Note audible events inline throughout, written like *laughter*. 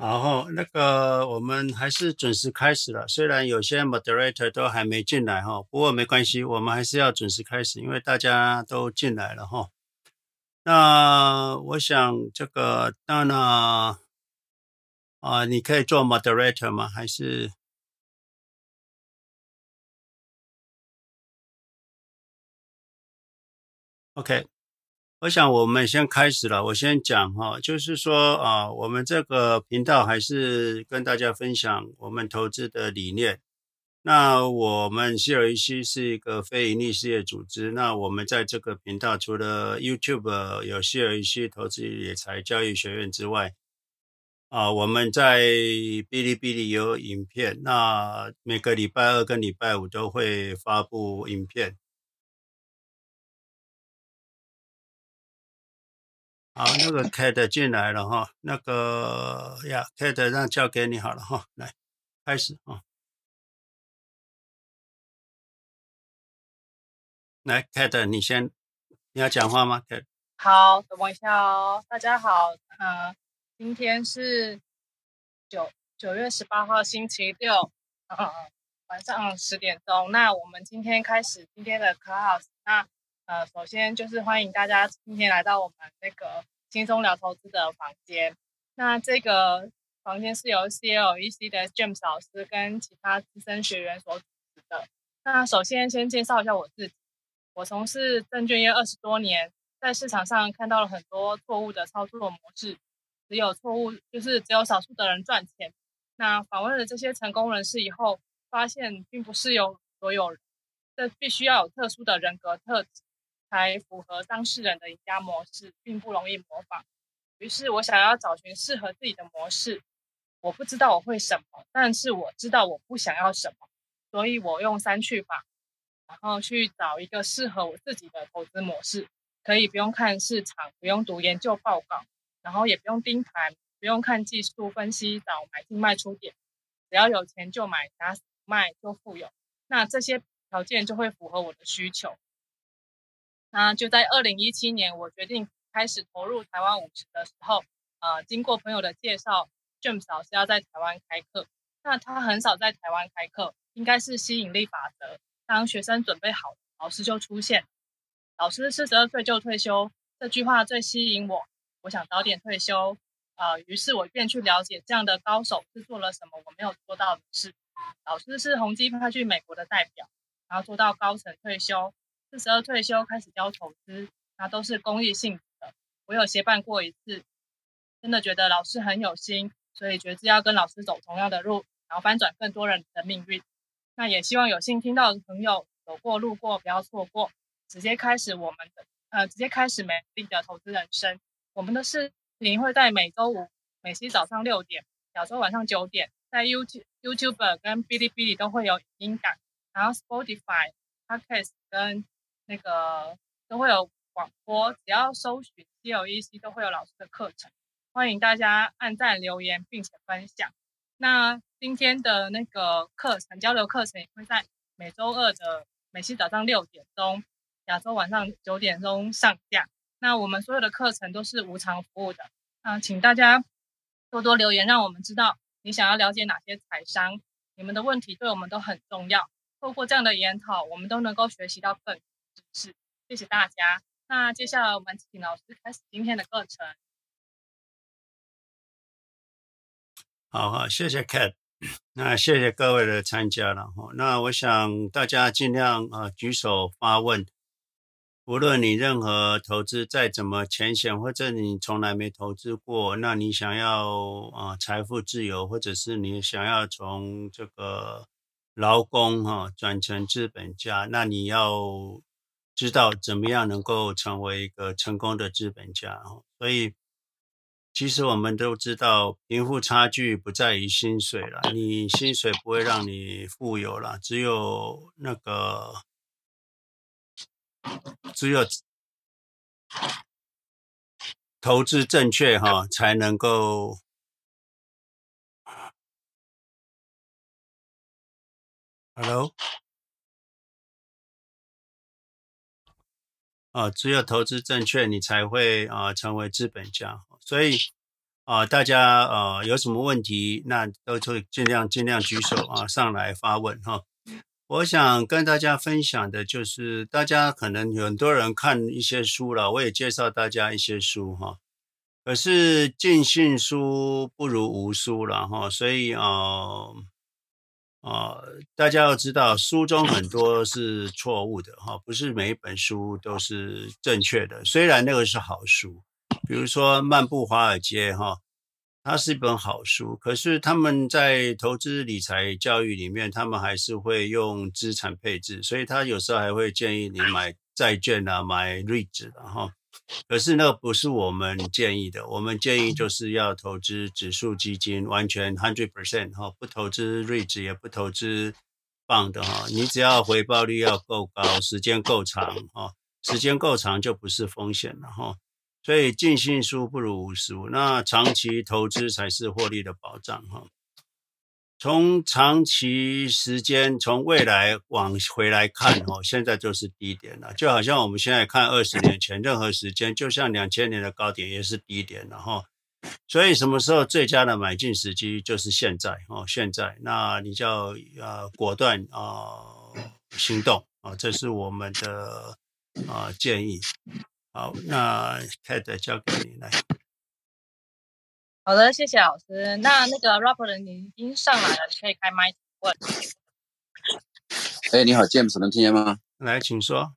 然后那个我们还是准时开始了，虽然有些 moderator 都还没进来哈，不过没关系，我们还是要准时开始，因为大家都进来了哈。那我想这个当然啊，你可以做 moderator 吗？还是？OK，我想我们先开始了。我先讲哈，就是说啊，我们这个频道还是跟大家分享我们投资的理念。那我们 CLEC 是一个非营利事业组织。那我们在这个频道除了 YouTube 有 CLEC 投资理财教育学院之外，啊，我们在哔哩哔哩有影片。那每个礼拜二跟礼拜五都会发布影片。好，那个 Kate 进来了哈，那个呀，Kate 让交给你好了哈，来开始啊，来 Kate 你先，你要讲话吗？Kate 好，等我一下哦，大家好，嗯、呃，今天是九九月十八号星期六，嗯、呃，晚上十点钟，那我们今天开始今天的 Clubhouse 那。呃，首先就是欢迎大家今天来到我们那个轻松聊投资的房间。那这个房间是由 CLEC 的 James 老师跟其他资深学员所组织的。那首先先介绍一下我自己，我从事证券业二十多年，在市场上看到了很多错误的操作模式，只有错误就是只有少数的人赚钱。那访问了这些成功人士以后，发现并不是有所有人，这必须要有特殊的人格特质。才符合当事人的赢家模式，并不容易模仿。于是我想要找寻适合自己的模式。我不知道我会什么，但是我知道我不想要什么，所以我用三去法，然后去找一个适合我自己的投资模式。可以不用看市场，不用读研究报告，然后也不用盯盘，不用看技术分析，找买进卖出点，只要有钱就买，打死不卖就富有。那这些条件就会符合我的需求。那就在二零一七年，我决定开始投入台湾五十的时候，呃，经过朋友的介绍，James 老师要在台湾开课。那他很少在台湾开课，应该是吸引力法则。当学生准备好，老师就出现。老师四十二岁就退休，这句话最吸引我。我想早点退休，呃，于是我便去了解这样的高手是做了什么我没有做到的事。老师是宏基派去美国的代表，然后做到高层退休。四十二退休开始教投资，那都是公益性质的。我有协办过一次，真的觉得老师很有心，所以决志要跟老师走同样的路，然后翻转更多人的命运。那也希望有幸听到的朋友走过路过不要错过，直接开始我们的呃，直接开始美丽的投资人生。我们的视频会在每周五、美西早上六点、亚洲晚上九点，在 YouTube、YouTube 跟哔哩哔哩都会有语音档，然后 Spotify、Podcast 跟那个都会有广播，只要搜寻 CLEC 都会有老师的课程，欢迎大家按赞留言并且分享。那今天的那个课程交流课程也会在每周二的美西早上六点钟，亚洲晚上九点钟上架。那我们所有的课程都是无偿服务的，啊，请大家多多留言，让我们知道你想要了解哪些财商，你们的问题对我们都很重要。透过这样的研讨，我们都能够学习到更。是，谢谢大家。那接下来我们请老师开始今天的课程。好好，谢谢 Kate。那谢谢各位的参加了哈。那我想大家尽量啊举手发问。无论你任何投资再怎么浅显，或者你从来没投资过，那你想要啊财富自由，或者是你想要从这个劳工哈转成资本家，那你要。知道怎么样能够成为一个成功的资本家，所以其实我们都知道，贫富差距不在于薪水了，你薪水不会让你富有了，只有那个，只有投资正确哈，才能够。Hello。啊，只有投资正确，你才会啊成为资本家。所以啊，大家呃有什么问题，那都会尽量尽量举手啊上来发问哈。我想跟大家分享的就是，大家可能有很多人看一些书了，我也介绍大家一些书哈。可是尽信书不如无书了哈，所以啊啊、大家要知道，书中很多是错误的哈，不是每一本书都是正确的。虽然那个是好书，比如说《漫步华尔街》哈。它是一本好书，可是他们在投资理财教育里面，他们还是会用资产配置，所以他有时候还会建议你买债券啊，买 REIT 的哈。可是那个不是我们建议的，我们建议就是要投资指数基金，完全 hundred percent 哈，不投资 REIT 也不投资 bond 的哈。你只要回报率要够高，时间够长哈，时间够长就不是风险了哈。所以尽信书不如无书，那长期投资才是获利的保障哈。从长期时间，从未来往回来看哦，现在就是低点了，就好像我们现在看二十年前，任何时间就像两千年的高点也是低点了哈。所以什么时候最佳的买进时机就是现在哦，现在，那你就要呃果断啊行动啊，这是我们的啊建议。好，那 Kate 交给你来。好的，谢谢老师。那那个 Robert 你已经上来了，你可以开麦问。哎，你好，James，能听见吗？来，请说。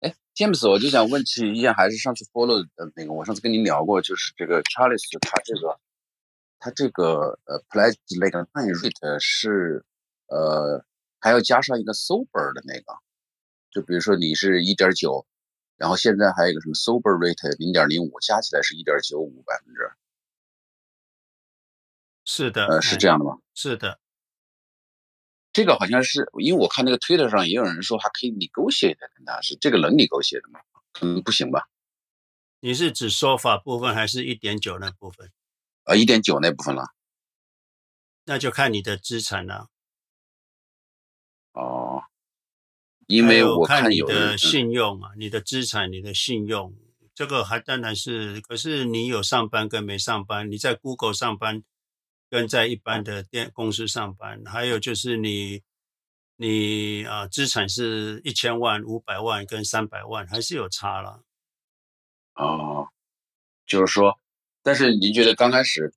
哎，James，我就想问起一下，还是上次 follow 的那个，我上次跟您聊过，就是这个 Charles 他这个他这个呃 Pledge 那个 rate 是呃还要加上一个 sober 的那个，就比如说你是一点九。然后现在还有一个什么 sober rate 零点零五，加起来是一点九五百分之。是的，呃，是这样的吗？是的，这个好像是因为我看那个 Twitter 上也有人说还可以 negotiate 跟他是这个能 negotiate 的吗？嗯，不行吧？你是指 SOFR 部分还是一点九那部分？啊，一点九那部分了。那就看你的资产了。哦。因为我看，看你的信用啊，你的资产、你的信用，这个还当然是。可是你有上班跟没上班，你在 Google 上班跟在一般的电公司上班，还有就是你你啊资产是一千万、五百万跟三百万，还是有差了。哦，就是说，但是您觉得刚开始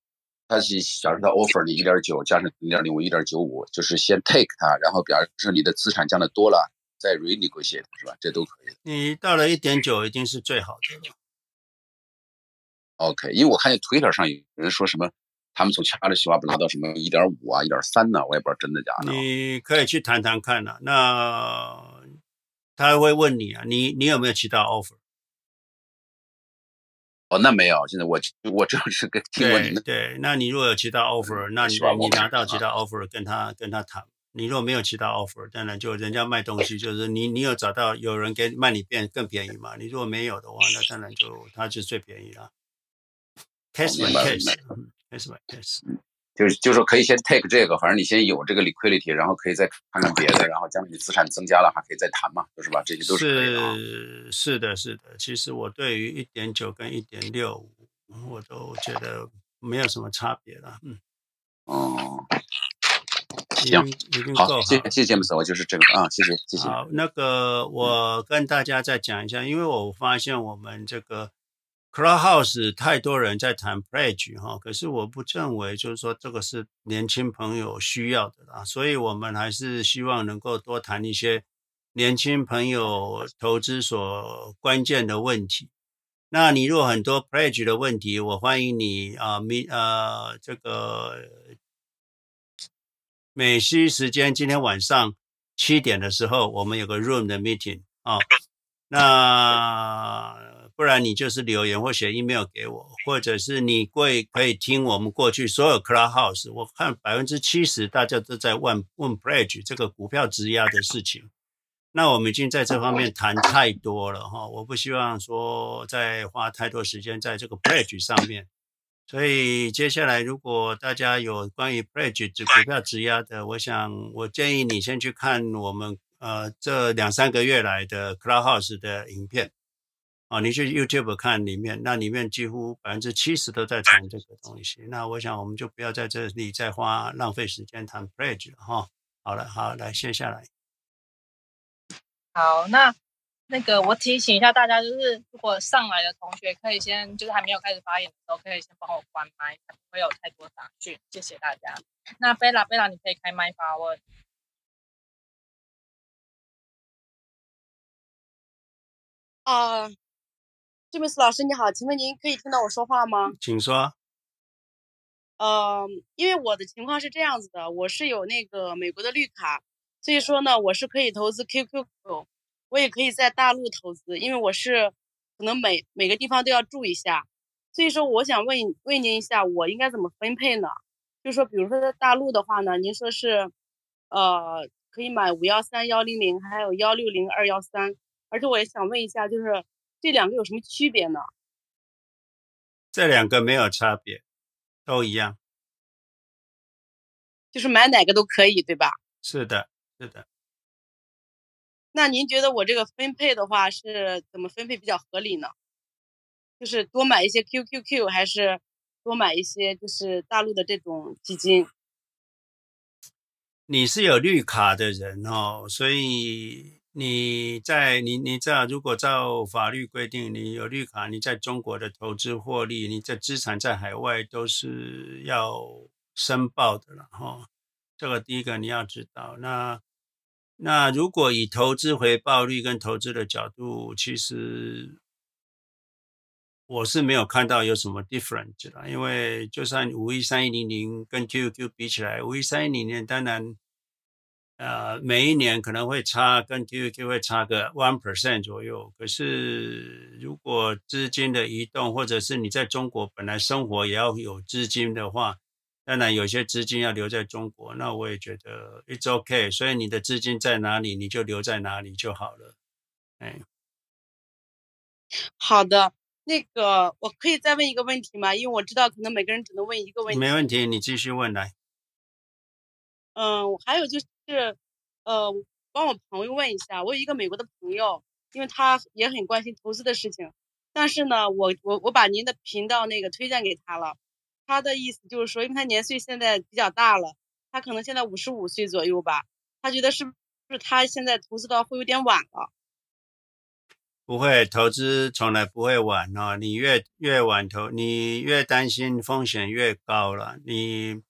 他是假设他 offer 你一点九加上零点零五一点九五，就是先 take 它，然后表示你的资产降的多了。再 renegotiate 是吧？这都可以。你到了一点九，一定是最好的了。OK，因为我看见 Twitter 上有人说什么，他们从查理·希瓦布拿到什么一点五啊、一点三呢，我也不知道真的假的。你可以去谈谈看呐、啊。那他会问你啊，你你有没有其他 offer？哦，那没有。现在我我正是跟 *laughs* 听过你的。对，那你如果有其他 offer，、嗯、那你你拿到其他 offer 跟他、啊、跟他谈。你如果没有其他 offer，当然就人家卖东西，就是你你有找到有人给卖你变更便宜嘛？你如果没有的话，那当然就他就最便宜了。Case by case，case by case，就是就是说可以先 take 这个，反正你先有这个 liquidity，然后可以再看看别的，然后将来你资产增加了还可以再谈嘛，就是吧？这些都是。是是的，是的。其实我对于一点九跟一点六五，我都觉得没有什么差别了。嗯。哦。行，已经够好。谢谢谢谢詹姆斯，我就是这个啊，谢谢谢谢。好，那个我跟大家再讲一下，因为我发现我们这个 Clubhouse 太多人在谈 Pledge 哈，可是我不认为就是说这个是年轻朋友需要的啦，所以我们还是希望能够多谈一些年轻朋友投资所关键的问题。那你如果很多 Pledge 的问题，我欢迎你啊，咪呃这个。美西时间今天晚上七点的时候，我们有个 room 的 meeting 啊、那不然你就是留言或写 email 给我，或者是你会可以听我们过去所有 Clubhouse。我看百分之七十大家都在问问 Pledge 这个股票质押的事情。那我们已经在这方面谈太多了哈，我不希望说再花太多时间在这个 Pledge 上面。所以接下来，如果大家有关于 Pledge 指股票质押的，我想我建议你先去看我们呃这两三个月来的 Clubhouse 的影片。啊，你去 YouTube 看里面，那里面几乎百分之七十都在谈这个东西。那我想我们就不要在这里再花浪费时间谈 pledge 了哈。好了，好，来接下来。好，那那个我提醒一下大家，就是如果上来的同学可以先，就是还没有开始发言的时候，可以先帮我关麦，不会有太多杂讯。谢谢大家。那贝拉，贝拉，你可以开麦发问。啊。詹姆斯老师你好，请问您可以听到我说话吗？请说。呃，因为我的情况是这样子的，我是有那个美国的绿卡，所以说呢，我是可以投资 QQQ，我也可以在大陆投资，因为我是可能每每个地方都要住一下，所以说我想问问您一下，我应该怎么分配呢？就是说，比如说在大陆的话呢，您说是，呃，可以买五幺三幺零零，还有幺六零二幺三，而且我也想问一下，就是。这两个有什么区别呢？这两个没有差别，都一样，就是买哪个都可以，对吧？是的，是的。那您觉得我这个分配的话是怎么分配比较合理呢？就是多买一些 QQQ，还是多买一些就是大陆的这种基金？你是有绿卡的人哦，所以。你在你你知道，如果照法律规定，你有绿卡，你在中国的投资获利，你的资产在海外都是要申报的了哈。这个第一个你要知道。那那如果以投资回报率跟投资的角度，其实我是没有看到有什么 difference 的，因为就算五一三一零零跟 QQ 比起来，五一三一零零当然。呃，每一年可能会差跟 QQQ 会差个 one percent 左右。可是，如果资金的移动，或者是你在中国本来生活也要有资金的话，当然有些资金要留在中国，那我也觉得 it's okay。所以你的资金在哪里，你就留在哪里就好了。哎，好的，那个我可以再问一个问题吗？因为我知道可能每个人只能问一个问题。没问题，你继续问来。嗯，我还有就是。是，呃，帮我朋友问一下，我有一个美国的朋友，因为他也很关心投资的事情，但是呢，我我我把您的频道那个推荐给他了，他的意思就是说，因为他年岁现在比较大了，他可能现在五十五岁左右吧，他觉得是不是他现在投资的会有点晚了？不会，投资从来不会晚哦，你越越晚投，你越担心风险越高了，你。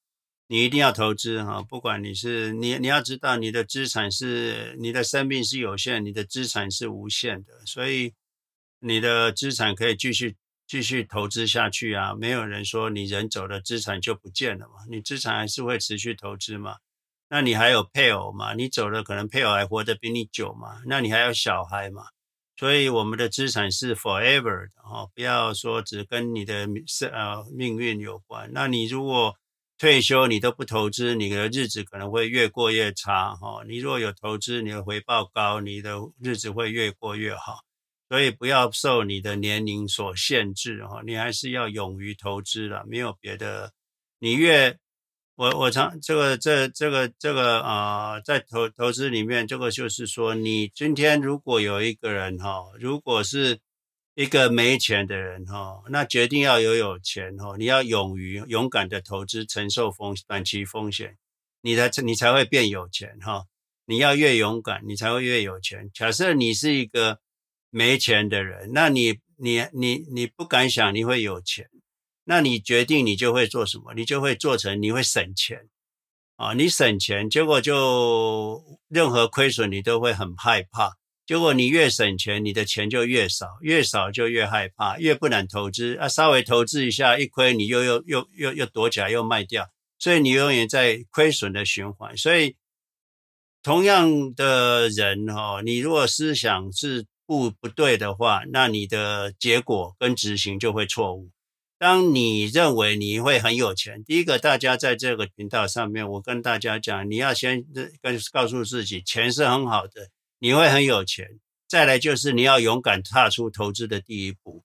你一定要投资哈，不管你是你，你要知道你的资产是你的生命是有限，你的资产是无限的，所以你的资产可以继续继续投资下去啊。没有人说你人走了，资产就不见了嘛，你资产还是会持续投资嘛。那你还有配偶嘛？你走了，可能配偶还活得比你久嘛。那你还有小孩嘛？所以我们的资产是 forever 的哈，不要说只跟你的生呃命运有关。那你如果退休你都不投资，你的日子可能会越过越差哈。你如果有投资，你的回报高，你的日子会越过越好。所以不要受你的年龄所限制哈，你还是要勇于投资了，没有别的。你越我我常这个这这个这个啊、在投投资里面，这个就是说，你今天如果有一个人哈，如果是。一个没钱的人哈，那决定要有有钱哈，你要勇于勇敢的投资，承受风短期风险，你才你才会变有钱哈。你要越勇敢，你才会越有钱。假设你是一个没钱的人，那你你你你不敢想你会有钱，那你决定你就会做什么？你就会做成你会省钱啊，你省钱，结果就任何亏损你都会很害怕。结果你越省钱，你的钱就越少，越少就越害怕，越不能投资啊。稍微投资一下，一亏你又又又又又躲起来，又卖掉，所以你永远在亏损的循环。所以同样的人哦，你如果思想是不不对的话，那你的结果跟执行就会错误。当你认为你会很有钱，第一个，大家在这个频道上面，我跟大家讲，你要先跟告诉自己，钱是很好的。你会很有钱，再来就是你要勇敢踏出投资的第一步，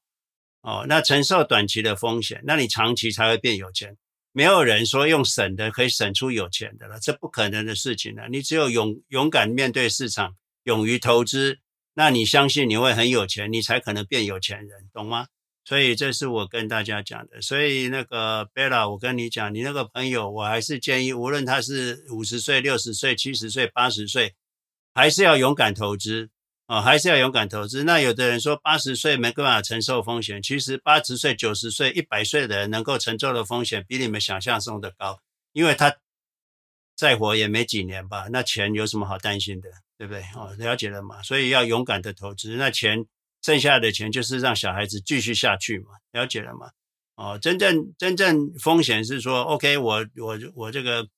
哦，那承受短期的风险，那你长期才会变有钱。没有人说用省的可以省出有钱的了，这不可能的事情了。你只有勇勇敢面对市场，勇于投资，那你相信你会很有钱，你才可能变有钱人，懂吗？所以这是我跟大家讲的。所以那个 Bella，我跟你讲，你那个朋友，我还是建议，无论他是五十岁、六十岁、七十岁、八十岁，还是要勇敢投资啊、还是要勇敢投资。那有的人说八十岁没办法承受风险，其实八十岁、九十岁、一百岁的人能够承受的风险比你们想象中的高，因为他再活也没几年吧，那钱有什么好担心的，对不对？哦，了解了嘛？所以要勇敢的投资，那钱。剩下的钱就是让小孩子继续下去嘛，了解了嘛？哦，真正真正风险是说，OK，我我我这个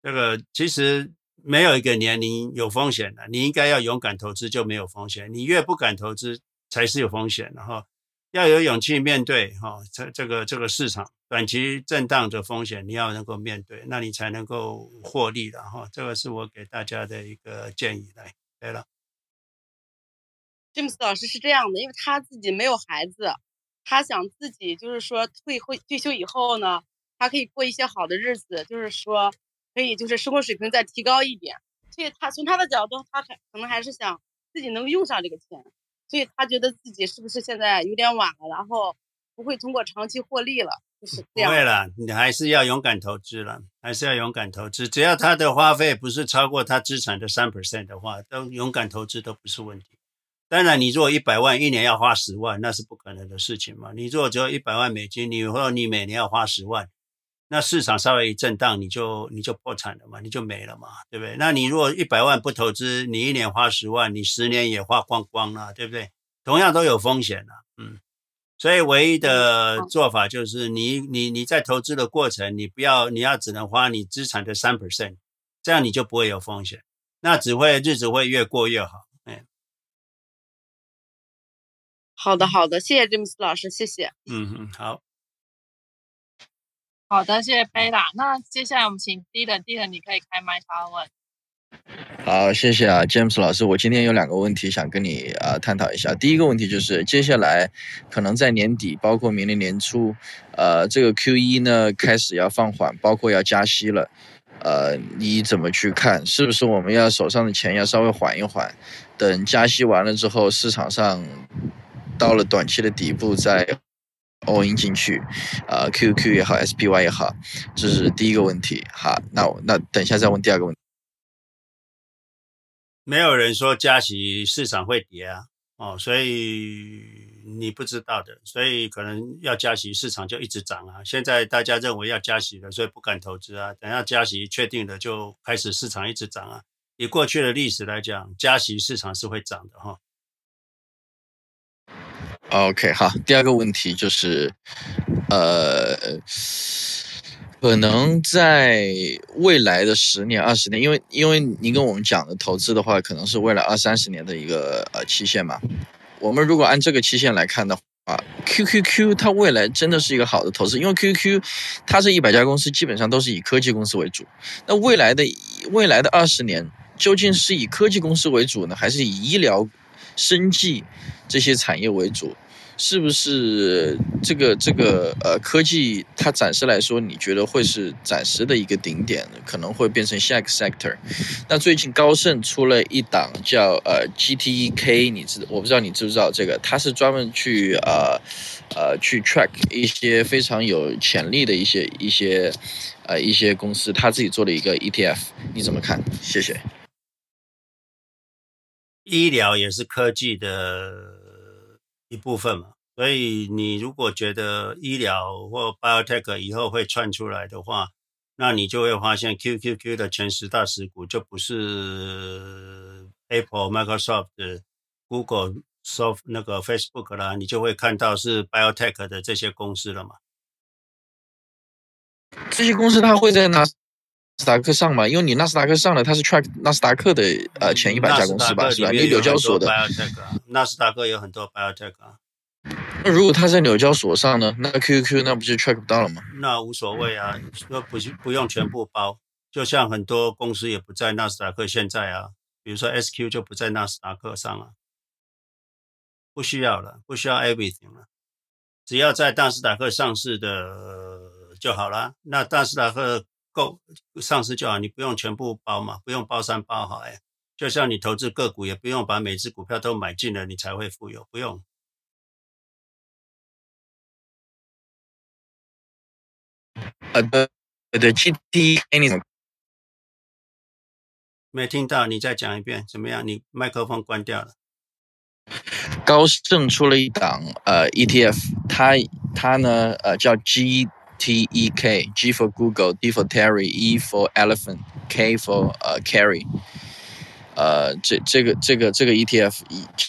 这个其实没有一个年龄有风险的，你应该要勇敢投资就没有风险，你越不敢投资才是有风险的哈。要有勇气面对哈，这这个这个市场短期震荡的风险，你要能够面对，那你才能够获利的哈。这个是我给大家的一个建议，来，对了。詹姆斯老师是这样的，因为他自己没有孩子，他想自己就是说退会退休以后呢，他可以过一些好的日子，就是说可以就是生活水平再提高一点。所以他从他的角度，他可可能还是想自己能用上这个钱，所以他觉得自己是不是现在有点晚了，然后不会通过长期获利了，就是这样。不会了，你还是要勇敢投资了，还是要勇敢投资。只要他的花费不是超过他资产的三 percent 的话，都勇敢投资都不是问题。当然，你如果一百万一年要花十万，那是不可能的事情嘛。你如果只有一百万美金，你或者你每年要花十万，那市场稍微一震荡，你就你就破产了嘛，你就没了嘛，对不对？那你如果一百万不投资，你一年花十万，你十年也花光光了，对不对？同样都有风险了，嗯。所以唯一的做法就是你你你在投资的过程，你不要你要只能花你资产的三 percent，这样你就不会有风险，那只会日子会越过越好。好的，好的，谢谢詹姆斯老师，谢谢。嗯嗯，好，好的，谢谢贝拉。那接下来我们请 Dylan，Dylan 你可以开麦发问。好，谢谢啊，詹姆斯老师。我今天有两个问题想跟你啊探讨一下。第一个问题就是，接下来可能在年底，包括明年年初，呃，这个 QE 呢开始要放缓，包括要加息了。呃，你怎么去看？是不是我们要手上的钱要稍微缓一缓，等加息完了之后，市场上。到了短期的底部再 all in 进去，呃，QQ 也好，SPY 也好，这是第一个问题。好，那我那等一下再问第二个问题。没有人说加息市场会跌啊，哦，所以你不知道的，所以可能要加息市场就一直涨啊。现在大家认为要加息了，所以不敢投资啊。等下加息确定了，就开始市场一直涨啊。以过去的历史来讲，加息市场是会涨的哈、OK，好，第二个问题就是，呃，可能在未来的十年、二十年，因为因为您跟我们讲的投资的话，可能是未来二三十年的一个呃期限嘛。我们如果按这个期限来看的话，QQQ 它未来真的是一个好的投资，因为 QQQ 它这一百家公司基本上都是以科技公司为主。那未来的未来的二十年，究竟是以科技公司为主呢，还是以医疗、生技这些产业为主？是不是这个这个呃科技它暂时来说，你觉得会是暂时的一个顶点，可能会变成下一个 sector？那最近高盛出了一档叫呃 GTEK，你知我不知道你知不知道这个？它是专门去呃呃去 track 一些非常有潜力的一些一些呃一些公司，他自己做了一个 ETF，你怎么看？谢谢。医疗也是科技的。一部分嘛，所以你如果觉得医疗或 biotech 以后会窜出来的话，那你就会发现 QQQ 的前十大持股就不是 Apple、Microsoft、Google、Soft 那个 Facebook 啦，你就会看到是 biotech 的这些公司了嘛。这些公司它会在哪斯达克上嘛？因为你纳斯达克上了，它是 track 纳斯达克的呃前一百家公司吧，是吧？你纽交所的。纳斯达克有很多 biotech 啊，那如果他在纽交所上呢？那 QQQ 那不就 track 不到了吗？那无所谓啊，那不不用全部包，就像很多公司也不在纳斯达克现在啊，比如说 SQ 就不在纳斯达克上啊，不需要了，不需要 everything 了，只要在纳斯达克上市的就好了。那纳斯达克够上市就好，你不用全部包嘛，不用包山包海。就像你投资个股，也不用把每只股票都买进了，你才会富有，不用。呃，对对，GT，你怎么没听到？你再讲一遍，怎么样？你麦克风关掉了。高盛出了一档呃 ETF，它它呢呃叫 T E K G for Google，D for Terry，E for Elephant，K for 呃 Carry。呃，这这个这个这个 ETF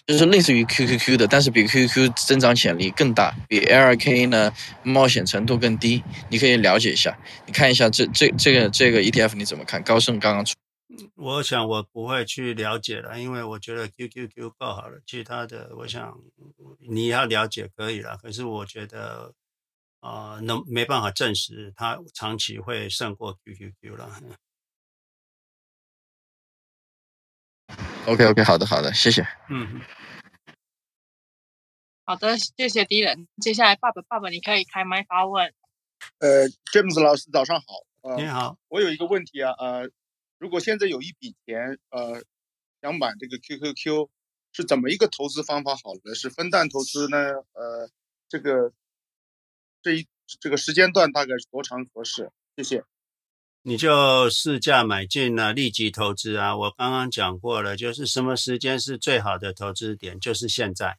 就是类似于 QQQ 的，但是比 QQQ 增长潜力更大，比 L R K 呢冒险程度更低。你可以了解一下，你看一下这这这个这个 ETF 你怎么看？高盛刚刚出，我想我不会去了解了，因为我觉得 QQQ 够好了，其他的我想你要了解可以了，可是我觉得啊，能、呃、没办法证实它长期会胜过 QQQ 了。OK OK，好的好的，谢谢。嗯，好的，谢谢敌人。接下来，爸爸爸爸，你可以开麦发问。呃，James 老师早上好。呃、你好，我有一个问题啊，呃，如果现在有一笔钱，呃，想买这个 QQQ，是怎么一个投资方法好呢？是分段投资呢？呃，这个这一这个时间段大概是多长合适？谢谢。你就试价买进啊，立即投资啊！我刚刚讲过了，就是什么时间是最好的投资点，就是现在。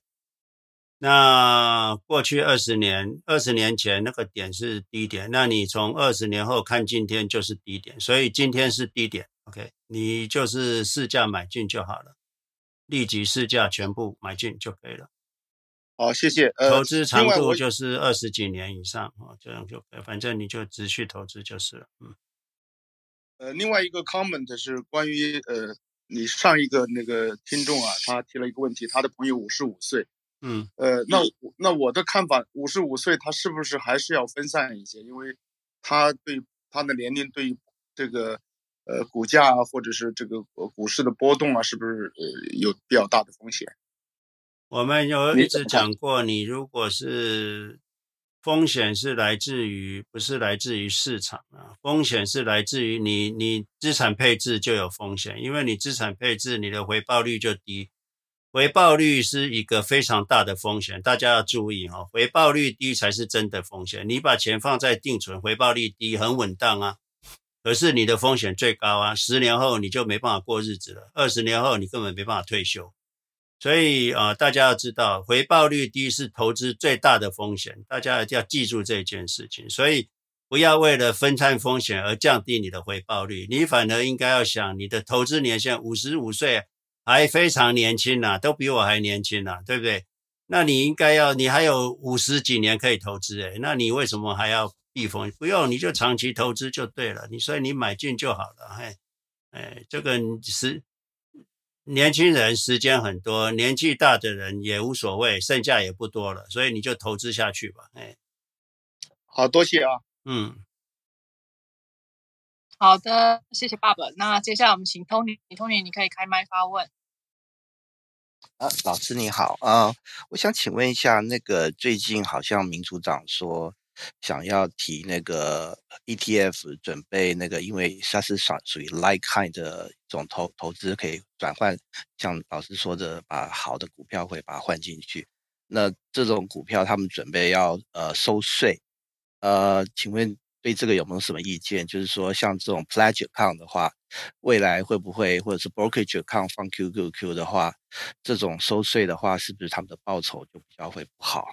那过去二十年，二十年前那个点是低点，那你从二十年后看今天就是低点，所以今天是低点。OK，你就是试价买进就好了，立即试价全部买进就可以了。好，谢谢。呃，投资长度就是二十几年以上啊，这样就反正你就持续投资就是了。嗯。呃，另外一个 comment 是关于呃，你上一个那个听众啊，他提了一个问题，他的朋友五十五岁，嗯，呃，那那我的看法，五十五岁他是不是还是要分散一些？因为他对他的年龄对这个呃股价啊，或者是这个股市的波动啊，是不是呃有比较大的风险？我们有一直讲过，你如果是。风险是来自于，不是来自于市场啊，风险是来自于你，你资产配置就有风险，因为你资产配置，你的回报率就低，回报率是一个非常大的风险，大家要注意哈，回报率低才是真的风险。你把钱放在定存，回报率低，很稳当啊，可是你的风险最高啊，十年后你就没办法过日子了，二十年后你根本没办法退休。所以啊、大家要知道，回报率低是投资最大的风险，大家一定要记住这件事情。所以不要为了分散风险而降低你的回报率，你反而应该要想，你的投资年限五十五岁还非常年轻呐、啊，都比我还年轻呐、啊，对不对？那你应该要，你还有五十几年可以投资诶，那你为什么还要避风？不用，你就长期投资就对了。你所以你买进就好了，哎哎，这个是。年轻人时间很多，年纪大的人也无所谓，剩下也不多了，所以你就投资下去吧。哎，好多谢啊，嗯，好的，谢谢爸爸。那接下来我们请 Tony，Tony 你可以开麦发问。啊，老师你好啊，呃，我想请问一下，那个最近好像民主党说。想要提那个 ETF，准备那个，因为它是属属于 like kind 的一种投投资，可以转换，像老师说的，把好的股票会把它换进去。那这种股票他们准备要呃收税，呃，请问对这个有没有什么意见？就是说像这种 pledge account 的话，未来会不会或者是 brokerage account 放 QQQ 的话，这种收税的话，是不是他们的报酬就比较会不好？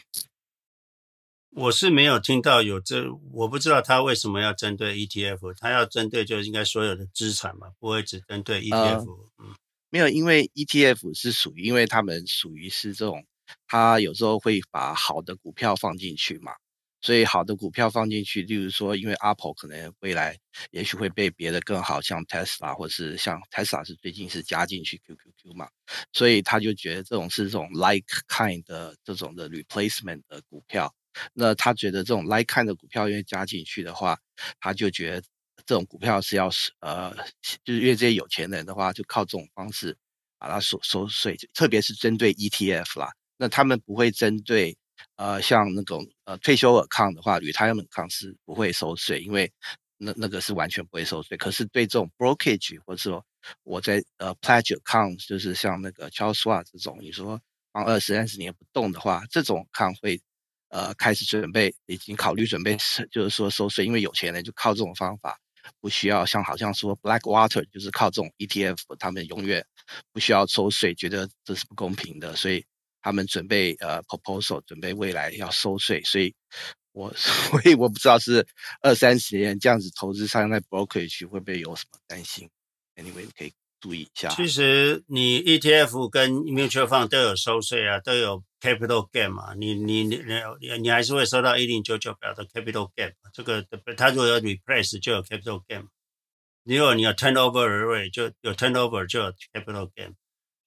我是没有听到有这，我不知道他为什么要针对 ETF，他要针对就应该所有的资产嘛，不会只针对 ETF。嗯，没有，因为 ETF 是属于，因为他们属于是这种，他有时候会把好的股票放进去嘛，所以好的股票放进去，例如说，因为 Apple 可能未来也许会被别的更好，像 Tesla 或是像 Tesla 是最近是加进去 QQQ 嘛，所以他就觉得这种是这种 like kind 的这种的 replacement 的股票。那他觉得这种 like kind 的股票，因为加进去的话，他就觉得这种股票是要是呃，就是因为这些有钱人的话，就靠这种方式把它收收税，特别是针对 ETF 啦。那他们不会针对呃像那种呃退休 account 的话与他们 account 是不会收税，因为那那个是完全不会收税。可是对这种 brokerage 或者说我在呃 pledge account，就是像那个 Charles Schwab 这种，你说放二十三十年不动的话，这种 account 会呃开始准备，已经考虑准备就是说收税，因为有钱人就靠这种方法，不需要像好像说 Blackwater 就是靠这种 ETF，他们永远不需要收税，觉得这是不公平的，所以他们准备呃 proposal，准备未来要收税，所以。我 *laughs* 所以我不知道是二三十年这样子投资上在 brokerage 会不会有什么担心？Anyway，可以注意一下。其实你 ETF 跟 mutual fund 都有收税啊，都有 capital gain 嘛。你你你你你还是会收到一零九九表的 capital gain。这个它如果有 replace 就有 capital gain。如果你有 turnover rate 就有 turnover 就有 capital gain。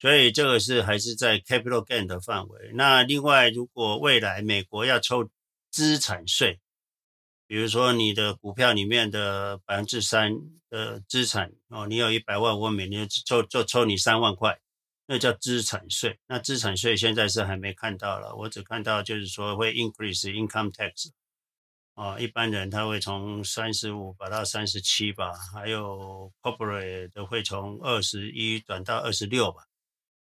所以这个是还是在 capital gain 的范围。那另外，如果未来美国要抽资产税，比如说你的股票里面的百分之三的资产哦，你有一百万，我每年抽就抽你三万块，那叫资产税。那资产税现在是还没看到了，我只看到就是说会 increase income tax，哦，一般人他会从三十五把到三十七吧，还有 corporate 的会从二十一转到二十六吧。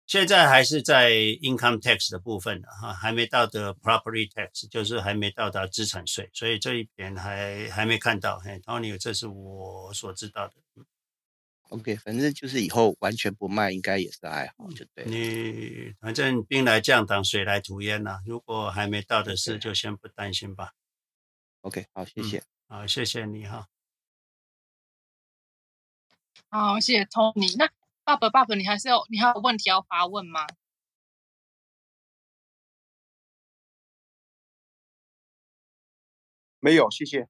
现在还是在 income tax 的部分哈，还没到的 property tax，就是还没到达资产税，所以这一点还还没看到。嘿，Tony，这是我所知道的。OK，反正就是以后完全不卖，应该也是还好，就对。你反正兵来将挡，水来土掩呐。如果还没到的事，就先不担心吧。OK，好，谢谢。好，谢谢你哈。好，谢谢 Tony。那。爸爸，爸爸，你还是有你还有问题要发问吗？没有，谢谢。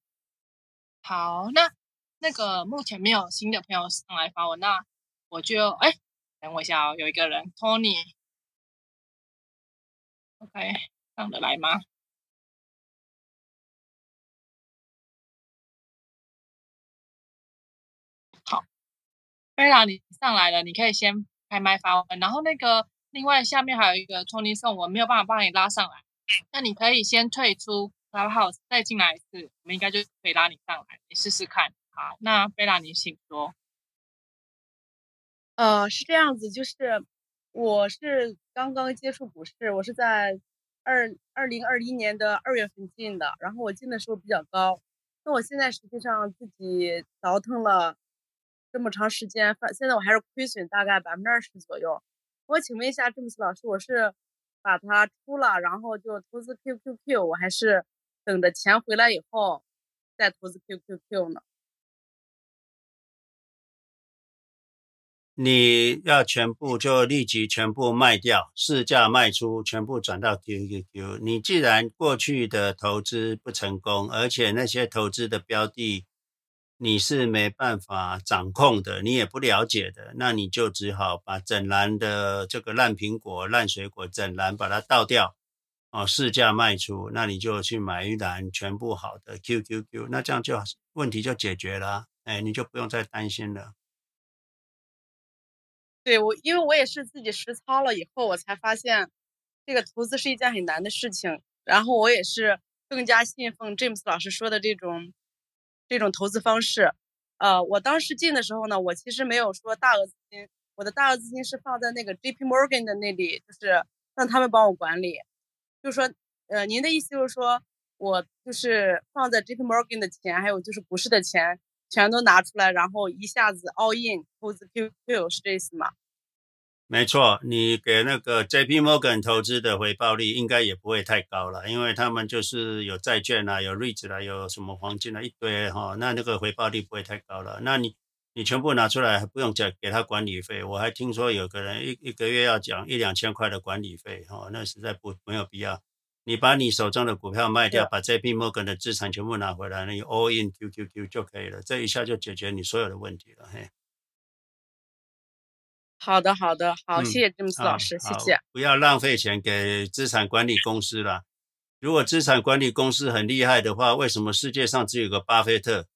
好，那那个目前没有新的朋友上来发问，那我就哎，等我一下哦，有一个人，Tony，OK，上得来吗？好菲拉，你上来了，你可以先开麦发问。然后那个另外下面还有一个 Tony 送，我没有办法帮你拉上来，那你可以先退出 Clubhouse，再进来一次，我们应该就可以拉你上来，你试试看。好，那菲拉你请说。呃，是这样子，就是我是刚刚接触股市，我是在二二零二一年的二月份进的，然后我进的时候比较高，那我现在实际上自己倒腾了。这么长时间，反现在我还是亏损大概百分之二十左右。我请问一下，詹姆斯老师，我是把它出了，然后就投资 QQQ，我还是等着钱回来以后再投资 QQQ 呢？你要全部就立即全部卖掉，市价卖出，全部转到 QQQ。你既然过去的投资不成功，而且那些投资的标的。你是没办法掌控的，你也不了解的，那你就只好把整篮的这个烂苹果、烂水果整篮把它倒掉，哦，市价卖出，那你就去买一篮全部好的 QQQ，那这样就问题就解决了，哎，你就不用再担心了。对，我，因为我也是自己实操了以后，我才发现这个投资是一件很难的事情，然后我也是更加信奉詹姆斯老师说的这种。这种投资方式，呃，我当时进的时候呢，我其实没有说大额资金，我的大额资金是放在那个 JP Morgan 的那里，就是让他们帮我管理。就是说，呃，您的意思就是说我就是放在 JP Morgan 的钱，还有就是股市的钱，全都拿出来，然后一下子 all in 投资 QQ，是这意思吗？没错，你给那个 JP Morgan 投资的回报率应该也不会太高了，因为他们就是有债券啊，有 REITs 啦，有什么黄金啊，一堆哈、哦，那那个回报率不会太高了。那你你全部拿出来还不用缴给他管理费，我还听说有个人一一个月要讲一两千块的管理费，哈、哦，那实在不没有必要。你把你手中的股票卖掉，把 JP Morgan 的资产全部拿回来，那你 all in QQQ 就可以了，这一下就解决你所有的问题了，嘿。好的，好的，好，谢谢詹姆斯老师，谢谢。不要浪费钱给资产管理公司了。如果资产管理公司很厉害的话，为什么世界上只有个巴菲特？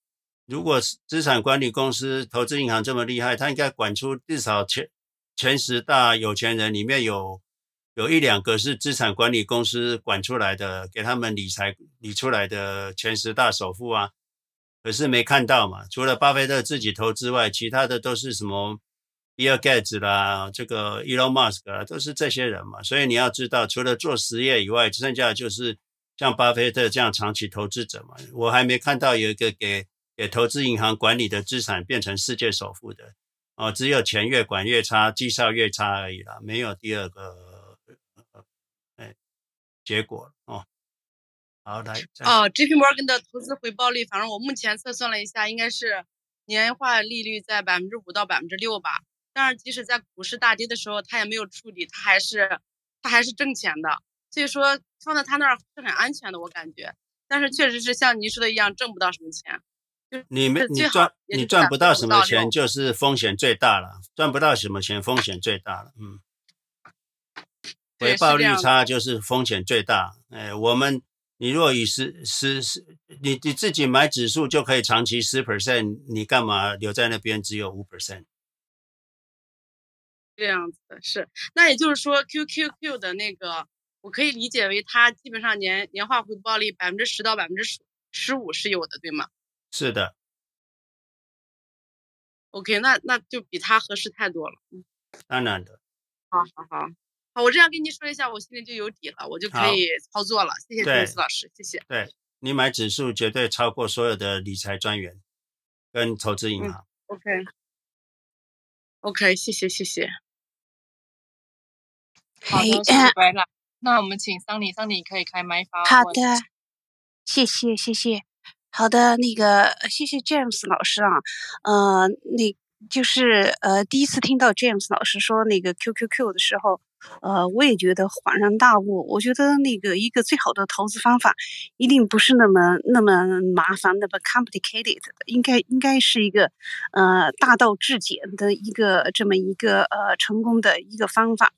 如果资产管理公司、投资银行这么厉害，他应该管出至少前前十大有钱人里面有有一两个是资产管理公司管出来的，给他们理财理出来的前十大首富啊。可是没看到嘛，除了巴菲特自己投之外，其他的都是什么？比尔盖茨啦，这个 Elon Musk 啦，都是这些人嘛。所以你要知道，除了做实业以外，剩下就是像巴菲特这样长期投资者嘛。我还没看到有一个给给投资银行管理的资产变成世界首富的哦，只有钱越管越差，绩效越差而已啦，没有第二个哎结果哦。好，来哦，JP Morgan 的投资回报率，反正我目前测算了一下，应该是年化利率在百分之五到百分之六吧。但是即使在股市大跌的时候，他也没有处理，他还是他还是挣钱的。所以说放在他那儿是很安全的，我感觉。但是确实是像您说的一样，挣不到什么钱。你没你赚你赚不到什么钱，就是风险最大了。赚不到什么钱，风险最大了。嗯，回报率差就是风险最大。哎，我们你如果以十十十，你你自己买指数就可以长期十 percent，你干嘛留在那边只有五 percent？这样子的是，那也就是说，QQQ 的那个，我可以理解为它基本上年年化回报率百分之十到百分之十十五是有的，对吗？是的。OK，那那就比它合适太多了。当然的。好好好，好，我这样跟你说一下，我心里就有底了，我就可以操作了。谢谢詹姆斯老师，谢谢。对，你买指数绝对超过所有的理财专员跟投资银行。嗯、OK。OK，谢谢谢谢。好的，*laughs* 谢谢了。那我们请桑尼，桑尼可以开麦发。好的，谢谢谢谢。好的，那个谢谢 James 老师啊，呃，那就是呃第一次听到 James 老师说那个 QQQ 的时候，呃，我也觉得恍然大悟。我觉得那个一个最好的投资方法，一定不是那么那么麻烦的，那么 complicated 的，应该应该是一个呃大道至简的一个这么一个呃成功的一个方法。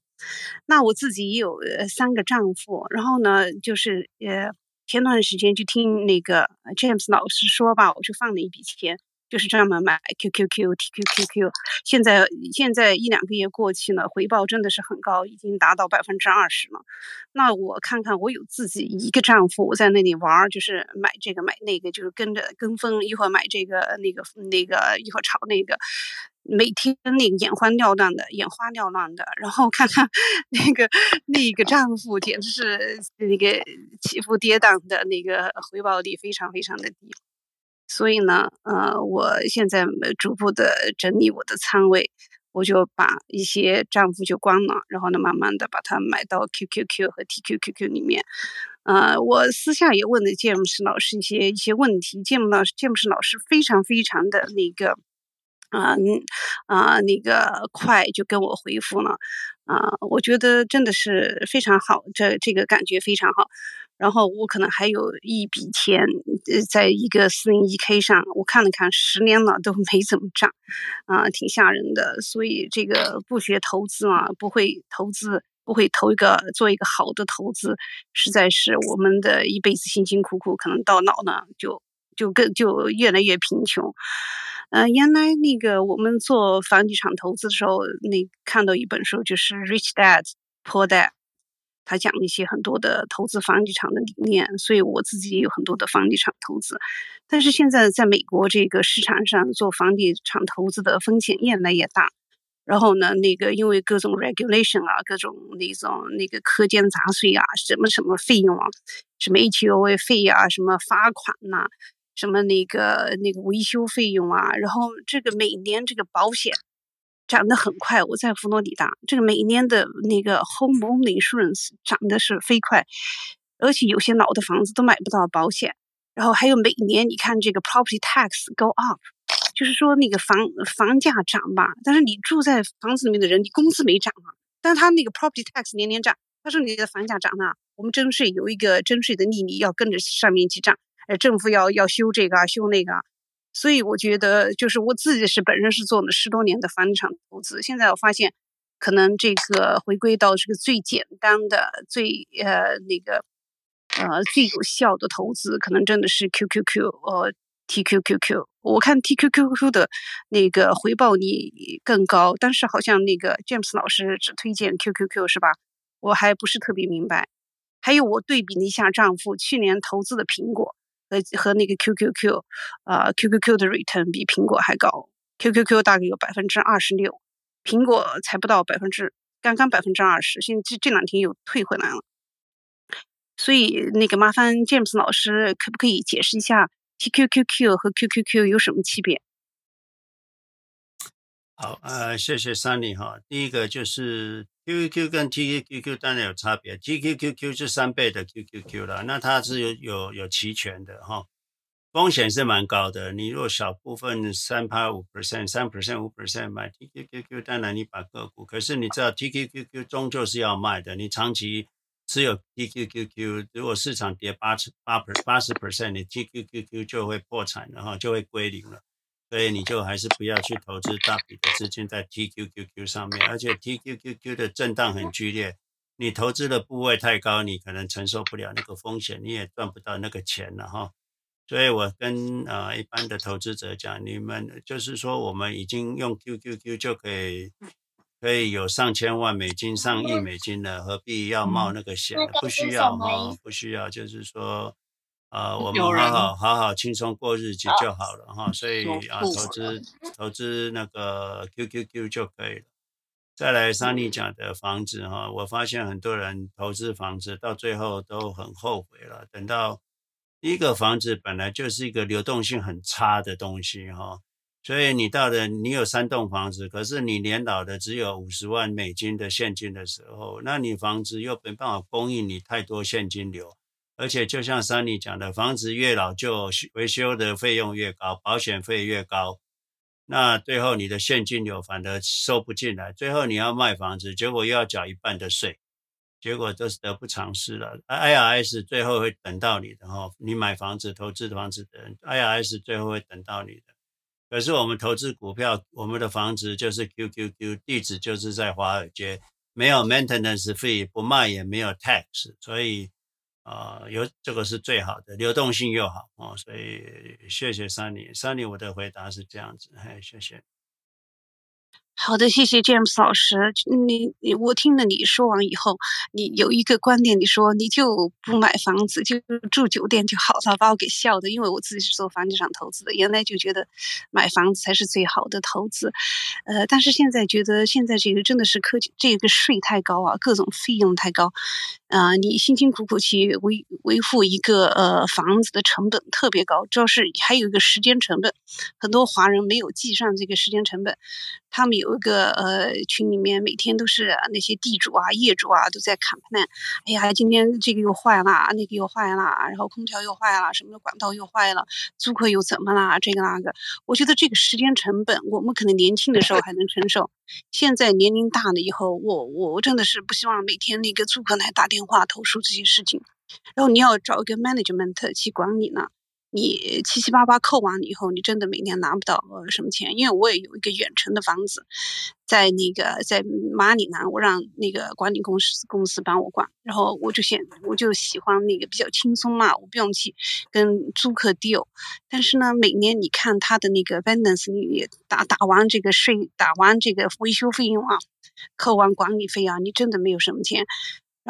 那我自己也有三个账户，然后呢，就是呃，前段时间就听那个 James 老师说吧，我就放了一笔钱，就是专门买 QQQ、TQQQ。现在现在一两个月过去了，回报真的是很高，已经达到百分之二十了。那我看看，我有自己一个账户，我在那里玩，就是买这个买那个，就是跟着跟风，一会儿买这个那个那个，一会儿炒那个。每天那个眼花缭乱的，眼花缭乱的，然后看看 *laughs* 那个那个账户，简直是那个起伏跌宕的，那个回报率非常非常的低。所以呢，呃，我现在逐步的整理我的仓位，我就把一些账户就关了，然后呢，慢慢的把它买到 QQQ 和 TQQQ 里面。呃，我私下也问了詹姆斯老师一些一些问题，詹姆老师詹姆斯老师非常非常的那个。啊，嗯，啊，那个快就跟我回复了，啊，我觉得真的是非常好，这这个感觉非常好。然后我可能还有一笔钱，呃，在一个四零一 K 上，我看了看，十年了都没怎么涨，啊，挺吓人的。所以这个不学投资嘛，不会投资，不会投一个做一个好的投资，实在是我们的一辈子辛辛苦苦，可能到老呢就就更就越来越贫穷。呃，原来那个我们做房地产投资的时候，那看到一本书，就是《Rich Dad Poor Dad》，他讲一些很多的投资房地产的理念，所以我自己也有很多的房地产投资。但是现在在美国这个市场上做房地产投资的风险越来越大，然后呢，那个因为各种 regulation 啊，各种那种那个课征杂税啊，什么什么费用啊，什么 HOA 费啊，什么罚款呐、什么那个那个维修费用啊，然后这个每年这个保险涨得很快。我在佛罗里达，这个每年的那个 home insurance 涨得是飞快，而且有些老的房子都买不到保险。然后还有每年你看这个 property tax go up，就是说那个房房价涨吧，但是你住在房子里面的人，你工资没涨啊，但他那个 property tax 年年涨，他说你的房价涨了，我们征税有一个征税的利率要跟着上面去涨。呃，政府要要修这个啊，修那个啊，所以我觉得就是我自己是本身是做了十多年的房地产投资，现在我发现，可能这个回归到这个最简单的、最呃那个呃最有效的投资，可能真的是 QQQ 呃 TQQQ。我看 TQQQ 的那个回报率更高，但是好像那个 James 老师只推荐 QQQ 是吧？我还不是特别明白。还有我对比了一下账户去年投资的苹果。和和那个 QQQ，啊、QQQ 的 return 比苹果还高，QQQ 大概有百分之二十六，苹果才不到百分之，刚刚百分之二十，现在这这两天又退回来了。所以那个麻烦 James 老师可不可以解释一下 TQQQ 和 QQQ 有什么区别？好，呃，谢谢 Sunny 哈。第一个就是 QQQ 跟 TQQQ 当然有差别，TQQQ 是三倍的 QQQ 了，那它是有有有期权的哈，风险是蛮高的。你若小部分三趴五 percent、三 percent、五 percent 买 TQQQ，当然你把个股，可是你知道 TQQQ 终究是要卖的，你长期。持有 TQQQ，如果市场跌八十八 per 八十 percent，你 TQQQ 就会破产了哈，就会归零了。所以你就还是不要去投资大笔的资金在 TQQQ 上面，而且 TQQQ 的震荡很剧烈，你投资的部位太高，你可能承受不了那个风险，你也赚不到那个钱了哈。所以我跟呃一般的投资者讲，你们就是说我们已经用 QQQ 就可以。可以有上千万美金、上亿美金了，何必要冒那个险？不需要哈，不需要，就是说，呃，我们好好好好轻松过日子就好了哈。所以啊，投资投资那个 QQQ 就可以了。再来，Sunny 讲的房子哈，我发现很多人投资房子到最后都很后悔了。等到一个房子本来就是一个流动性很差的东西哈。所以你到了，你有三栋房子，可是你年老的只有五十万美金的现金的时候，那你房子又没办法供应你太多现金流，而且就像 Sunny 讲的，房子越老旧，维修的费用越高，保险费越高，那最后你的现金流反而收不进来，最后你要卖房子，结果又要缴一半的税，结果都是得不偿失了。IRS 最后会等到你的哈，你买房子投资房子的人，IRS 最后会等到你的。可是我们投资股票，我们的房子就是 QQQ，地址就是在华尔街，没有 maintenance fee，不卖也没有 tax，所以啊、呃，有这个是最好的，流动性又好哦，所以谢谢 Sunny，Sunny，我的回答是这样子，嘿，谢谢。好的，谢谢 James 老师。你你我听了你说完以后，你有一个观点，你说你就不买房子，就住酒店就好了，把我给笑的。因为我自己是做房地产投资的，原来就觉得买房子才是最好的投资。呃，但是现在觉得现在这个真的是科技，这个税太高啊，各种费用太高。啊、你辛辛苦苦去维维护一个呃房子的成本特别高，主要是还有一个时间成本，很多华人没有计算这个时间成本，他们有。一个呃群里面，每天都是那些地主啊、业主啊都在砍盘。哎呀，今天这个又坏了，那个又坏了，然后空调又坏了，什么管道又坏了，租客又怎么了？这个那个，我觉得这个时间成本，我们可能年轻的时候还能承受，现在年龄大了以后，我我真的是不希望每天那个租客来打电话投诉这些事情，然后你要找一个 management 去管理呢。你七七八八扣完以后，你真的每年拿不到什么钱。因为我也有一个远程的房子，在那个在马里兰，我让那个管理公司公司帮我管，然后我就选我就喜欢那个比较轻松嘛，我不用去跟租客 deal。但是呢，每年你看他的那个 balance，你打打完这个税，打完这个维修费用啊，扣完管理费啊，你真的没有什么钱。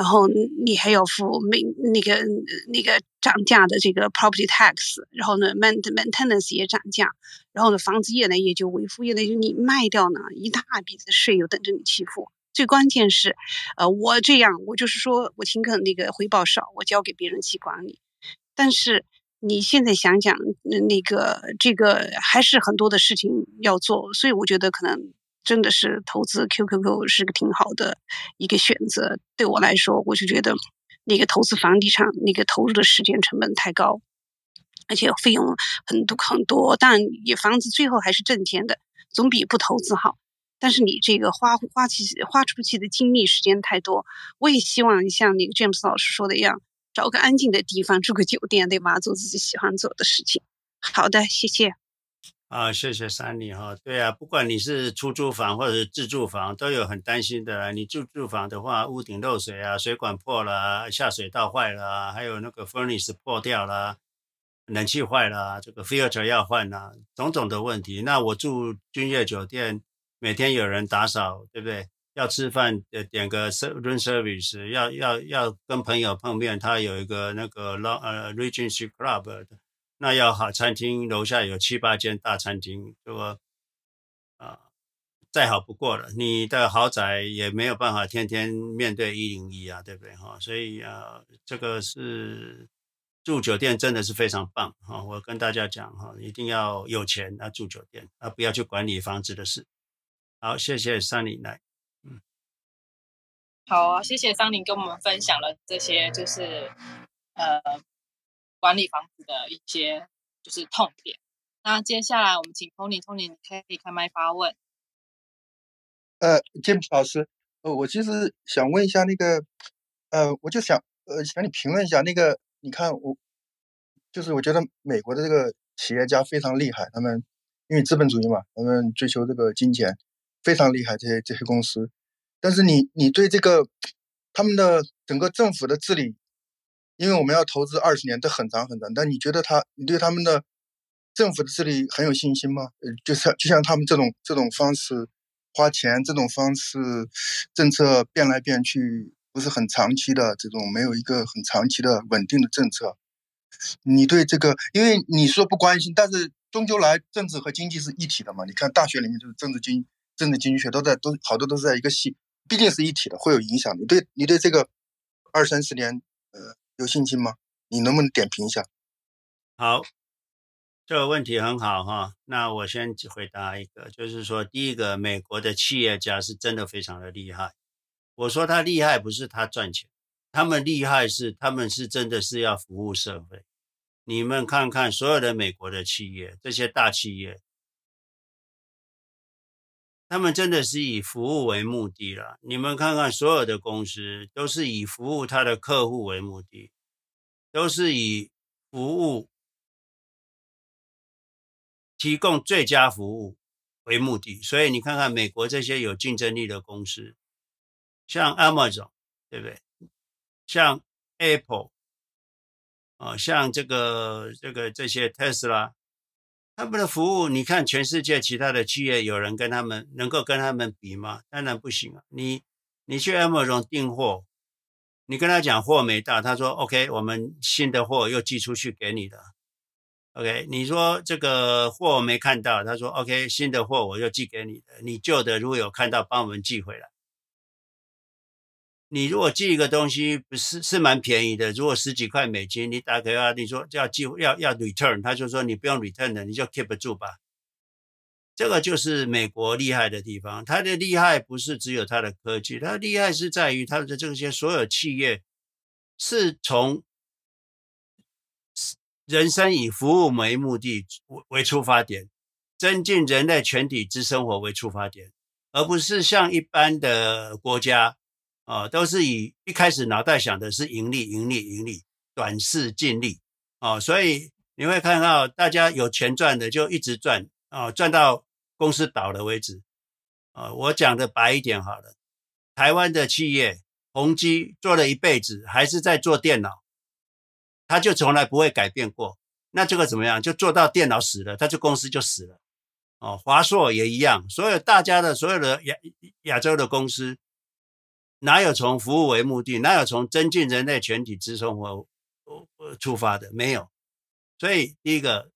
然后你还要付每那个那个涨价的这个 property tax，然后呢，maintenance 也涨价，然后呢，房子越来越就，维护越来越，你卖掉呢，一大笔的税又等着你去付。最关键是，呃，我这样，我就是说我宁可那个回报少，我交给别人去管理。但是你现在想想，那个这个还是很多的事情要做，所以我觉得可能。真的是投资 QQQ 是个挺好的一个选择。对我来说，我就觉得那个投资房地产那个投入的时间成本太高，而且费用很多很多。但你房子最后还是挣钱的，总比不投资好。但是你这个花花起花出去的精力时间太多。我也希望像那个 James 老师说的一样，找个安静的地方住个酒店，对吧？做自己喜欢做的事情。好的，谢谢。啊，谢谢山里哈，对啊，不管你是出租房或者是自住房，都有很担心的。你住住房的话，屋顶漏水啊，水管破了，下水道坏了，还有那个 furnace 破掉了，冷气坏了，这个 filter 要换了，种种的问题。那我住君悦酒店，每天有人打扫，对不对？要吃饭，呃，点个 room service，要要要跟朋友碰面，他有一个那个 long 呃 Regency Club 的。那要好餐厅，楼下有七八间大餐厅，这个啊，再好不过了。你的豪宅也没有办法天天面对一零一啊，对不对哈？所以啊，这个是住酒店真的是非常棒哈。我跟大家讲哈，一定要有钱啊住酒店啊，不要去管理房子的事。好，谢谢桑尼来，嗯，好啊，谢谢桑尼跟我们分享了这些，就是呃管理房子的一些就是痛点。那接下来我们请 Tony，Tony 你可以开麦发问。呃，Jim 老师，呃，我其实想问一下那个，呃，我就想呃想你评论一下那个，你看我就是我觉得美国的这个企业家非常厉害，他们因为资本主义嘛，他们追求这个金钱非常厉害，这些这些公司。但是你你对这个他们的整个政府的治理，因为我们要投资二十年，这很长很长，但你觉得他你对他们的？政府的治理很有信心吗？呃，就像就像他们这种这种方式花钱，这种方式政策变来变去，不是很长期的这种，没有一个很长期的稳定的政策。你对这个，因为你说不关心，但是终究来政治和经济是一体的嘛。你看大学里面就是政治经政治经济学都在都好多都是在一个系，毕竟是一体的，会有影响。你对你对这个二三十年呃有信心吗？你能不能点评一下？好。这个问题很好哈，那我先回答一个，就是说，第一个，美国的企业家是真的非常的厉害。我说他厉害不是他赚钱，他们厉害是他们是真的是要服务社会。你们看看所有的美国的企业，这些大企业，他们真的是以服务为目的了。你们看看所有的公司都是以服务他的客户为目的，都是以服务。提供最佳服务为目的，所以你看看美国这些有竞争力的公司，像 Amazon，对不对？像 Apple，啊，像这个这个这些特斯拉，他们的服务，你看全世界其他的企业有人跟他们能够跟他们比吗？当然不行啊！你你去 Amazon 订货，你跟他讲货没到，他说 OK，我们新的货又寄出去给你了。OK，你说这个货没看到，他说 OK，新的货我又寄给你的，你旧的如果有看到，帮我们寄回来。你如果寄一个东西不是是蛮便宜的，如果十几块美金，你打给他，你说要寄要要 return，他就说你不用 return 的，你就 keep 住吧。这个就是美国厉害的地方，它的厉害不是只有它的科技，它厉害是在于它的这些所有企业是从。人生以服务为目的为出发点，增进人类全体之生活为出发点，而不是像一般的国家，啊、都是以一开始脑袋想的是盈利、盈利、盈利，短视近利，啊、所以你会看到大家有钱赚的就一直赚，啊、赚到公司倒了为止，啊、我讲的白一点好了，台湾的企业宏基做了一辈子，还是在做电脑。他就从来不会改变过，那这个怎么样？就做到电脑死了，他这公司就死了。哦，华硕也一样，所有大家的所有的亚亚洲的公司，哪有从服务为目的，哪有从增进人类全体之生活出发的？没有。所以第一个，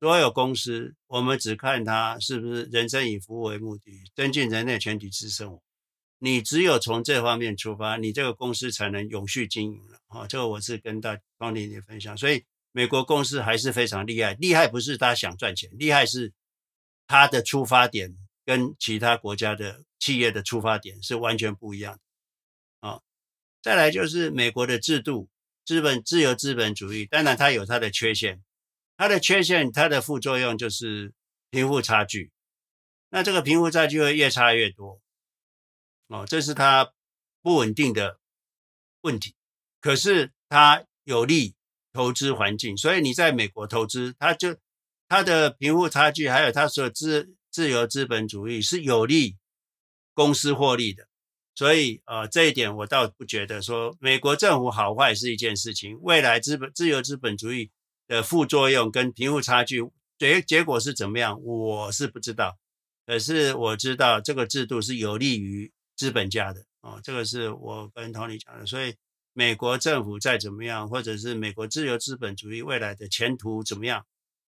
所有公司我们只看它是不是人生以服务为目的，增进人类全体之生活。你只有从这方面出发，你这个公司才能永续经营了啊！这个我是跟大方婷姐分享，所以美国公司还是非常厉害。厉害不是他想赚钱，厉害是他的出发点跟其他国家的企业的出发点是完全不一样的啊！再来就是美国的制度，资本自由资本主义，当然它有它的缺陷，它的缺陷，它的副作用就是贫富差距。那这个贫富差距会越差越多。哦，这是它不稳定的问题，可是它有利投资环境，所以你在美国投资，它就它的贫富差距，还有它所自自由资本主义是有利公司获利的，所以呃这一点我倒不觉得说美国政府好坏是一件事情，未来资本自由资本主义的副作用跟贫富差距结结果是怎么样，我是不知道，可是我知道这个制度是有利于。资本家的哦，这个是我跟 Tony 讲的，所以美国政府再怎么样，或者是美国自由资本主义未来的前途怎么样，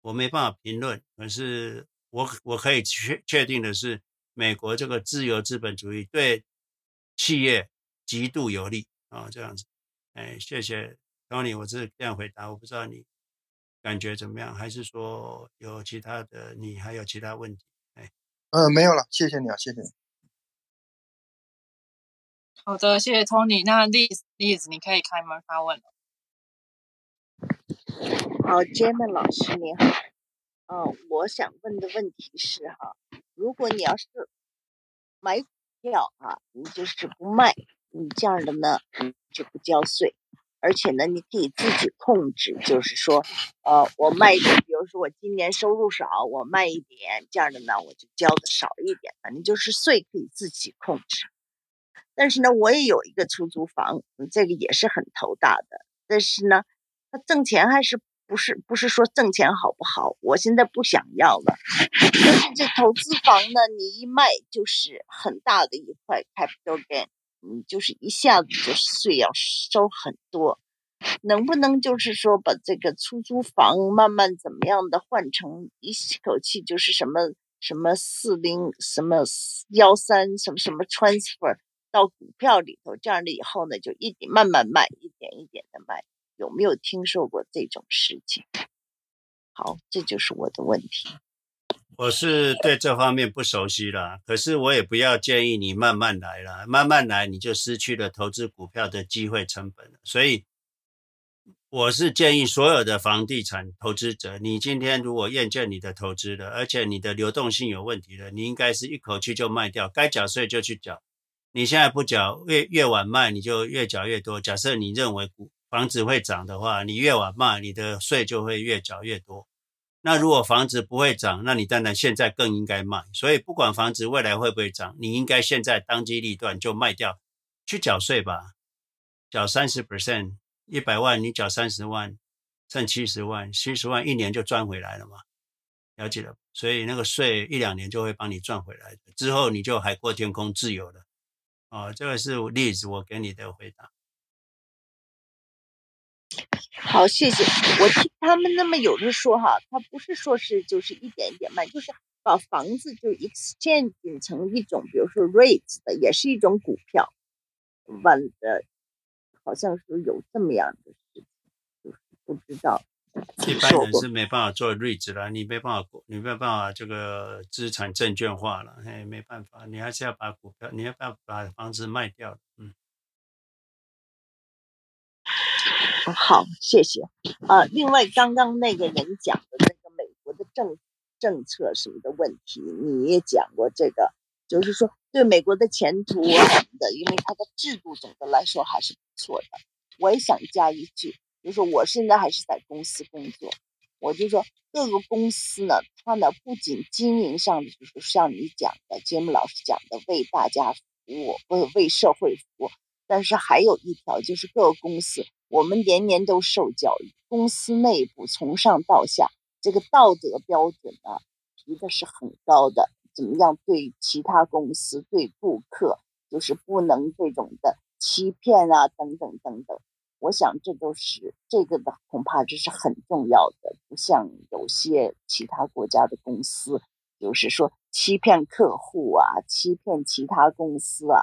我没办法评论。可是我我可以确确定的是，美国这个自由资本主义对企业极度有利啊，这样子。哎，谢谢 Tony，我是这样回答，我不知道你感觉怎么样，还是说有其他的，你还有其他问题？哎，呃，没有了，谢谢你啊，谢谢你。好的，谢谢 Tony。那 Liz，Liz，你可以开门发问了。好，Jim 老师你好。嗯、呃，我想问的问题是哈，如果你要是买股票啊，你就是不卖，你这样的呢，就不交税，而且呢，你可以自己控制，就是说，呃，我卖，比如说我今年收入少，我卖一点，这样的呢，我就交的少一点，反正就是税可以自己控制。但是呢，我也有一个出租房，这个也是很头大的。但是呢，它挣钱还是不是不是说挣钱好不好？我现在不想要了。*laughs* 但是这投资房呢，你一卖就是很大的一块 capital gain，你就是一下子就税要收很多。能不能就是说把这个出租房慢慢怎么样的换成一口气就是什么什么四零什么幺三什么什么 transfer？到股票里头，这样的以后呢，就一点慢慢卖，一点一点的卖。有没有听说过这种事情？好，这就是我的问题。我是对这方面不熟悉啦，可是我也不要建议你慢慢来啦，慢慢来你就失去了投资股票的机会成本了。所以，我是建议所有的房地产投资者，你今天如果厌倦你的投资了，而且你的流动性有问题了，你应该是一口气就卖掉，该缴税就去缴。你现在不缴，越越晚卖，你就越缴越多。假设你认为股房子会涨的话，你越晚卖，你的税就会越缴越多。那如果房子不会涨，那你当然现在更应该卖。所以不管房子未来会不会涨，你应该现在当机立断就卖掉，去缴税吧。缴三十 percent，一百万你缴三十万，剩七十万，七十万一年就赚回来了嘛。了解了，所以那个税一两年就会帮你赚回来，之后你就海阔天空，自由了。哦，这个是例子，我给你的回答。好，谢谢。我听他们那么有的说哈，他不是说是就是一点一点卖，就是把房子就 exchange 成一种，比如说 rate 的，也是一种股票。完的，好像是有这么样的事情，就是不知道。一般人是没办法做 REITs 了，你没办法，你没办法这个资产证券化了，嘿，没办法，你还是要把股票，你要不要把房子卖掉？嗯，好，谢谢。啊，另外刚刚那个人讲的那个美国的政政策什么的问题，你也讲过这个，就是说对美国的前途什么的，因为它的制度总的来说还是不错的。我也想加一句。就是我现在还是在公司工作，我就说各个公司呢，它呢不仅经营上的就是像你讲的，节目老师讲的为大家服务，为为社会服务，但是还有一条就是各个公司，我们年年都受教育，公司内部从上到下这个道德标准呢提的是很高的，怎么样对其他公司对顾客就是不能这种的欺骗啊等等等等。我想这都是这个的，恐怕这是很重要的。不像有些其他国家的公司，就是说欺骗客户啊，欺骗其他公司啊，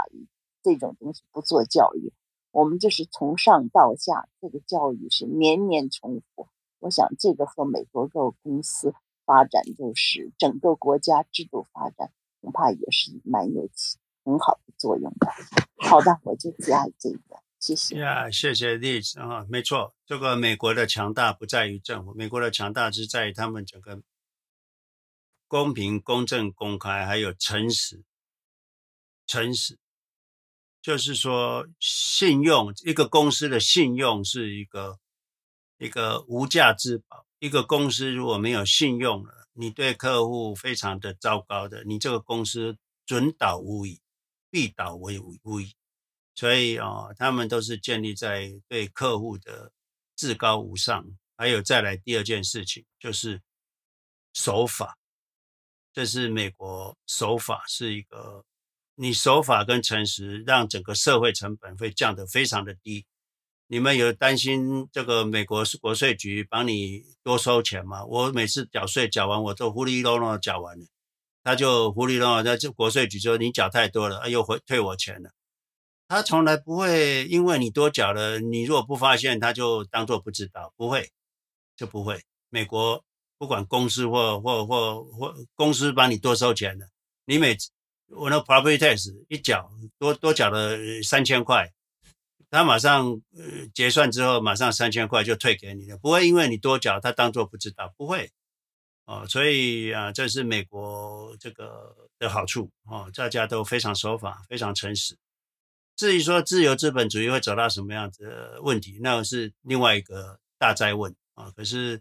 这种东西不做教育。我们就是从上到下，这个教育是年年重复。我想这个和美国各公司发展，就是整个国家制度发展，恐怕也是蛮有起很好的作用的。好的，我就加这个。谢谢呀，谢谢 Liz 啊，没错，这个美国的强大不在于政府，美国的强大是在于他们整个公平、公正、公开，还有诚实。诚实就是说，信用一个公司的信用是一个一个无价之宝。一个公司如果没有信用了，你对客户非常的糟糕的，你这个公司准倒无疑，必倒为无疑。所以啊、哦，他们都是建立在对客户的至高无上，还有再来第二件事情就是守法，这是美国守法是一个，你守法跟诚实，让整个社会成本会降得非常的低。你们有担心这个美国国税局帮你多收钱吗？我每次缴税缴完，我都糊里弄弄缴完了，他就糊里弄弄，那就国税局说你缴太多了，又回退我钱了。他从来不会因为你多缴了，你如果不发现，他就当做不知道，不会，就不会。美国不管公司或或或或公司帮你多收钱的，你每次我那 property tax 一缴多多缴了三千块。他马上呃结算之后，马上三千块就退给你了，不会因为你多缴，他当做不知道，不会哦。所以啊，这是美国这个的好处哦，大家都非常守法，非常诚实。至于说自由资本主义会走到什么样子的问题，那是另外一个大哉问啊。可是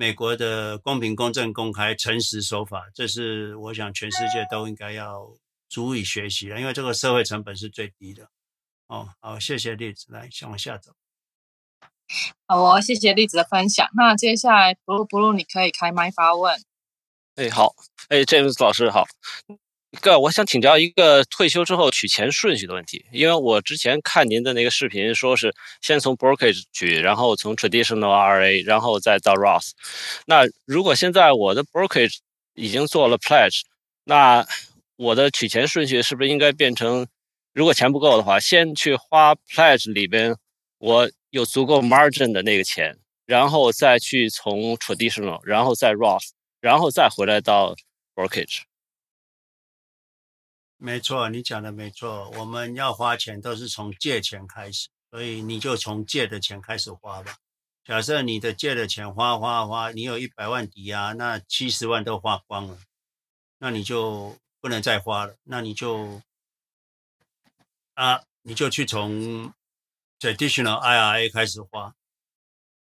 美国的公平、公正、公开、诚实、守法，这是我想全世界都应该要足以学习的，因为这个社会成本是最低的。哦，好，谢谢栗子，来，先往下走。好，我谢谢栗子的分享。那接下来，Blue Blue，你可以开麦发问。哎，好，哎，James 老师好。一个，我想请教一个退休之后取钱顺序的问题，因为我之前看您的那个视频，说是先从 brokerage 取，然后从 traditional RA，然后再到 Roth。那如果现在我的 brokerage 已经做了 pledge，那我的取钱顺序是不是应该变成？如果钱不够的话，先去花 pledge 里边，我有足够 margin 的那个钱，然后再去从 traditional，然后再 Roth，然后再回来到 brokerage。没错，你讲的没错。我们要花钱都是从借钱开始，所以你就从借的钱开始花吧。假设你的借的钱花花花，你有一百万抵押，那七十万都花光了，那你就不能再花了，那你就。啊，你就去从 traditional IRA 开始花。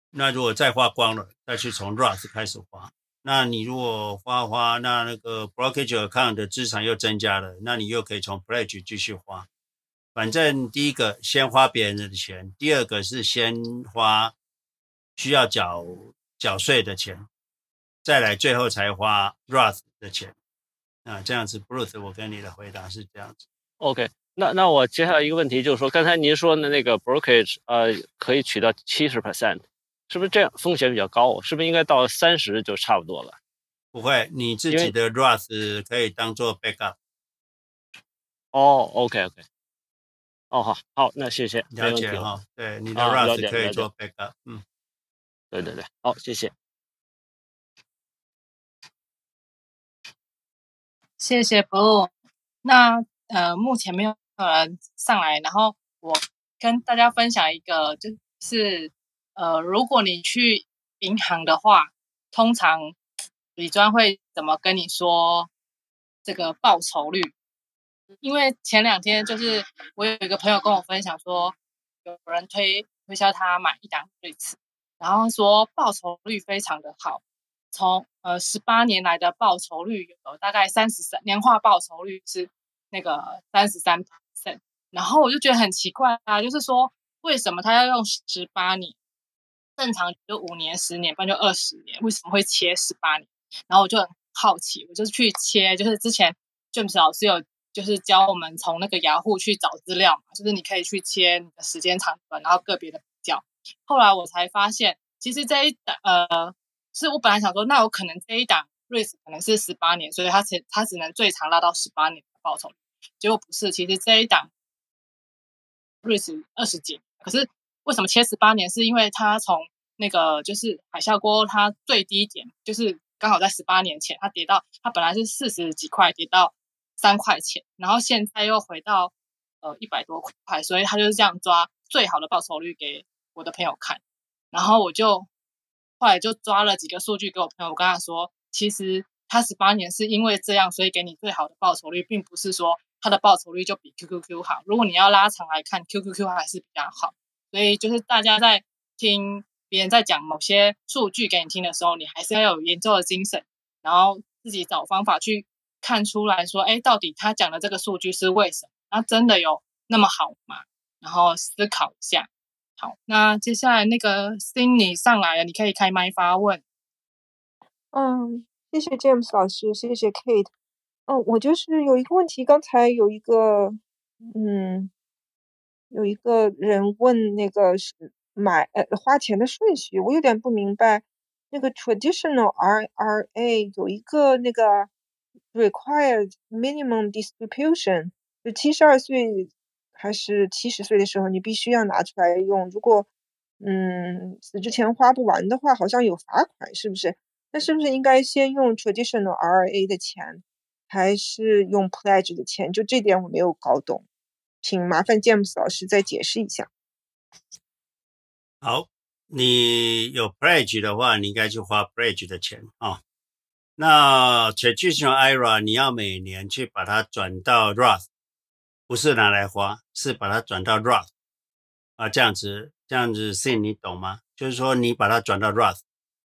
那如果再花光了，再去从 Roth 开始花。那你如果花花，那那个 brokerage account 的资产又增加了，那你又可以从 pledge 继续花。反正第一个先花别人的钱，第二个是先花需要缴缴税的钱，再来最后才花 Roth 的钱。啊，这样子，Bruce，我跟你的回答是这样子。OK。那那我接下来一个问题就是说，刚才您说的那个 brokerage，呃，可以取到七十 percent，是不是这样？风险比较高，是不是应该到三十就差不多了？不会，你自己的 Roth 可以当做 backup。哦，OK OK。哦，好，好，那谢谢。了解哈、哦，对，你的 Roth 可以做 backup。嗯，对对对，好，谢谢。谢谢 Blue。那呃，目前没有。人，上来，然后我跟大家分享一个，就是呃，如果你去银行的话，通常李专会怎么跟你说这个报酬率？因为前两天就是我有一个朋友跟我分享说，有人推推销他买一档 REITs，然后说报酬率非常的好，从呃十八年来的报酬率有大概三十三，年化报酬率是那个三十三。然后我就觉得很奇怪啊，就是说为什么他要用十八年？正常就五年、十年，不然就二十年，为什么会切十八年？然后我就很好奇，我就去切，就是之前 James 老师有就是教我们从那个雅虎去找资料嘛，就是你可以去切你的时间长短，然后个别的比较。后来我才发现，其实这一档呃，是我本来想说，那有可能这一档 REITs 可能是十八年，所以它只它只能最长拉到十八年的报酬。结果不是，其实这一档。瑞士二十几，可是为什么切十八年？是因为它从那个就是海啸锅，它最低点就是刚好在十八年前，它跌到它本来是四十几块，跌到三块钱，然后现在又回到呃一百多块，所以他就是这样抓最好的报酬率给我的朋友看，然后我就后来就抓了几个数据给我朋友，我跟他说，其实他十八年是因为这样，所以给你最好的报酬率，并不是说。它的报酬率就比 QQQ 好。如果你要拉长来看，QQQ 还是比较好。所以就是大家在听别人在讲某些数据给你听的时候，你还是要有研究的精神，然后自己找方法去看出来说，哎，到底他讲的这个数据是为什么？那真的有那么好吗？然后思考一下。好，那接下来那个 Cindy 上来了，你可以开麦发问。嗯，谢谢 James 老师，谢谢 Kate。哦，我就是有一个问题，刚才有一个，嗯，有一个人问那个是买呃花钱的顺序，我有点不明白。那个 traditional IRA 有一个那个 required minimum distribution，就七十二岁还是七十岁的时候，你必须要拿出来用。如果嗯死之前花不完的话，好像有罚款，是不是？那是不是应该先用 traditional IRA 的钱，还是用 pledge 的钱？就这点我没有搞懂，请麻烦 James 老师再解释一下。好。你有 pledge 的话，你应该去花 pledge 的钱啊、那 traditional IRA 你要每年去把它转到 Roth，不是拿来花，是把它转到 Roth 啊，这样子，这样子信你懂吗？就是说你把它转到 Roth，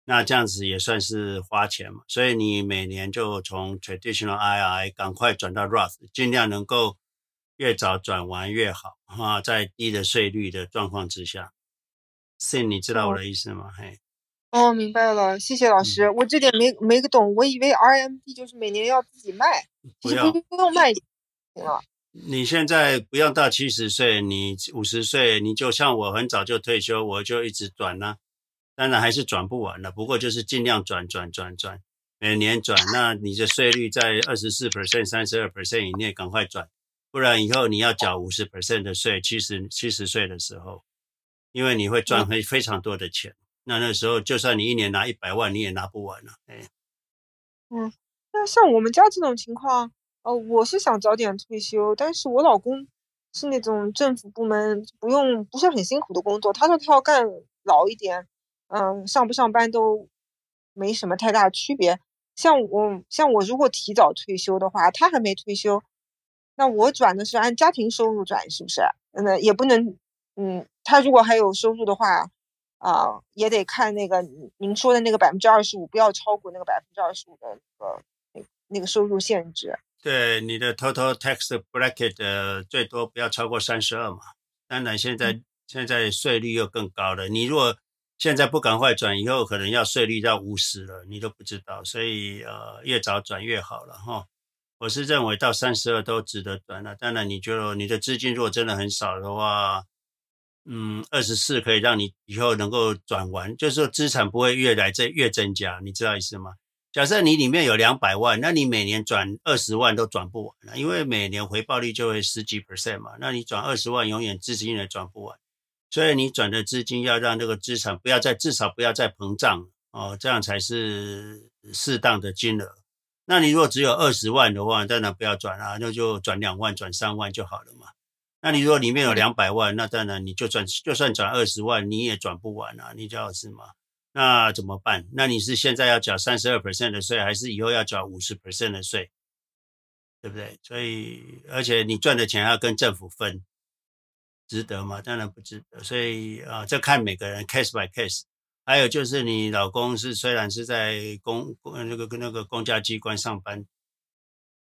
那这样子也算是花钱嘛。所以你每年就从 traditional IRA 赶快转到 Roth，尽量能够越早转完越好啊，在低的税率的状况之下。是，你知道我的意思吗？哦、嘿，哦，明白了，谢谢老师。嗯、我这点没没个懂，我以为 RMD 就是每年要自己卖，不要不用卖行了。你现在不用到七十岁，你五十岁，你就像我很早就退休，我就一直转呢、啊。当然还是转不完了，不过就是尽量转转转转，每年转。那你的税率在二十四 percent、三十二 percent 以内，赶快转，不然以后你要缴五十 percent 的税，七十七十岁的时候。因为你会赚非非常多的钱，嗯、那那时候就算你一年拿一百万，你也拿不完了。哎，嗯，那像我们家这种情况，呃，我是想早点退休，但是我老公是那种政府部门不用不是很辛苦的工作，他说他要干老一点，嗯，上不上班都没什么太大区别。像我像我如果提早退休的话，他还没退休，那我转的是按家庭收入转，是不是？那也不能。嗯，他如果还有收入的话，啊、呃，也得看那个您说的那个百分之二十五，不要超过那个百分之二十五的那个那那个收入限制。对，你的 total tax bracket 最多不要超过三十二嘛。当然，现在、嗯、现在税率又更高了。你如果现在不赶快转，以后可能要税率到五十了，你都不知道。所以呃，越早转越好了哈。我是认为到三十二都值得转了。当然，你觉得你的资金如果真的很少的话。嗯，二十四可以让你以后能够转完，就是说资产不会越来这越增加，你知道意思吗？假设你里面有两百万，那你每年转二十万都转不完了，因为每年回报率就会十几 percent 嘛，那你转二十万永远资金也转不完，所以你转的资金要让这个资产不要再至少不要再膨胀哦，这样才是适当的金额。那你如果只有二十万的话，当然不要转啊，那就转两万、转三万就好了嘛。那你如果里面有两百万，那当然你就转，就算转二十万，你也转不完啊，你知道是吗？那怎么办？那你是现在要缴三十二 percent 的税，还是以后要缴五十 percent 的税？对不对？所以，而且你赚的钱要跟政府分，值得吗？当然不值得。所以啊，这看每个人 case by case。还有就是你老公是虽然是在公那个那个公家机关上班。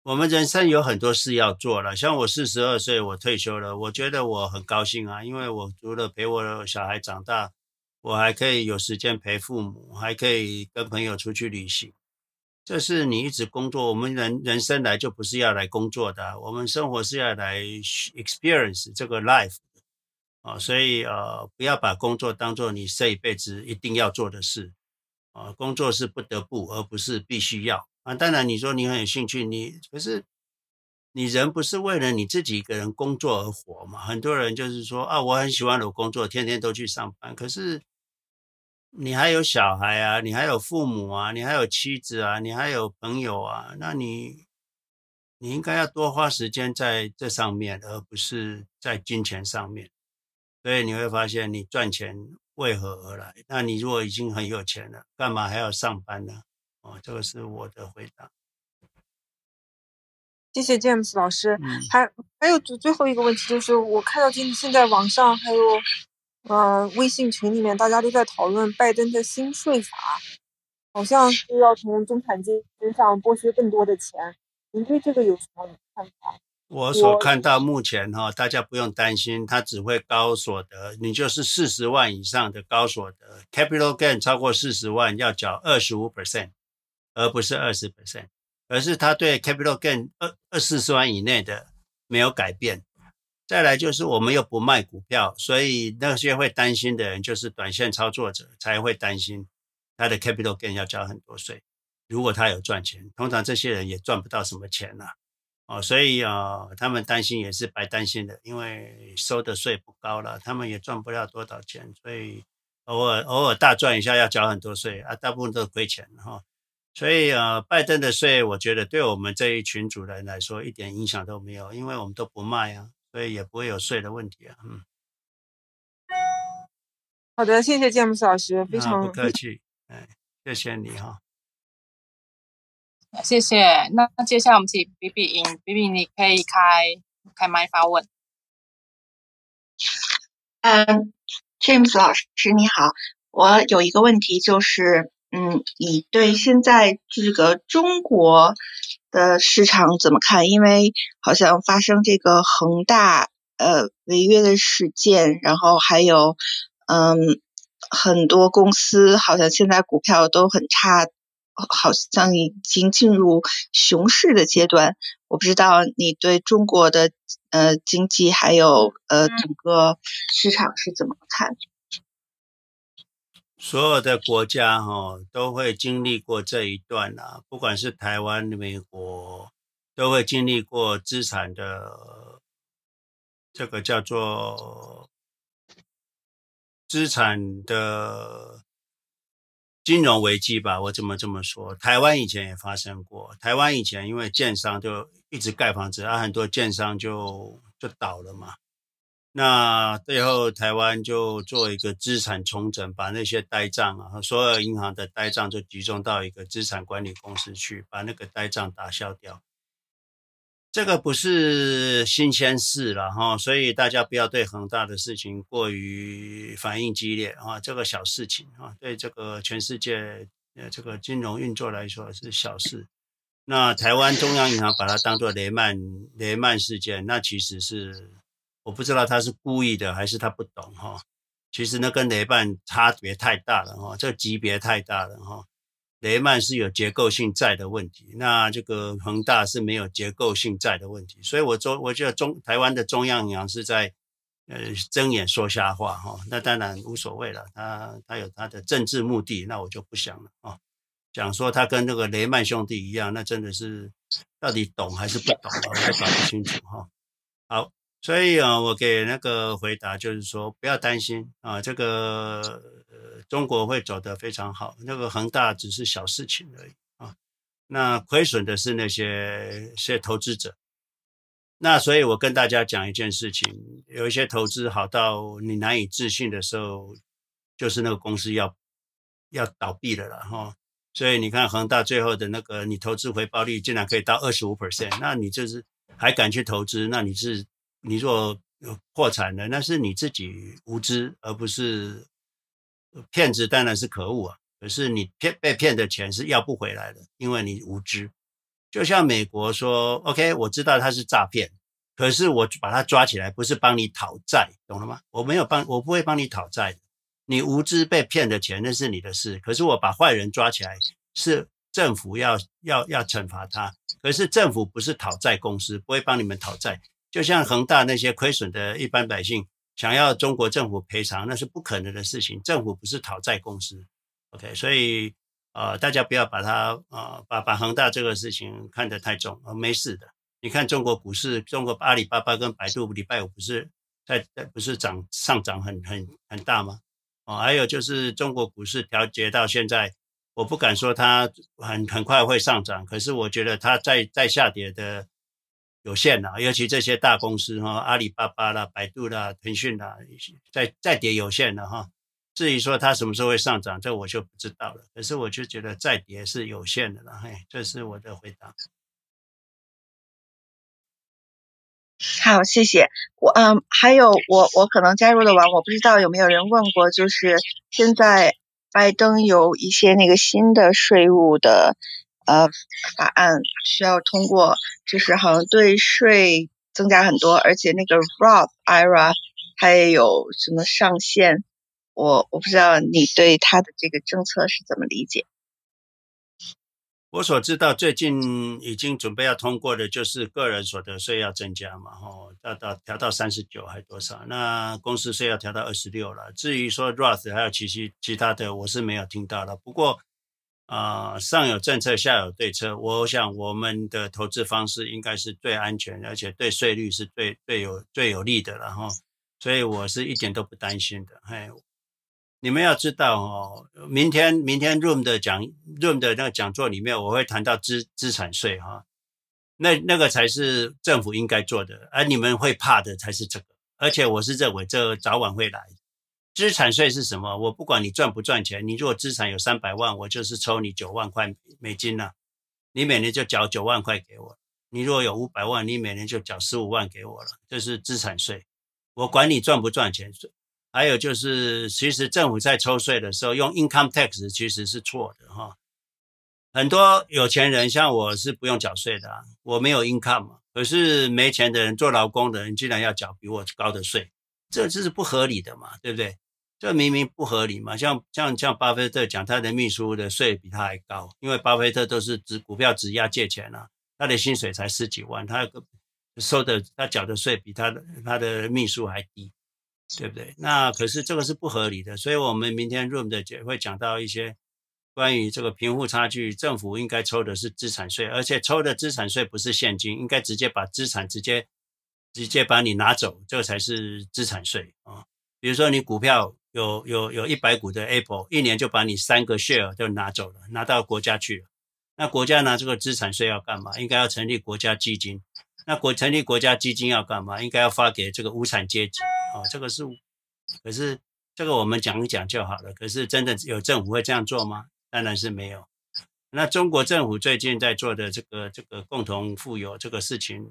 我们人生有很多事要做了，像我四十二岁，我退休了，我觉得我很高兴啊，因为我除了陪我的小孩长大，我还可以有时间陪父母，还可以跟朋友出去旅行。这是你一直工作，我们人人生来就不是要来工作的，我们生活是要来 experience 这个 life 啊，所以呃，不要把工作当做你这一辈子一定要做的事啊，工作是不得不，而不是必须要。啊，当然你说你很有兴趣，你可是你人不是为了你自己一个人工作而活嘛？很多人就是说啊，我很喜欢我工作，天天都去上班，可是你还有小孩啊，你还有父母啊，你还有妻子啊，你还有朋友啊，那你你应该要多花时间在这上面，而不是在金钱上面。所以你会发现，你赚钱为何而来？那你如果已经很有钱了，干嘛还要上班呢？哦，这个是我的回答。谢谢 James 老师。嗯、还还有最最后一个问题，就是我看到今现在网上还有呃微信群里面大家都在讨论拜登的新税法，好像是要从中产阶级身上剥削更多的钱。您对这个有什么看法？我所看到目前哈、哦，大家不用担心，它只会高所得，你就是四十万以上的高所得，capital gain 超过四十万要缴二十五 percent。而不是二十 percent，而是他对 capital gain 二二四十万以内的没有改变，再来就是我们又不卖股票，所以那些会担心的人就是短线操作者才会担心他的 capital gain 要交很多税。如果他有赚钱，通常这些人也赚不到什么钱呐、啊，哦，所以啊、呃，他们担心也是白担心的，因为收的税不高了，他们也赚不了多少钱，所以偶尔偶尔大赚一下要缴很多税啊，大部分都是亏钱哈、哦。所以啊、呃，拜登的税，我觉得对我们这一群主人来说一点影响都没有，因为我们都不卖啊。所以也不会有税的问题啊，嗯。好的，谢谢詹姆斯老师，非常不客气，哎，谢谢你哈。谢谢。那接下来我们请 B B 赢，B B 你可以开开麦发问。嗯，James 老师你好，我有一个问题就是，嗯，你对现在这个中国的市场怎么看？因为好像发生这个恒大呃违约的事件，然后还有嗯很多公司好像现在股票都很差，好像已经进入熊市的阶段。我不知道你对中国的呃经济还有呃整个市场是怎么看？所有的国家哈、哦、都会经历过这一段啊，不管是台湾、美国，都会经历过资产的这个叫做资产的金融危机吧，我怎么这么说？台湾以前也发生过，台湾以前因为建商就一直盖房子，啊，很多建商就就倒了嘛。那最后，台湾就做一个资产重整，把那些呆账啊，所有银行的呆账就集中到一个资产管理公司去，把那个呆账打消掉。这个不是新鲜事了哈，所以大家不要对恒大的事情过于反应激烈啊，这个小事情啊，对这个全世界呃这个金融运作来说是小事。那台湾中央银行把它当作雷曼雷曼事件，那其实是。我不知道他是故意的还是他不懂哈，其实那跟雷曼差别太大了哈，这级别太大了哈。雷曼是有结构性债的问题，那这个恒大是没有结构性债的问题，所以我中我觉得中台湾的中央银行是在呃睁眼说瞎话哈，那当然无所谓了，他他有他的政治目的，那我就不想了啊，讲说他跟那个雷曼兄弟一样，那真的是到底懂还是不懂，我还搞不清楚哈。好。所以啊，我给那个回答就是说，不要担心啊，这个，中国会走得非常好。那个恒大只是小事情而已啊，那亏损的是那些些投资者。那所以我跟大家讲一件事情，有一些投资好到你难以置信的时候，就是那个公司要要倒闭了了哈。所以你看恒大最后的那个，你投资回报率竟然可以到二十五 percent，那你就是还敢去投资，那你是。你若破产了，那是你自己无知，而不是骗子。当然是可恶啊！可是你骗被骗的钱是要不回来的，因为你无知。就像美国说：“OK，我知道他是诈骗，可是我把他抓起来，不是帮你讨债，懂了吗？我没有帮，我不会帮你讨债的。你无知被骗的钱，那是你的事。可是我把坏人抓起来，是政府要要要惩罚他。可是政府不是讨债公司，不会帮你们讨债。”就像恒大那些亏损的一般百姓想要中国政府赔偿，那是不可能的事情。政府不是讨债公司，OK？所以呃，大家不要把它呃把把恒大这个事情看得太重，呃，没事的。你看中国股市，中国阿里巴巴跟百度礼拜五不是在在不是涨上涨很很很大吗？哦，还有就是中国股市调节到现在，我不敢说它很很快会上涨，可是我觉得它在在下跌的。有限的，尤其这些大公司哈，阿里巴巴啦、百度啦、腾讯啦，再再跌有限的哈。至于说它什么时候会上涨，这我就不知道了。可是我就觉得再跌是有限的了。嘿，这是我的回答。好，谢谢。我嗯，还有我我可能加入的晚，我不知道有没有人问过，就是现在拜登有一些那个新的税务的。呃，法案需要通过，就是好像对税增加很多，而且那个 Roth IRA 它也有什么上限，我我不知道你对他的这个政策是怎么理解？我所知道，最近已经准备要通过的就是个人所得税要增加嘛，吼，要到调到三十九还多少？那公司税要调到二十六了。至于说 Roth 还有其其其他的，我是没有听到的。不过啊、上有政策，下有对策。我想我们的投资方式应该是最安全，而且对税率是最最有最有利的了哈。所以我是一点都不担心的，嘿。你们要知道哦，明天明天 Room 的讲 Room 的那个讲座里面，我会谈到资资产税哈，那那个才是政府应该做的，而你们会怕的才是这个。而且我是认为这早晚会来。资产税是什么？我不管你赚不赚钱，你如果资产有三百万，我就是抽你九万块美金呐，你每年就缴九万块给我。你如果有五百万，你每年就缴十五万给我了，这是资产税。我管你赚不赚钱。还有就是，其实政府在抽税的时候用 income tax 其实是错的哈。很多有钱人像我是不用缴税的，我没有 income，可是没钱的人做劳工的人竟然要缴比我高的税，这这是不合理的嘛，对不对？这明明不合理嘛。像像像巴菲特讲，他的秘书的税比他还高，因为巴菲特都是指股票只押借钱啊，他的薪水才十几万，他收的他缴的税比他的他的秘书还低。对不对？那可是这个是不合理的，所以我们明天 room 的也会讲到一些关于这个贫富差距，政府应该抽的是资产税，而且抽的资产税不是现金，应该直接把资产直接直接把你拿走，这才是资产税啊。比如说你股票有有有一百股的 Apple，一年就把你三个 share 就拿走了，拿到国家去了。那国家拿这个资产税要干嘛？应该要成立国家基金。那国成立国家基金要干嘛？应该要发给这个无产阶级。哦，这个是，可是这个我们讲一讲就好了。可是真的有政府会这样做吗？当然是没有。那中国政府最近在做的这个这个共同富有这个事情，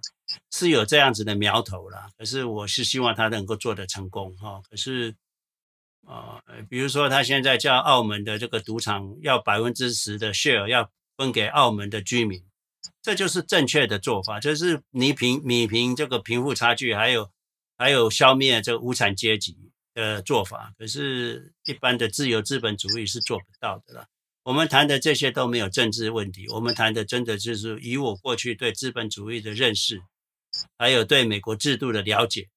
是有这样子的苗头啦。可是我是希望他能够做得成功哈。可是啊，比如说他现在叫澳门的这个赌场要百分之十的 share 要分给澳门的居民，这就是正确的做法，就是弭平弭平这个贫富差距，还有。还有消灭这个无产阶级的做法，可是，一般的自由资本主义是做不到的了。我们谈的这些都没有政治问题，我们谈的真的就是以我过去对资本主义的认识，还有对美国制度的了解。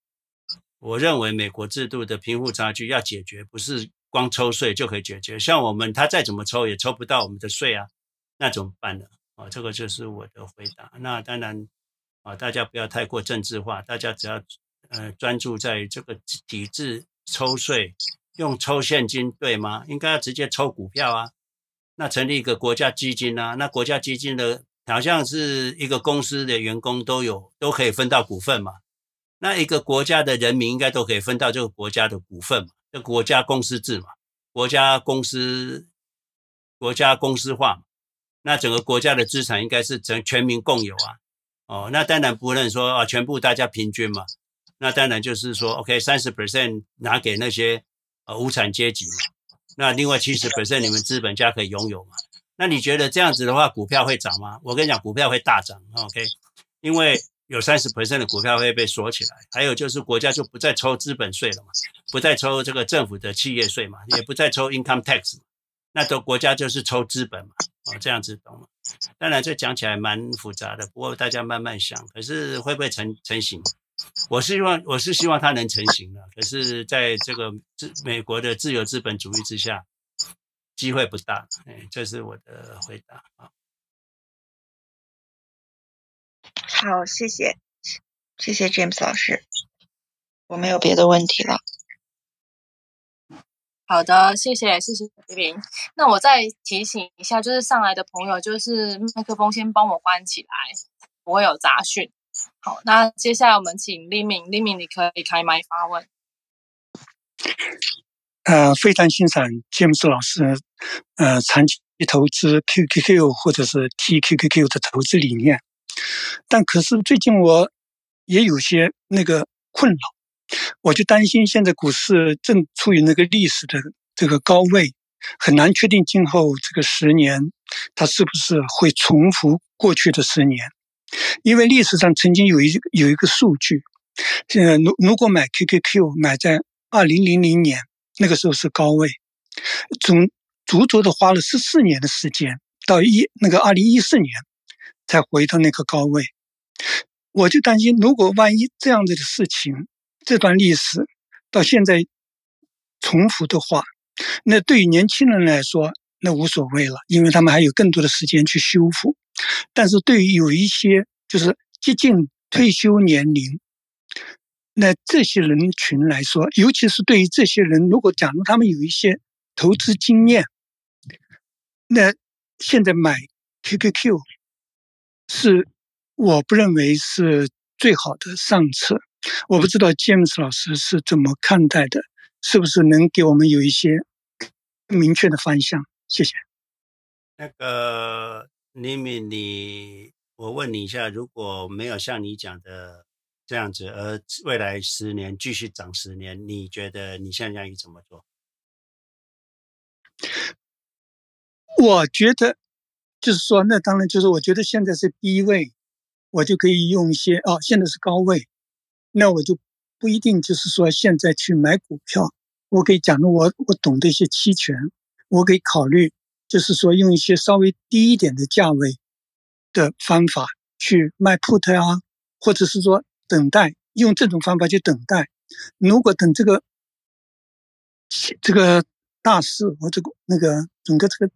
我认为美国制度的贫富差距要解决，不是光抽税就可以解决。像我们，他再怎么抽也抽不到我们的税啊，那怎么办呢？啊，这个就是我的回答。那当然啊，大家不要太过政治化，大家只要。呃，专注在这个体制抽税，用抽现金对吗？应该要直接抽股票啊。那成立一个国家基金啊，那国家基金的好像是一个公司的员工都有都可以分到股份嘛。那一个国家的人民应该都可以分到这个国家的股份嘛。这国家公司制嘛，国家公司国家公司化嘛。那整个国家的资产应该是全全民共有啊。哦，那当然不能说啊，全部大家平均嘛。那当然就是说，OK，三十 percent 拿给那些呃无产阶级嘛，那另外七十 percent 你们资本家可以拥有嘛？那你觉得这样子的话，股票会涨吗？我跟你讲，股票会大涨，OK，因为有三十 percent 的股票会被锁起来，还有就是国家就不再抽资本税了嘛，不再抽这个政府的企业税嘛，也不再抽 income tax，嘛那都国家就是抽资本嘛，哦，这样子懂吗？当然这讲起来蛮复杂的，不过大家慢慢想，可是会不会成成型？我是希望，我是希望它能成型的，可是在这个自美国的自由资本主义之下，机会不大。哎，这是我的回答啊。好，谢谢，谢谢 James 老师，我没有别的问题了。好的，谢谢，谢谢李林。那我再提醒一下，就是上来的朋友，就是麦克风先帮我关起来，不会有杂讯。好，那接下来我们请李敏，李敏你可以开麦发问。呃，非常欣赏 James 老师，呃，长期投资 QQQ 或者是 TQQQ 的投资理念，但可是最近我也有些那个困扰，我就担心现在股市正处于那个历史的这个高位，很难确定今后这个十年它是不是会重复过去的十年。因为历史上曾经有一有一个数据，呃，如如果买 QQQ 买在二零零零年，那个时候是高位，总足足的花了十四年的时间，到一那个二零一四年才回到那个高位。我就担心，如果万一这样子的事情，这段历史到现在重复的话，那对于年轻人来说，那无所谓了，因为他们还有更多的时间去修复。但是对于有一些就是接近退休年龄，那这些人群来说，尤其是对于这些人，如果假如他们有一些投资经验，那现在买 QQQ 是我不认为是最好的上策。我不知道 James 老师是怎么看待的，是不是能给我们有一些明确的方向？谢谢。那个李敏，你我问你一下，如果没有像你讲的这样子，而未来十年继续涨十年，你觉得你现在应该怎么做？我觉得就是说，那当然就是我觉得现在是低位，我就可以用一些哦，现在是高位，那我就不一定就是说现在去买股票，我可以讲的我我懂得一些期权。我可以考虑，就是说用一些稍微低一点的价位的方法去卖 put 啊，或者是说等待，用这种方法去等待。如果等这个这个大势或者那个整个这个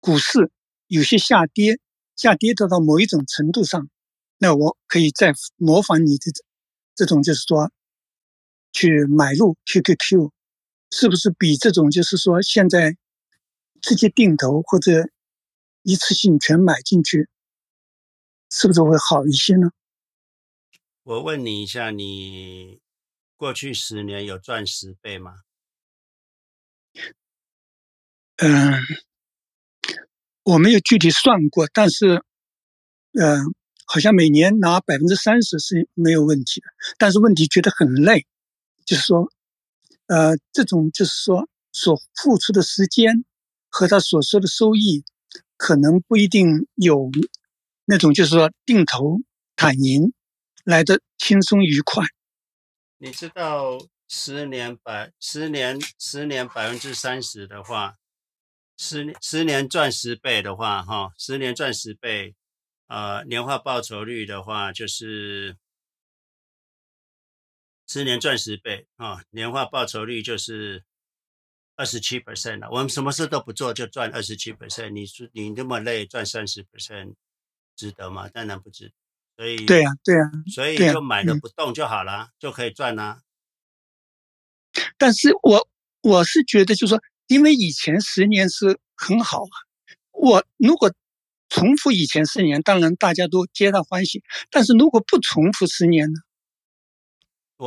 股市有些下跌，下跌到到某一种程度上，那我可以再模仿你的这种，就是说去买入 QQQ。是不是比这种就是说现在直接定投或者一次性全买进去，是不是会好一些呢？我问你一下，你过去十年有赚十倍吗？嗯，我没有具体算过，但是，嗯，好像每年拿百分之三十是没有问题的，但是问题觉得很累，就是说。呃，这种就是说，所付出的时间和他所说的收益，可能不一定有那种就是说定投躺赢来的轻松愉快。你知道十年百十年十年百分之三十的话，十年十年赚十倍的话，哈，十年赚十倍，呃，年化报酬率的话就是。十年赚十倍啊、哦，年化报酬率就是二十七 percent 了。我们什么事都不做就赚二十七 percent，你说你那么累赚三十 percent，值得吗？当然不值得。所以对呀、啊，对呀、啊，所以就买了不动就好了，啊嗯、就可以赚啦。但是我我是觉得，就是说，因为以前十年是很好啊。我如果重复以前十年，当然大家都皆大欢喜。但是如果不重复十年呢？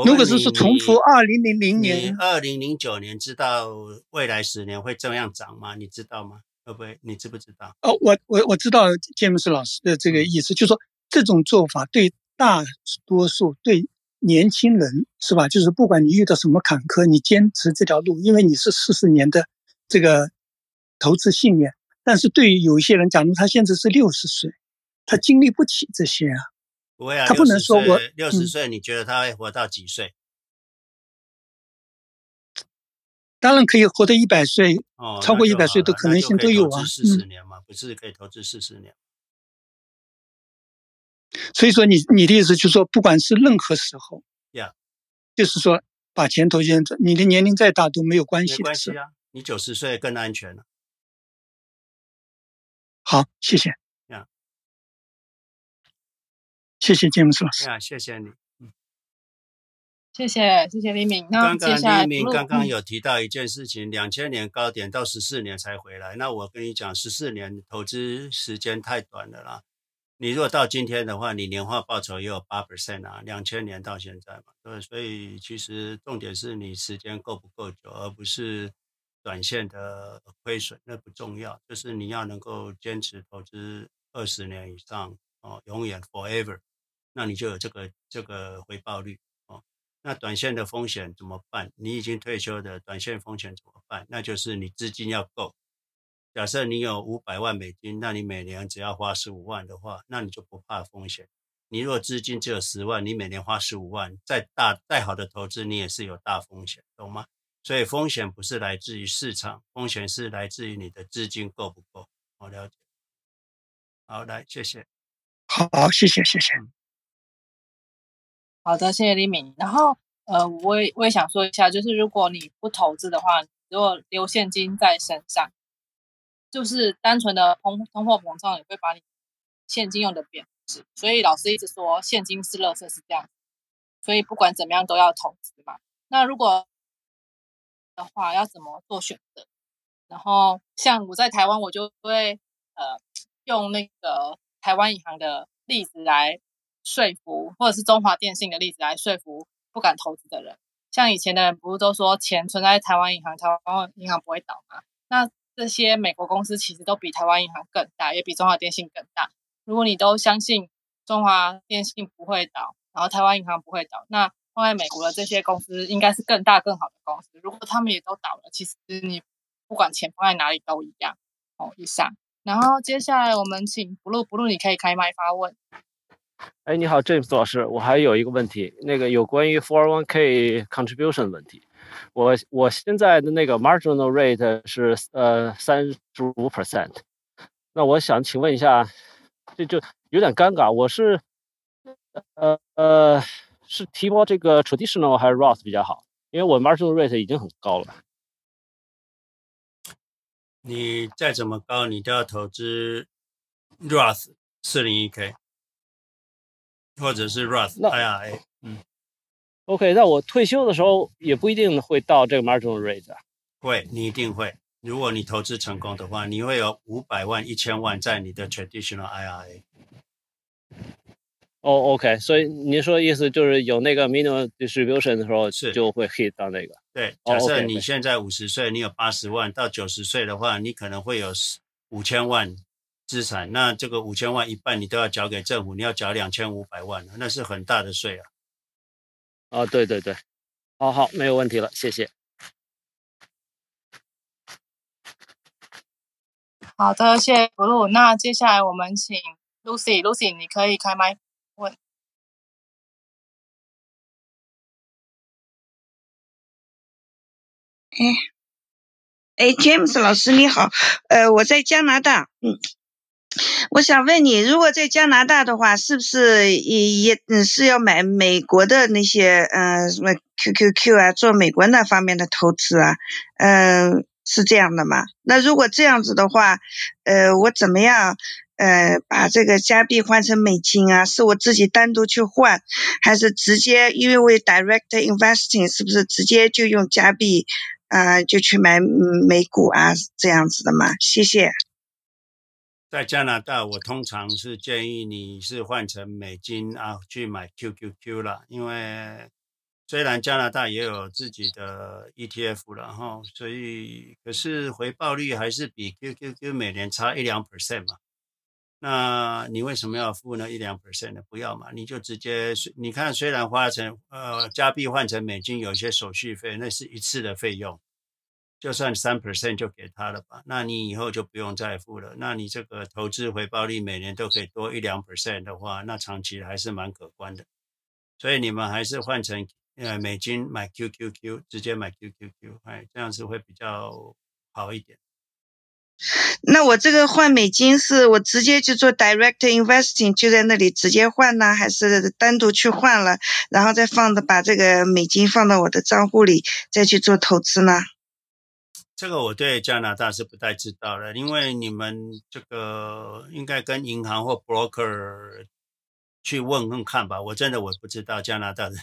如果是说重复二零零零年，二零零九年知道未来十年会这样涨吗？你知道吗？会不会？你知不知道？哦，我我我知道詹姆斯老师的这个意思，就是说这种做法对大多数对年轻人是吧？就是不管你遇到什么坎坷，你坚持这条路，因为你是四十年的这个投资信念。但是对于有一些人，假如他现在是六十岁，他经历不起这些啊。不会啊，他不能说我六十岁，你觉得他会活到几岁？嗯、当然可以活到一百岁，哦，超过一百岁的可能性都有啊。四十年嘛，嗯、不是可以投资四十年？所以说你，你你的意思就是说，不管是任何时候，呀.就是说把钱投进去，你的年龄再大都没有关系的。没关系啊，你九十岁更安全了。好，谢谢。谢谢詹姆斯老师。啊，谢谢你。嗯，谢谢谢谢李敏。刚刚李明刚刚有提到一件事情，两千年高点到十四年才回来。那我跟你讲，十四年投资时间太短了啦。你如果到今天的话，你年化报酬也有八 percent 啊。两千年到现在嘛，对，所以其实重点是你时间够不够久，而不是短线的亏损，那不重要。就是你要能够坚持投资二十年以上哦，永远 forever。那你就有这个这个回报率哦。那短线的风险怎么办？你已经退休的短线风险怎么办？那就是你资金要够。假设你有五百万美金，那你每年只要花十五万的话，那你就不怕风险。你如果资金只有十万，你每年花十五万，再大再好的投资，你也是有大风险，懂吗？所以风险不是来自于市场，风险是来自于你的资金够不够。我了解。好，来，谢谢。好，谢谢，谢谢。好的，谢谢李敏。然后，呃，我也我也想说一下，就是如果你不投资的话，如果留现金在身上，就是单纯的通通货膨胀也会把你现金用的贬值。所以老师一直说现金是垃圾，是这样。所以不管怎么样都要投资嘛。那如果的话要怎么做选择？然后像我在台湾，我就会呃用那个台湾银行的例子来说服，或者是中华电信的例子来说服不敢投资的人。像以前的人不是都说钱存在台湾银行，台湾银行不会倒吗？那这些美国公司其实都比台湾银行更大，也比中华电信更大。如果你都相信中华电信不会倒，然后台湾银行不会倒，那放在美国的这些公司应该是更大更好的公司。如果他们也都倒了，其实你不管钱放在哪里都一样。哦，以上。然后接下来我们请 Blue Blue，你可以开麦发问。哎，你好，James 老师，我还有一个问题，那个有关于 401k contribution 的问题。我我现在的那个 marginal rate 是呃三十五 percent，那我想请问一下，这就有点尴尬，我是呃呃是提拨这个 traditional 还是 Roth 比较好？因为我 marginal rate 已经很高了。你再怎么高，你都要投资 Roth 401k。或者是 Roth IRA，嗯，OK，那我退休的时候也不一定会到这个 marginal rate 啊。会，你一定会。如果你投资成功的话，你会有五百万、一千万在你的 traditional IRA。哦、oh，OK，所以您说的意思就是有那个 minimum distribution 的时候，是就会 hit 到那个。对，假设你现在五十岁，你有八十万，到九十岁的话，你可能会有五千万。资产，那这个五千万一半你都要缴给政府，你要缴两千五百万，那是很大的税啊！啊，对对对，好好，没有问题了，谢谢。好的，谢谢 Blue。那接下来我们请 Lucy，Lucy，你可以开麦哎，哎，James 老师你好，呃，我在加拿大，嗯。我想问你，如果在加拿大的话，是不是也也是要买美国的那些嗯什么 QQQ 啊，做美国那方面的投资啊？嗯，是这样的吗？那如果这样子的话，呃，我怎么样呃把这个加币换成美金啊？是我自己单独去换，还是直接因为我 direct investing，是不是直接就用加币啊就去买美股啊这样子的嘛？谢谢。在加拿大，我通常是建议你是换成美金啊去买 QQQ 了，因为虽然加拿大也有自己的 ETF 了哈，所以可是回报率还是比 QQQ 每年差一两 percent 嘛。那你为什么要付那一两 percent 呢？不要嘛，你就直接你看，虽然花成呃加币换成美金有些手续费，那是一次的费用。就算三 percent 就给他了吧，那你以后就不用再付了。那你这个投资回报率每年都可以多一两 percent 的话，那长期还是蛮可观的。所以你们还是换成呃美金买 QQQ，直接买 QQQ，哎，这样子会比较好一点。那我这个换美金是我直接就做 direct investing，就在那里直接换呢，还是单独去换了，然后再放的把这个美金放到我的账户里再去做投资呢？这个我对加拿大是不太知道的，因为你们这个应该跟银行或 broker 去问问看吧。我真的我不知道加拿大的，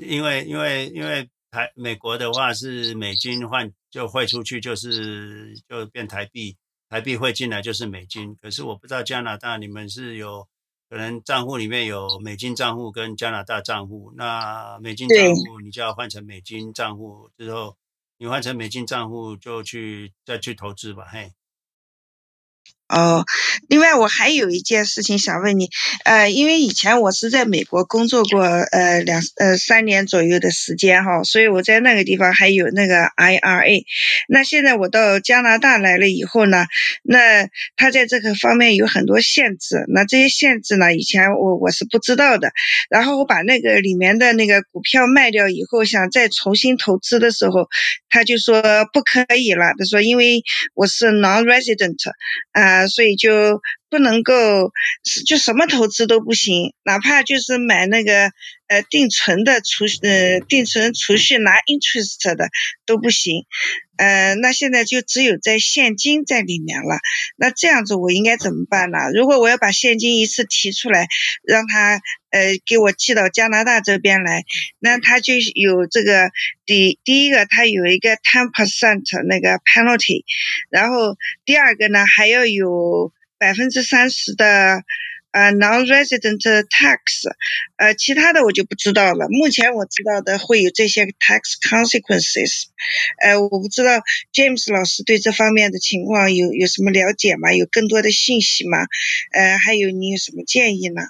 因为因为因为台美国的话是美金换就汇出去就是就变台币，台币汇进来就是美金。可是我不知道加拿大你们是有可能账户里面有美金账户跟加拿大账户，那美金账户你就要换成美金账户之后。你换成美金账户就去再去投资吧，嘿。哦，另外我还有一件事情想问你，呃，因为以前我是在美国工作过，呃，两呃三年左右的时间哈，所以我在那个地方还有那个 IRA。那现在我到加拿大来了以后呢，那他在这个方面有很多限制，那这些限制呢，以前我我是不知道的。然后我把那个里面的那个股票卖掉以后，想再重新投资的时候，他就说不可以了，他说因为我是 non-resident 啊。啊，所以就不能够就什么投资都不行，哪怕就是买那个呃定存的储呃定存储蓄拿 interest 的都不行。呃，那现在就只有在现金在里面了。那这样子我应该怎么办呢？如果我要把现金一次提出来，让他呃给我寄到加拿大这边来，那他就有这个第第一个，他有一个 ten percent 那个 penalty，然后第二个呢还要有百分之三十的。呃、，non-resident tax，呃，其他的我就不知道了。目前我知道的会有这些 tax consequences，呃，我不知道 James 老师对这方面的情况有有什么了解吗？有更多的信息吗？呃，还有你有什么建议呢？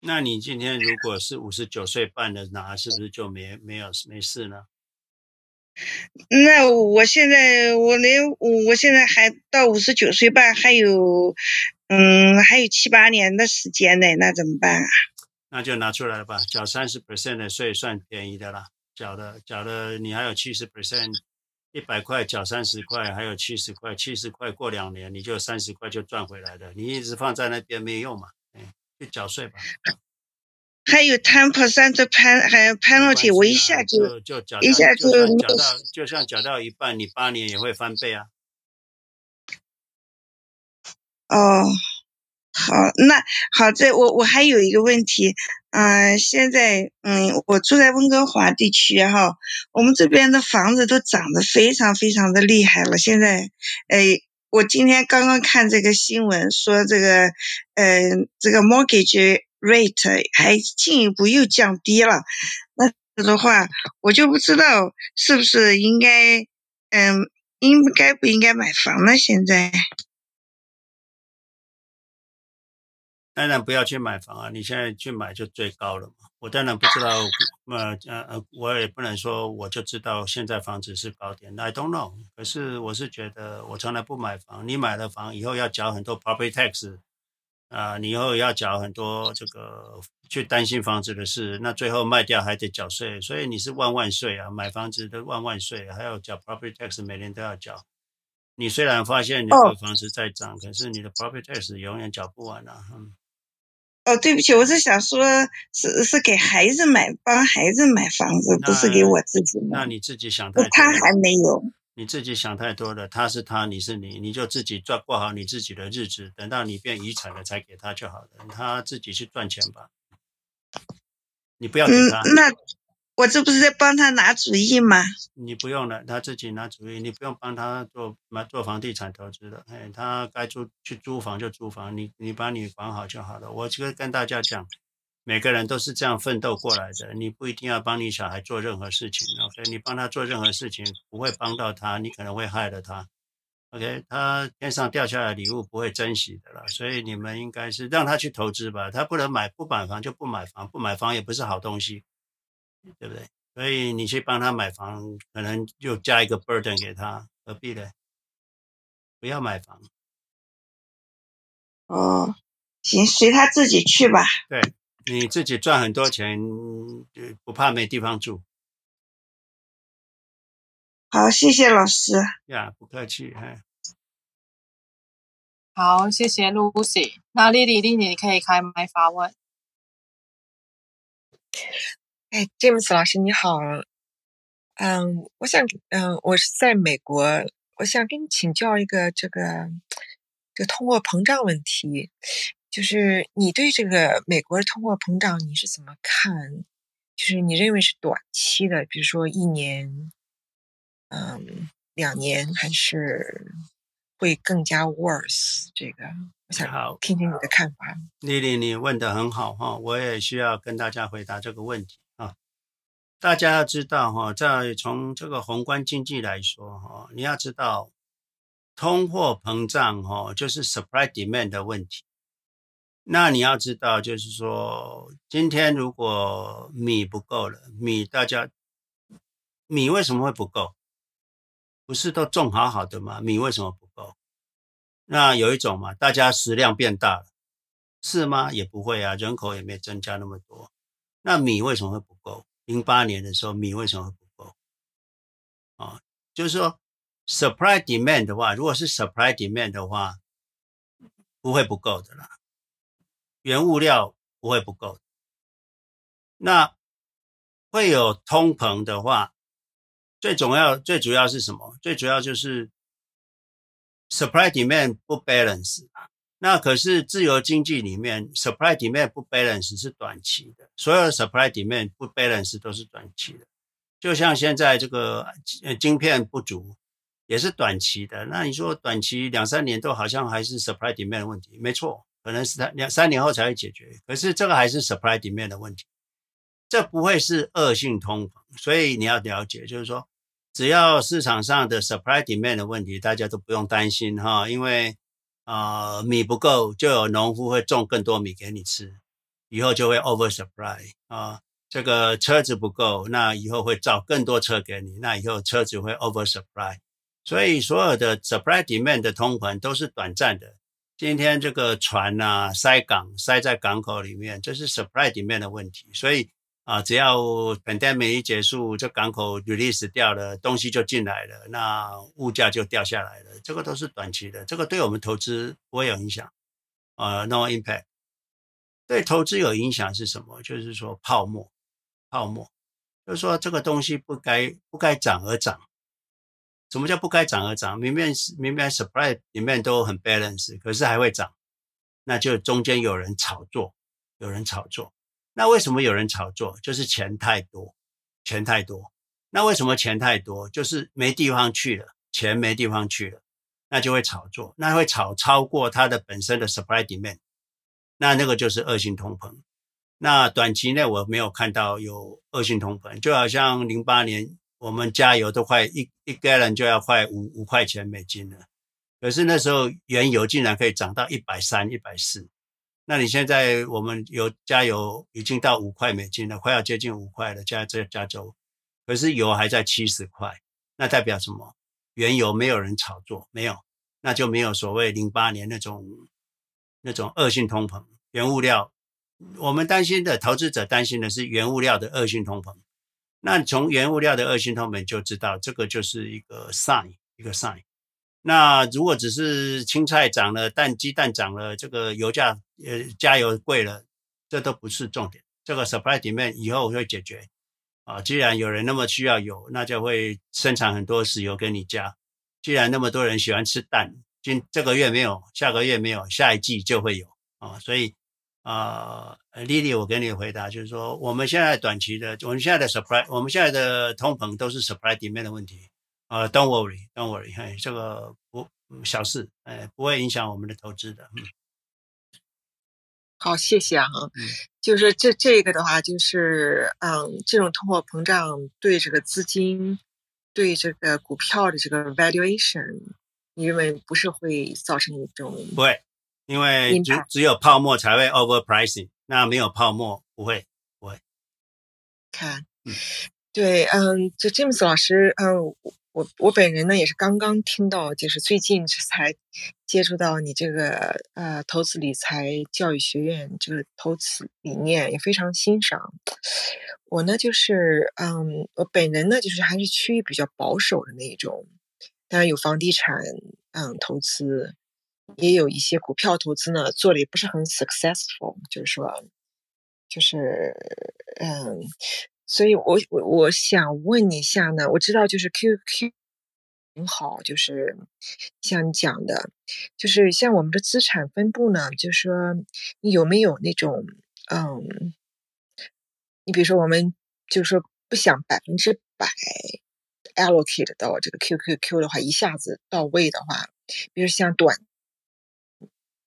那你今天如果是五十九岁办的拿，是不是就没没有没事呢？那我现在我连我现在还到五十九岁半还有。嗯，还有七八年的时间呢，那怎么办啊？那就拿出来吧，缴三十 percent 的税算便宜的啦。缴的缴的，你还有七十 percent，一百块缴三十块，还有七十块，七十块过两年你就三十块就赚回来的。你一直放在那边没用嘛，哎，去缴税吧。还有 ten percent 的 pen 还有 penalty，我一下就一下就缴到，就像缴到一半，你八年也会翻倍啊。哦，好，那好在，这我我还有一个问题，嗯、呃，现在嗯，我住在温哥华地区哈，我们这边的房子都涨得非常非常的厉害了。现在，哎，我今天刚刚看这个新闻说这个，呃，这个 mortgage rate 还进一步又降低了，那的话，我就不知道是不是应该，嗯，应该不应该买房呢？现在？当然不要去买房啊！你现在去买就最高了嘛。我当然不知道，呃呃呃，我也不能说我就知道现在房子是高点，I don't know。可是我是觉得我从来不买房，你买了房以后要缴很多 property tax，啊、呃，你以后要缴很多这个去担心房子的事，那最后卖掉还得缴税，所以你是万万税啊！买房子的万万税，还要缴 property tax，每年都要缴。你虽然发现你的房子在涨，可是你的 property tax 永远缴不完啊！嗯。哦，对不起，我是想说，是是给孩子买，帮孩子买房子，不是给我自己买。那你自己想太多。他还没有。你自己想太多了，他是他，你是你，你就自己赚过好你自己的日子，等到你变遗产了才给他就好了，他自己去赚钱吧。你不要给他。嗯，那。我这不是在帮他拿主意吗？你不用了，他自己拿主意，你不用帮他做买做房地产投资了。哎，他该租去租房就租房，你你把你管好就好了。我就跟大家讲，每个人都是这样奋斗过来的，你不一定要帮你小孩做任何事情。OK，你帮他做任何事情不会帮到他，你可能会害了他。OK，他天上掉下来礼物不会珍惜的了，所以你们应该是让他去投资吧。他不能买，不买房就不买房，不买房也不是好东西。对不对？所以你去帮他买房，可能就加一个 burden 给他，何必呢？不要买房。哦，行，随他自己去吧。对，你自己赚很多钱，就不怕没地方住。好，谢谢老师。呀，不客气，哈。好，谢谢 Lucy。那丽丽，丽丽，你可以开麦发问。哎，James 老师你好，嗯，我想，嗯，我是在美国，我想跟你请教一个这个，这个通货膨胀问题，就是你对这个美国的通货膨胀你是怎么看？就是你认为是短期的，比如说一年，嗯，两年，还是会更加 worse？这个我想听听你的看法。丽丽，你问的很好哈，我也需要跟大家回答这个问题啊。大家要知道哈，在从这个宏观经济来说哈，你要知道，通货膨胀哈就是 supply demand 的问题。那你要知道，就是说，今天如果米不够了，米大家米为什么会不够？不是都种好好的吗？米为什么不够？那有一种嘛，大家食量变大了，是吗？也不会啊，人口也没增加那么多，那米为什么会不够？零八年的时候，米为什么会不够？啊，就是说，supply demand 的话，如果是 supply demand 的话，不会不够的啦，原物料不会不够。那会有通膨的话，最重要最主要是什么？最主要就是 supply demand 不 balance。那可是自由经济里面，supply demand 不 balance 是短期的，所有的 supply demand 不 balance 都是短期的。就像现在这个呃晶片不足，也是短期的。那你说短期两三年都好像还是 supply demand 问题，没错，可能是他两三年后才会解决。可是这个还是 supply demand 的问题，这不会是恶性通膨。所以你要了解，就是说，只要市场上的 supply demand 的问题，大家都不用担心哈，因为。啊、米不够，就有农夫会种更多米给你吃，以后就会 oversupply 啊。这个车子不够，那以后会造更多车给你，那以后车子会 oversupply。所以所有的 supply demand 的通膨都是短暂的。今天这个船啊塞港塞在港口里面，这是 supply 里面的问题。所以。啊，只要 pandemic 一结束，这港口 release 掉了，东西就进来了，那物价就掉下来了。这个都是短期的，这个对我们投资不会有影响。啊，no impact。对投资有影响是什么？就是说泡沫，泡沫，就是说这个东西不该不该涨而涨。什么叫不该涨而涨？明明是明明 supply 里面都很 balance，可是还会涨，那就中间有人炒作，有人炒作。那为什么有人炒作？就是钱太多，钱太多。那为什么钱太多？就是没地方去了，钱没地方去了，那就会炒作，那会炒超过它的本身的 supply demand，那那个就是恶性通膨。那短期内我没有看到有恶性通膨，就好像零八年我们加油都快一一 gallon 就要快五五块钱美金了，可是那时候原油竟然可以涨到一百三、一百四。那你现在我们油加油已经到五块美金了，快要接近五块了，加这加州，可是油还在七十块，那代表什么？原油没有人炒作，没有，那就没有所谓零八年那种那种恶性通膨。原物料，我们担心的，投资者担心的是原物料的恶性通膨。那从原物料的恶性通膨就知道，这个就是一个 sign，一个 sign。那如果只是青菜涨了，蛋鸡蛋涨了，这个油价呃加油贵了，这都不是重点。这个 supply demand 以后会解决啊。既然有人那么需要油，那就会生产很多石油给你加。既然那么多人喜欢吃蛋，今这个月没有，下个月没有，下一季就会有啊。所以啊，Lily，我给你回答就是说，我们现在短期的，我们现在的 supply，我们现在的通膨都是 supply demand 的问题。呃、uh,，Don't worry，Don't worry，嘿，这个不小事，哎，不会影响我们的投资的。嗯，好，谢谢啊。嗯，就是这这个的话，就是嗯，这种通货膨胀对这个资金，对这个股票的这个 valuation，你认为不是会造成一种？不会，因为只只有泡沫才会 overpricing，那没有泡沫不会不会。看，嗯，对，嗯，就 James 老师，嗯。我我本人呢也是刚刚听到，就是最近才接触到你这个呃投资理财教育学院这个投资理念，也非常欣赏。我呢就是嗯，我本人呢就是还是趋于比较保守的那一种，当然有房地产嗯投资，也有一些股票投资呢做的也不是很 successful，就是说就是嗯。所以我我我想问一下呢，我知道就是 QQ 很好，就是像你讲的，就是像我们的资产分布呢，就是说你有没有那种嗯，你比如说我们就是说不想百分之百 allocate 到这个 QQQ 的话，一下子到位的话，比如像短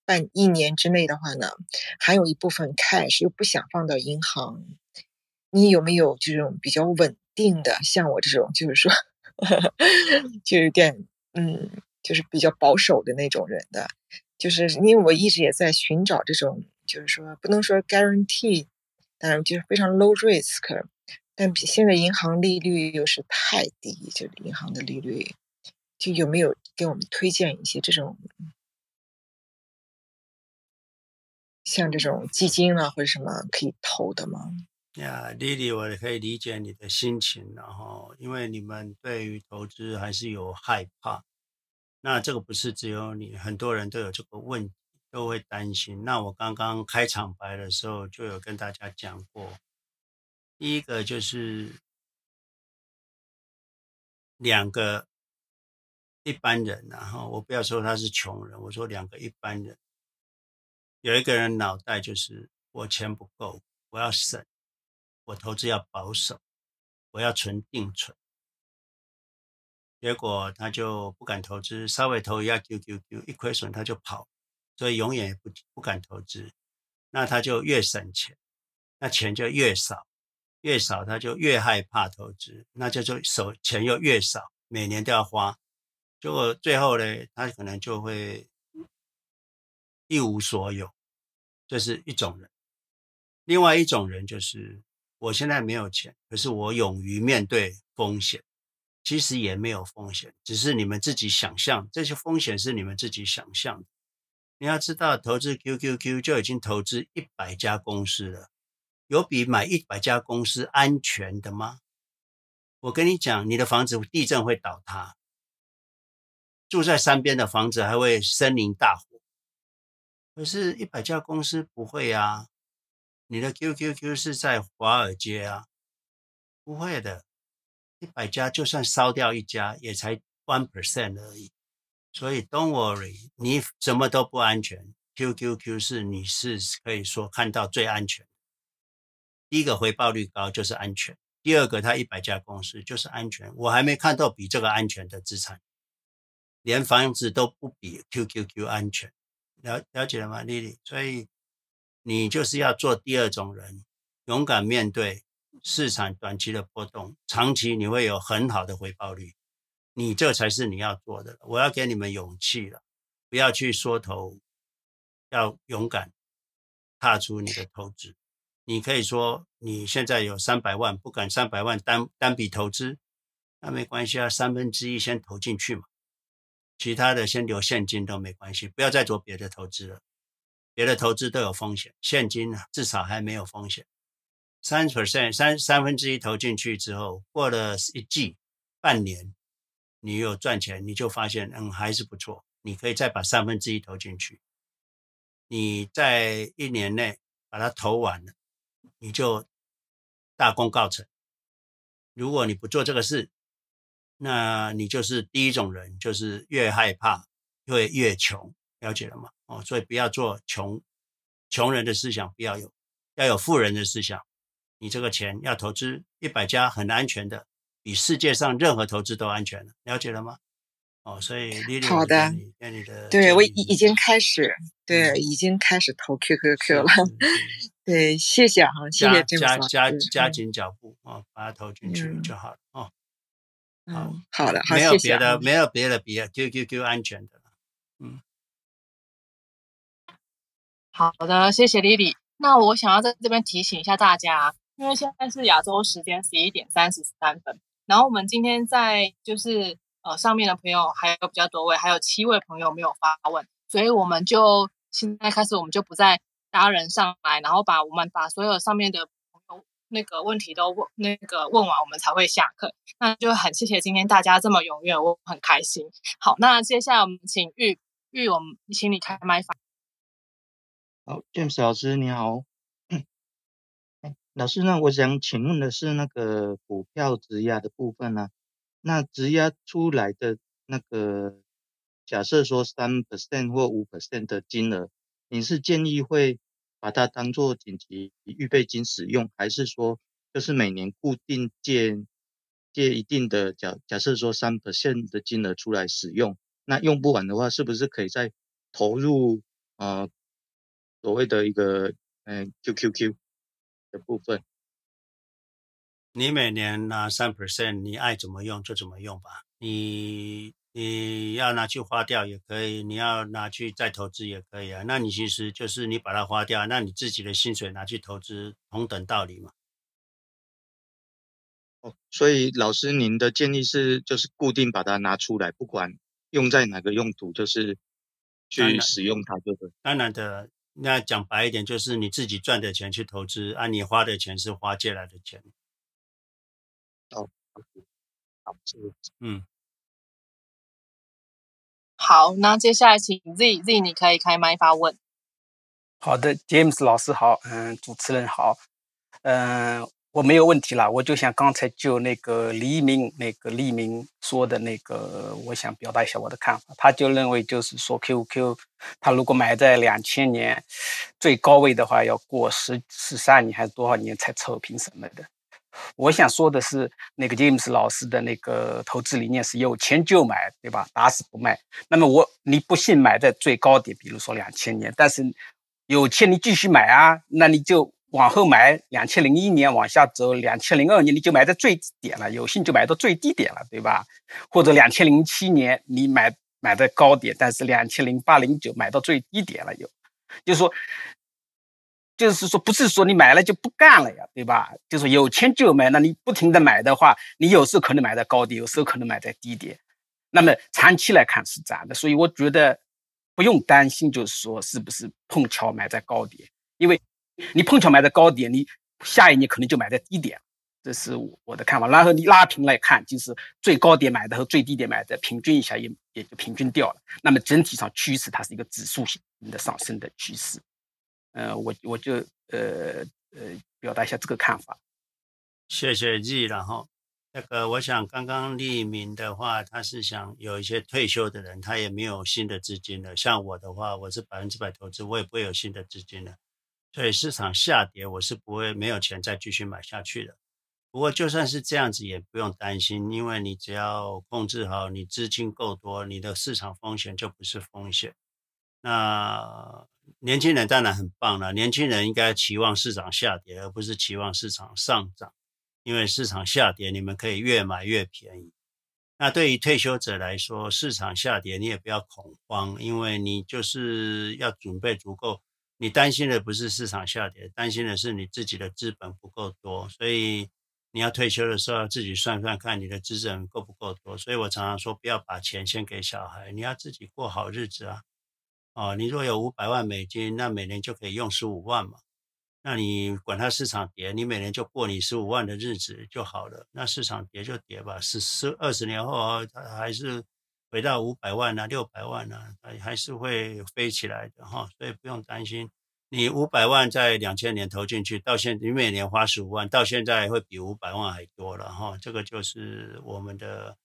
半一年之内的话呢，还有一部分 cash 又不想放到银行。你有没有这种比较稳定的，像我这种，就是说，*laughs* 呵呵就有点，嗯，就是比较保守的那种人的，就是因为我一直也在寻找这种，就是说不能说 guarantee，当然就是非常 low risk，但比现在银行利率又是太低，就是银行的利率，就有没有给我们推荐一些这种，像这种基金啊或者什么可以投的吗？呀，Lily，我也可以理解你的心情，然后因为你们对于投资还是有害怕，那这个不是只有你，很多人都有这个问题，都会担心。那我刚刚开场白的时候就有跟大家讲过，第一个就是两个一般人，然后我不要说他是穷人，我说两个一般人，有一个人脑袋就是我钱不够，我要省。我投资要保守，我要存定存，结果他就不敢投资，稍微投一下 QQQ，一亏损他就跑，所以永远也不不敢投资。那他就越省钱，那钱就越少，越少他就越害怕投资，那就就手钱又越少，每年都要花，结果最后呢，他可能就会一无所有。这是一种人，另外一种人就是。我现在没有钱，可是我勇于面对风险。其实也没有风险，只是你们自己想象，这些风险是你们自己想象的。你要知道，投资 QQQ 就已经投资一百家公司了，有比买一百家公司安全的吗？我跟你讲，你的房子地震会倒塌，住在山边的房子还会森林大火，可是，一百家公司不会啊。你的 QQQ 是在华尔街啊？不会的，一百家就算烧掉一家，也才 one percent 而已。所以 don't worry，你什么都不安全。QQQ 是你是可以说看到最安全。第一个回报率高就是安全，第二个它一百家公司就是安全。我还没看到比这个安全的资产，连房子都不比 QQQ 安全。了了解了吗丽丽所以。你就是要做第二种人，勇敢面对市场短期的波动，长期你会有很好的回报率。你这才是你要做的。我要给你们勇气了，不要去缩头，要勇敢踏出你的投资。你可以说你现在有三百万，不敢三百万单单笔投资，那没关系啊，三分之一先投进去嘛，其他的先留现金都没关系，不要再做别的投资了。别的投资都有风险，现金呢至少还没有风险。三 percent 三三分之一投进去之后，过了一季、半年，你有赚钱，你就发现嗯还是不错，你可以再把三分之一投进去。你在一年内把它投完了，你就大功告成。如果你不做这个事，那你就是第一种人，就是越害怕会越穷。了解了吗？哦，所以不要做穷穷人的思想，不要有，要有富人的思想。你这个钱要投资一百家很安全的，比世界上任何投资都安全的。了解了吗？哦，所以丽丽，好的，你的对我已已经开始，对，已经开始投 QQQ 了。对，谢谢哈，谢谢这加加加加紧脚步啊，把它投进去就好了哦。好，好的，没有别的，没有别的比 QQQ 安全的了。嗯。好的，谢谢 Lily。那我想要在这边提醒一下大家，因为现在是亚洲时间十一点三十三分，然后我们今天在就是呃上面的朋友还有比较多位，还有七位朋友没有发问，所以我们就现在开始，我们就不再搭人上来，然后把我们把所有上面的朋友那个问题都问那个问完，我们才会下课。那就很谢谢今天大家这么踊跃，我很开心。好，那接下来我们请玉玉，我们请你开麦发。好，James 老师你好。老师，那我想请问的是那个股票质押的部分呢、啊？那质押出来的那个，假设说三 percent 或五 percent 的金额，你是建议会把它当做紧急预备金使用，还是说就是每年固定借借一定的假假设说三 percent 的金额出来使用？那用不完的话，是不是可以再投入呃？所谓的一个嗯 QQQ 的部分，你每年拿三 percent，你爱怎么用就怎么用吧。你你要拿去花掉也可以，你要拿去再投资也可以啊。那你其实就是你把它花掉，那你自己的薪水拿去投资，同等道理嘛。哦，所以老师您的建议是，就是固定把它拿出来，不管用在哪个用途，就是去使用它，对不对？当然的。那讲白一点，就是你自己赚的钱去投资，啊，你花的钱是花借来的钱。哦，好，嗯，好，那接下来请 Z Z，你可以开麦发问。好的，James 老师好，嗯，主持人好，嗯。我没有问题了，我就想刚才就那个黎明那个黎明说的那个，我想表达一下我的看法。他就认为就是说 QQ，他如果买在两千年最高位的话，要过十十三年还是多少年才扯平什么的。我想说的是，那个 James 老师的那个投资理念是有钱就买，对吧？打死不卖。那么我你不信买在最高点，比如说两千年，但是有钱你继续买啊，那你就。往后买，两千零一年往下走，两千零二年你就买在最低点了，有幸就买到最低点了，对吧？或者两千零七年你买买在高点，但是两千零八零九买到最低点了，有，就是说，就是说不是说你买了就不干了呀，对吧？就是有钱就买，那你不停的买的话，你有时候可能买在高点，有时候可能买在低点，那么长期来看是这样的，所以我觉得不用担心，就是说是不是碰巧买在高点，因为。你碰巧买在高点，你下一年可能就买在低点，这是我的看法。然后你拉平来看，就是最高点买的和最低点买的平均一下也也就平均掉了。那么整体上趋势它是一个指数型的上升的趋势。呃，我我就呃呃表达一下这个看法。谢谢然后那个我想刚刚立明的话，他是想有一些退休的人，他也没有新的资金了。像我的话，我是百分之百投资，我也不会有新的资金了。所以市场下跌，我是不会没有钱再继续买下去的。不过就算是这样子，也不用担心，因为你只要控制好，你资金够多，你的市场风险就不是风险。那年轻人当然很棒了，年轻人应该期望市场下跌，而不是期望市场上涨。因为市场下跌，你们可以越买越便宜。那对于退休者来说，市场下跌你也不要恐慌，因为你就是要准备足够。你担心的不是市场下跌，担心的是你自己的资本不够多，所以你要退休的时候要自己算算看你的资本够不够多。所以我常常说，不要把钱先给小孩，你要自己过好日子啊！哦，你若有五百万美金，那每年就可以用十五万嘛。那你管它市场跌，你每年就过你十五万的日子就好了。那市场跌就跌吧，十十二十年后它还是。回到五百万啊，六百万啊，还是会飞起来的哈，所以不用担心。你五百万在两千年投进去，到现你每年花十五万，到现在会比五百万还多了哈。这个就是我们的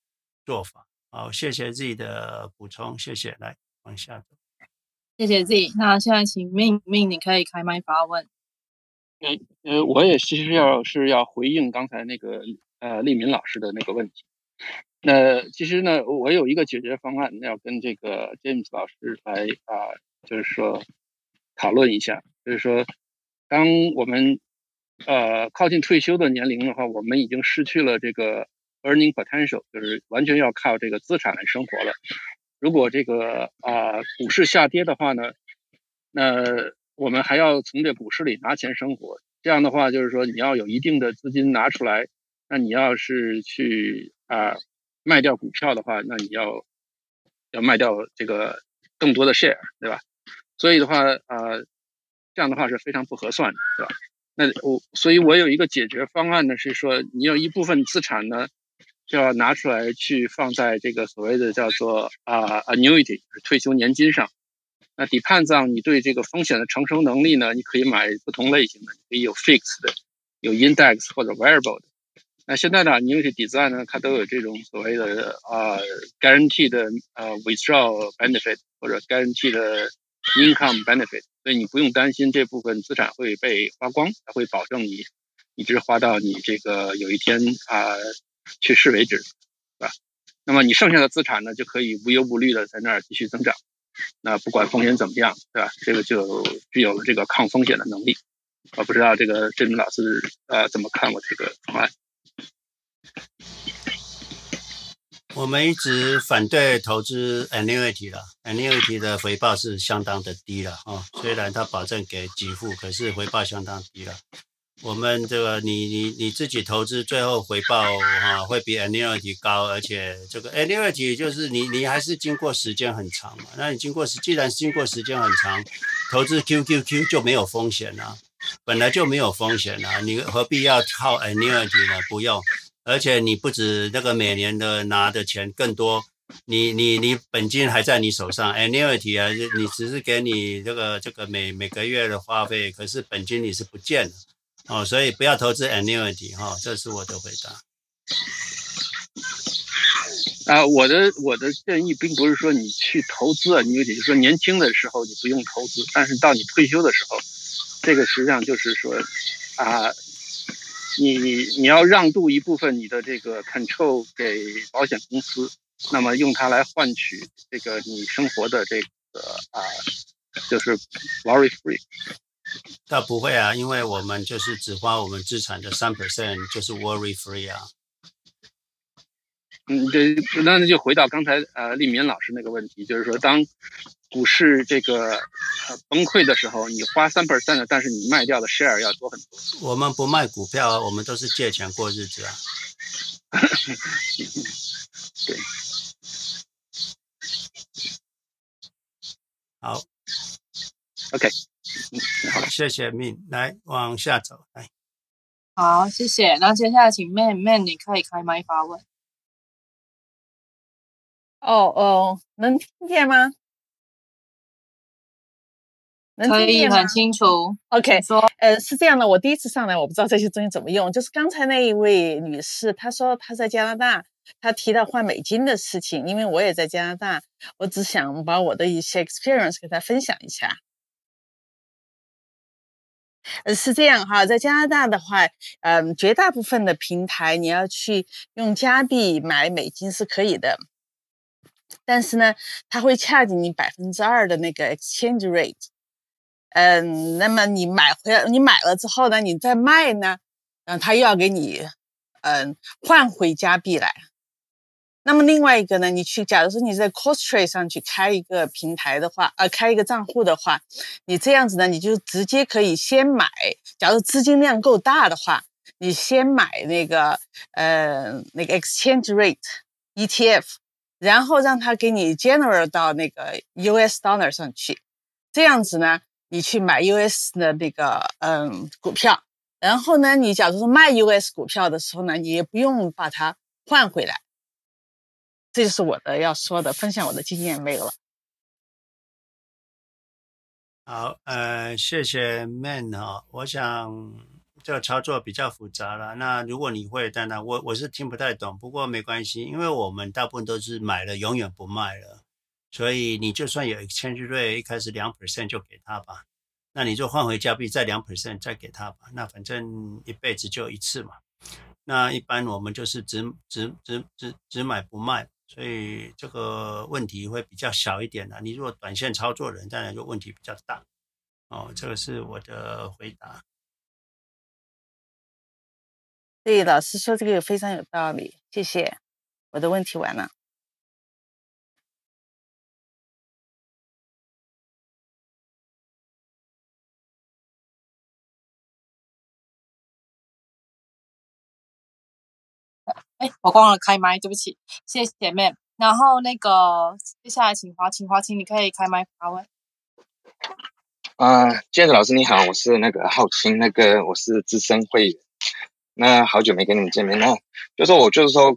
做法。好，谢谢 Z 的补充，谢谢。来往下走，谢谢 Z。那现在请 Min Min，你可以开麦发问。呃呃，我也其实要是要回应刚才那个呃立民老师的那个问题。那其实呢，我有一个解决方案，要跟这个 James 老师来啊、就是说讨论一下。就是说，当我们呃靠近退休的年龄的话，我们已经失去了这个 earning potential，就是完全要靠这个资产来生活了。如果这个啊、股市下跌的话呢，那我们还要从这股市里拿钱生活。这样的话，就是说你要有一定的资金拿出来，那你要是去啊。卖掉股票的话，那你要要卖掉这个更多的 share，对吧？所以的话，呃，这样的话是非常不合算的，对吧？那我所以，我有一个解决方案呢，是说你有一部分资产呢，就要拿出来去放在这个所谓的叫做啊、annuity 退休年金上。那 depends on 你对这个风险的承受能力呢，你可以买不同类型的，可以有 fixed 的，有 index 或者 variable 的。那现在呢，Annuity Design 呢，它都有这种所谓的啊、guaranteed 的呃 withdrawal benefit 或者 guaranteed 的 income benefit，所以你不用担心这部分资产会被花光，它会保证你一直花到你这个有一天啊、去世为止，是吧？那么你剩下的资产呢，就可以无忧无虑的在那儿继续增长，那不管风险怎么样，对吧？这个就具有了这个抗风险的能力。我不知道这个郑明老师呃怎么看我这个方案？我们一直反对投资 annuity 了，annuity 的回报是相当的低了啊。虽然它保证给给付，可是回报相当低了。我们这个你你你自己投资最后回报哈、啊、会比 annuity 高，而且这个 annuity 就是你你还是经过时间很长嘛，那你经过时既然经过时间很长，投资 QQQ 就没有风险了，本来就没有风险了，你何必要靠 annuity 呢？不用，而且你不止那个每年的拿的钱更多。你你你本金还在你手上，annuity 啊，你只是给你这个这个每每个月的花费，可是本金你是不见的哦，所以不要投资 annuity 哈、哦，这是我的回答。啊，我的我的建议并不是说你去投资 annuity，就是说年轻的时候你不用投资，但是到你退休的时候，这个实际上就是说啊，你你要让渡一部分你的这个 control 给保险公司。那么用它来换取这个你生活的这个啊，就是 worry free。倒不会啊，因为我们就是只花我们资产的三 percent，就是 worry free 啊。嗯，对，那就回到刚才呃立民老师那个问题，就是说当股市这个崩溃的时候，你花三 percent 的，但是你卖掉的 share 要多很多。我们不卖股票啊，我们都是借钱过日子啊。*laughs* 对。好，OK，好，谢谢 Min，来往下走，来，好，谢谢。那接下来请 Man，Man，你可以开麦发问。哦哦，能听见吗？能听见吗？可以，很清楚。OK，说，呃，是这样的，我第一次上来，我不知道这些东西怎么用。就是刚才那一位女士，她说她在加拿大。她提到换美金的事情，因为我也在加拿大，我只想把我的一些 experience 给她分享一下。呃，是这样哈，在加拿大的话，嗯，绝大部分的平台你要去用加币买美金是可以的，但是呢，他会掐你百分之二的那个 exchange rate。嗯，那么你买回来，你买了之后呢，你再卖呢，嗯，他又要给你，嗯，换回加币来。那么另外一个呢，你去，假如说你在 CoinTrade 上去开一个平台的话，呃，开一个账户的话，你这样子呢，你就直接可以先买，假如资金量够大的话，你先买那个呃那个 Exchange Rate ETF，然后让它给你 generate 到那个 US Dollar 上去，这样子呢，你去买 US 的那个嗯股票，然后呢，你假如说卖 US 股票的时候呢，你也不用把它换回来。这就是我的要说的，分享我的经验没有了。好，呃，谢谢 Man 哈，我想这个操作比较复杂了。那如果你会，当然我我是听不太懂，不过没关系，因为我们大部分都是买了永远不卖了，所以你就算有 exchange rate 一开始两 percent 就给他吧，那你就换回加币再两 percent 再给他吧，那反正一辈子就一次嘛。那一般我们就是只只只只只买不卖。所以这个问题会比较小一点的。你如果短线操作人，当然就问题比较大。哦，这个是我的回答。对，老师说这个非常有道理，谢谢。我的问题完了。哎，我忘了开麦，对不起，谢谢姐妹。然后那个接下来请华清，华清你可以开麦发问。啊、呃，建子老师你好，我是那个浩清，那个我是资深会员，那好久没跟你们见面，那就说我就是说，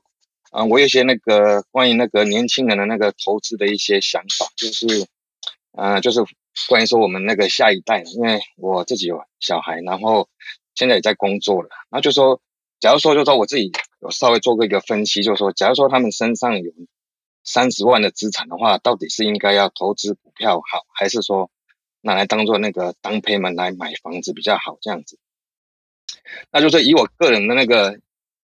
啊、呃，我有些那个关于那个年轻人的那个投资的一些想法，就是，呃，就是关于说我们那个下一代，因为我自己有小孩，然后现在也在工作了，然后就说。假如说，就说我自己有稍微做过一个分析，就是说，假如说他们身上有三十万的资产的话，到底是应该要投资股票好，还是说拿来当做那个 down payment 来买房子比较好？这样子，那就是以我个人的那个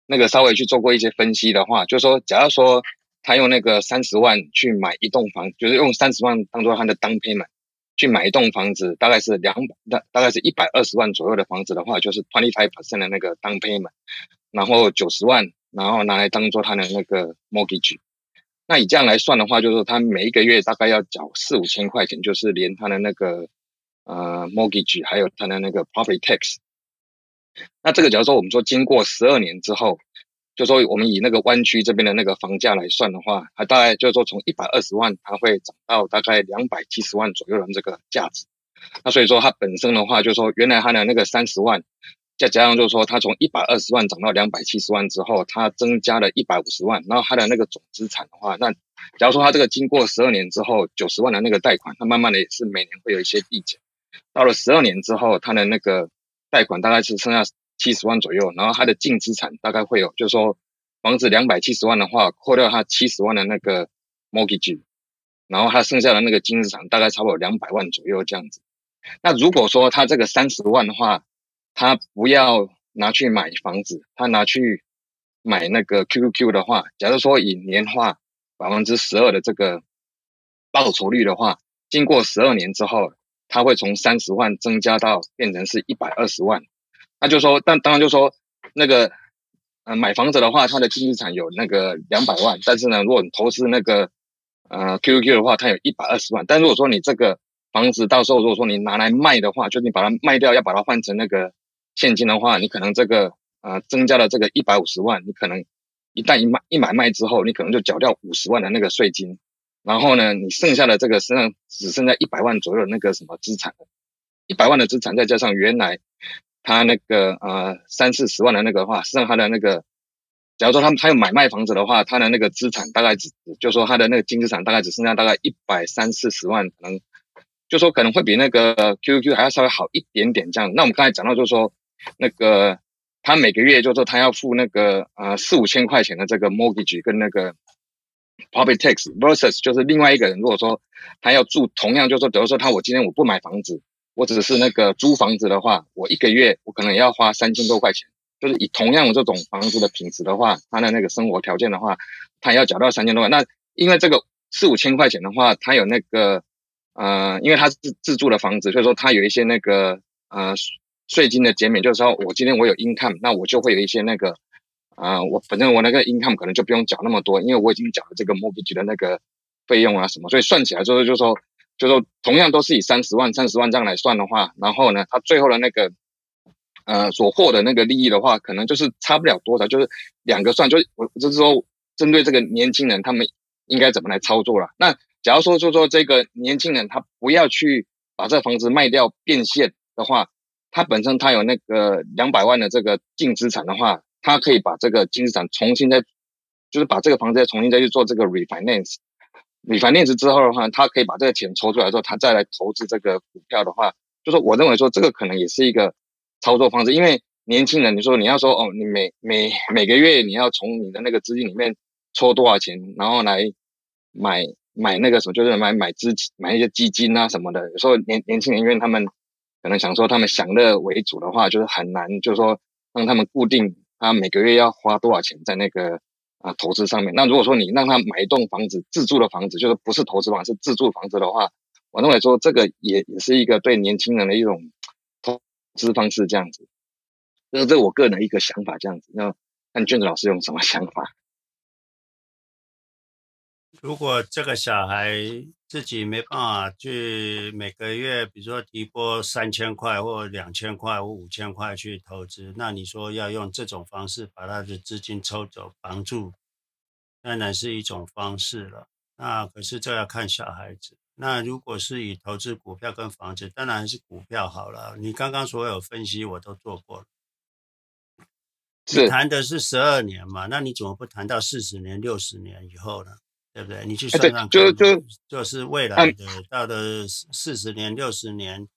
那个稍微去做过一些分析的话，就是说，假如说他用那个三十万去买一栋房，就是用三十万当做他的 down payment。去买一栋房子，大概是两百，大大概是一百二十万左右的房子的话，就是 twenty five percent 的那个 down payment，然后九十万，然后拿来当做他的那个 mortgage。那以这样来算的话，就是他每一个月大概要缴四五千块钱，就是连他的那个呃 mortgage，还有他的那个 property tax。那这个假如说我们说经过十二年之后，就说我们以那个湾区这边的那个房价来算的话，它大概就是说从一百二十万，它会涨到大概两百七十万左右的这个价值。那所以说它本身的话，就是说原来它的那个三十万，再加上就是说它从一百二十万涨到两百七十万之后，它增加了一百五十万，然后它的那个总资产的话，那假如说它这个经过十二年之后，九十万的那个贷款，它慢慢的也是每年会有一些递减，到了十二年之后，它的那个贷款大概是剩下七十万左右，然后它的净资产大概会有，就是说房子两百七十万的话，扣掉它七十万的那个 mortgage，然后它剩下的那个净资产大概差不多两百万左右这样子。那如果说他这个三十万的话，他不要拿去买房子，他拿去买那个 QQQ 的话，假如说以年化百分之十二的这个报酬率的话，经过十二年之后，他会从三十万增加到变成是一百二十万。那就说，但当然就说那个呃买房子的话，他的净资产有那个两百万，但是呢，如果你投资那个呃 QQQ 的话，它有一百二十万。但如果说你这个房子到时候如果说你拿来卖的话，就你把它卖掉，要把它换成那个现金的话，你可能这个呃增加了这个一百五十万，你可能一旦一买一买卖之后，你可能就缴掉五十万的那个税金，然后呢，你剩下的这个身上只剩下一百万左右的那个什么资产，一百万的资产再加上原来他那个呃三四十万的那个话，实际上他的那个，假如说他他有买卖房子的话，他的那个资产大概只就说他的那个净资产大概只剩下大概一百三四十万可能。就说可能会比那个 QQQ 还要稍微好一点点这样。那我们刚才讲到，就是说那个他每个月就说他要付那个呃四五千块钱的这个 mortgage 跟那个 property tax versus 就是另外一个人如果说他要住同样就是说，比如说他我今天我不买房子，我只是那个租房子的话，我一个月我可能也要花三千多块钱。就是以同样的这种房子的品质的话，他的那个生活条件的话，他也要缴到三千多块。那因为这个四五千块钱的话，他有那个。呃，因为他是自住的房子，所以说他有一些那个呃税金的减免，就是说我今天我有 income，那我就会有一些那个啊、呃，我反正我那个 income 可能就不用缴那么多，因为我已经缴了这个 mortgage 的那个费用啊什么，所以算起来就是就是说就是说同样都是以三十万三十万这样来算的话，然后呢，他最后的那个呃所获的那个利益的话，可能就是差不了多少，就是两个算，就我就是说针对这个年轻人他们应该怎么来操作了，那。假如说，就说这个年轻人他不要去把这房子卖掉变现的话，他本身他有那个两百万的这个净资产的话，他可以把这个净资产重新再，就是把这个房子再重新再去做这个 refinance。refinance 之后的话，他可以把这个钱抽出来之后，他再来投资这个股票的话，就说我认为说这个可能也是一个操作方式，因为年轻人你说你要说哦，你每每每个月你要从你的那个资金里面抽多少钱，然后来买。买那个什么，就是买买资金，买一些基金啊什么的。有时候年年轻人，因为他们可能想说他们享乐为主的话，就是很难，就是说让他们固定他每个月要花多少钱在那个啊投资上面。那如果说你让他买一栋房子，自住的房子，就是不是投资房，是自住房子的话，我认为说这个也也是一个对年轻人的一种投资方式，这样子。这是我个人的一个想法，这样子。那看卷子老师有什么想法？如果这个小孩自己没办法去每个月，比如说提拨三千块或两千块或五千块去投资，那你说要用这种方式把他的资金抽走绑住，当然是一种方式了。那可是这要看小孩子。那如果是以投资股票跟房子，当然是股票好了。你刚刚所有分析我都做过了。你谈的是十二年嘛？那你怎么不谈到四十年、六十年以后呢？对不对？你去算算看，欸、就就就是未来的到了四十年、六十年，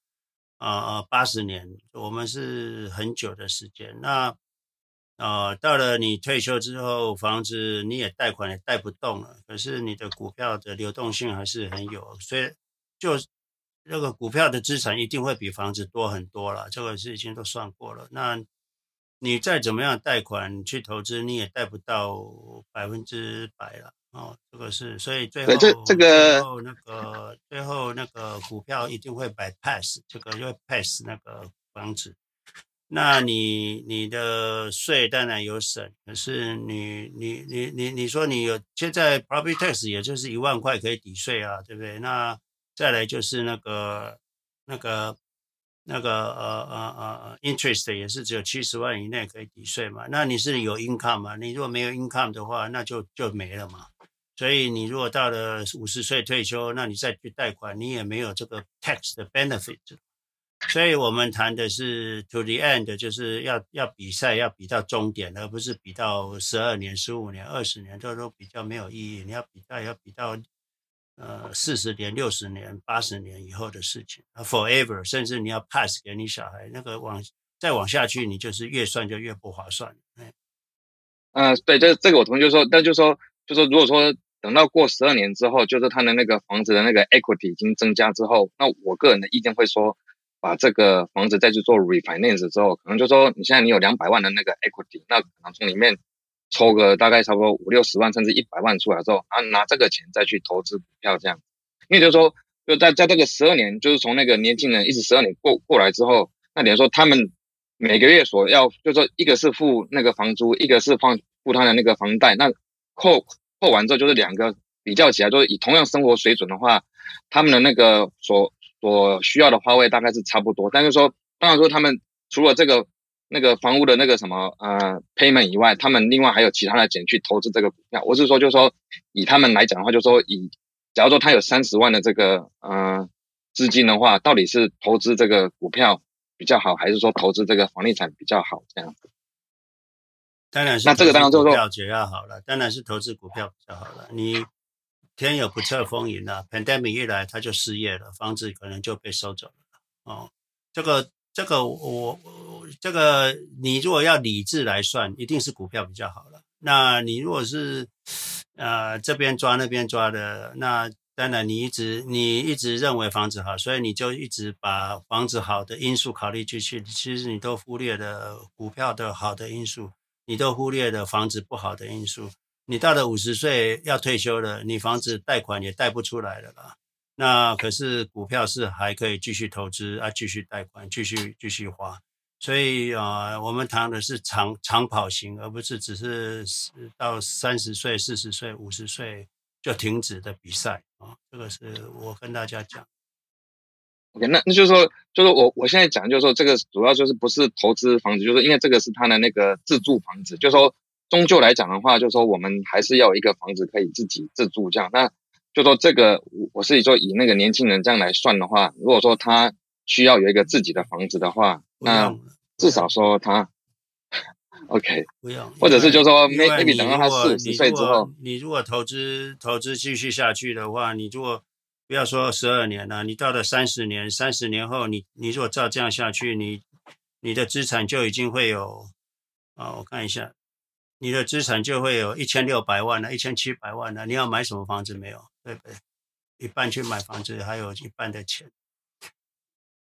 啊呃八十年，我们是很久的时间。那呃，到了你退休之后，房子你也贷款也贷不动了，可是你的股票的流动性还是很有，所以就那个股票的资产一定会比房子多很多了。这个是已经都算过了。那你再怎么样贷款去投资，你也贷不到百分之百了。哦，这个是，所以最后这这个最后那个最后那个股票一定会 bypass 这个，就会 pass 那个房子。那你你的税当然有省，可是你你你你你说你有现在 property tax 也就是一万块可以抵税啊，对不对？那再来就是那个那个那个呃呃呃 interest 也是只有七十万以内可以抵税嘛。那你是有 income 嘛？你如果没有 income 的话，那就就没了嘛。所以你如果到了五十岁退休，那你再去贷款，你也没有这个 tax 的 benefit。所以我们谈的是 to the end，就是要要比赛要比到终点，而不是比到十二年、十五年、二十年，这都比较没有意义。你要比赛要比到。呃，四十年、六十年、八十年以后的事情，forever，甚至你要 pass 给你小孩，那个往再往下去，你就是越算就越不划算。嗯，呃，对，这这个我同意，就说，但就是说，就是说，如果说等到过十二年之后，就是他的那个房子的那个 equity 已经增加之后，那我个人的意见会说，把这个房子再去做 refinance 之后，可能就说，你现在你有两百万的那个 equity，那可能从里面。抽个大概差不多五六十万甚至一百万出来之后，然后拿这个钱再去投资股票，这样，因为就是说，就在在这个十二年，就是从那个年轻人一直十二年过过来之后，那等于说他们每个月所要，就是说一个是付那个房租，一个是放付他的那个房贷，那扣扣完之后就是两个比较起来，就是以同样生活水准的话，他们的那个所所需要的花费大概是差不多，但是说当然说他们除了这个。那个房屋的那个什么呃 payment 以外，他们另外还有其他的钱去投资这个股票。我是说，就是说以他们来讲的话，就是说以假如说他有三十万的这个呃资金的话，到底是投资这个股票比较好，还是说投资这个房地产比较好？这样子。当然是。那这个当然就是说，比较好了，当然是投资股票比较好了。你天有不测风云了，pandemic 一来他就失业了，房子可能就被收走了。哦，这个。这个我我这个你如果要理智来算，一定是股票比较好了。那你如果是呃这边抓那边抓的，那当然你一直你一直认为房子好，所以你就一直把房子好的因素考虑进去，其实你都忽略了股票的好的因素，你都忽略了房子不好的因素。你到了五十岁要退休了，你房子贷款也贷不出来了啦。那可是股票是还可以继续投资啊，继续贷款，继续继续花，所以啊、我们谈的是长长跑型，而不是只是到三十岁、四十岁、五十岁就停止的比赛啊。这个是我跟大家讲。OK，那那就是说，就是我我现在讲，就是说这个主要就是不是投资房子，就是因为这个是他的那个自住房子，就是说终究来讲的话，就是说我们还是要有一个房子可以自己自住这样。那就说这个，我我是说以那个年轻人这样来算的话，如果说他需要有一个自己的房子的话，那至少说他，OK，不用，或者是就说 maybe 等到他四五十岁之后，你如果投资投资继续下去的话，你如果不要说十二年了，你到了三十年，三十年后，你你如果照这样下去，你你的资产就已经会有，啊，我看一下。你的资产就会有一千六百万了，一千七百万了。你要买什么房子没有？对不对？一半去买房子，还有一半的钱。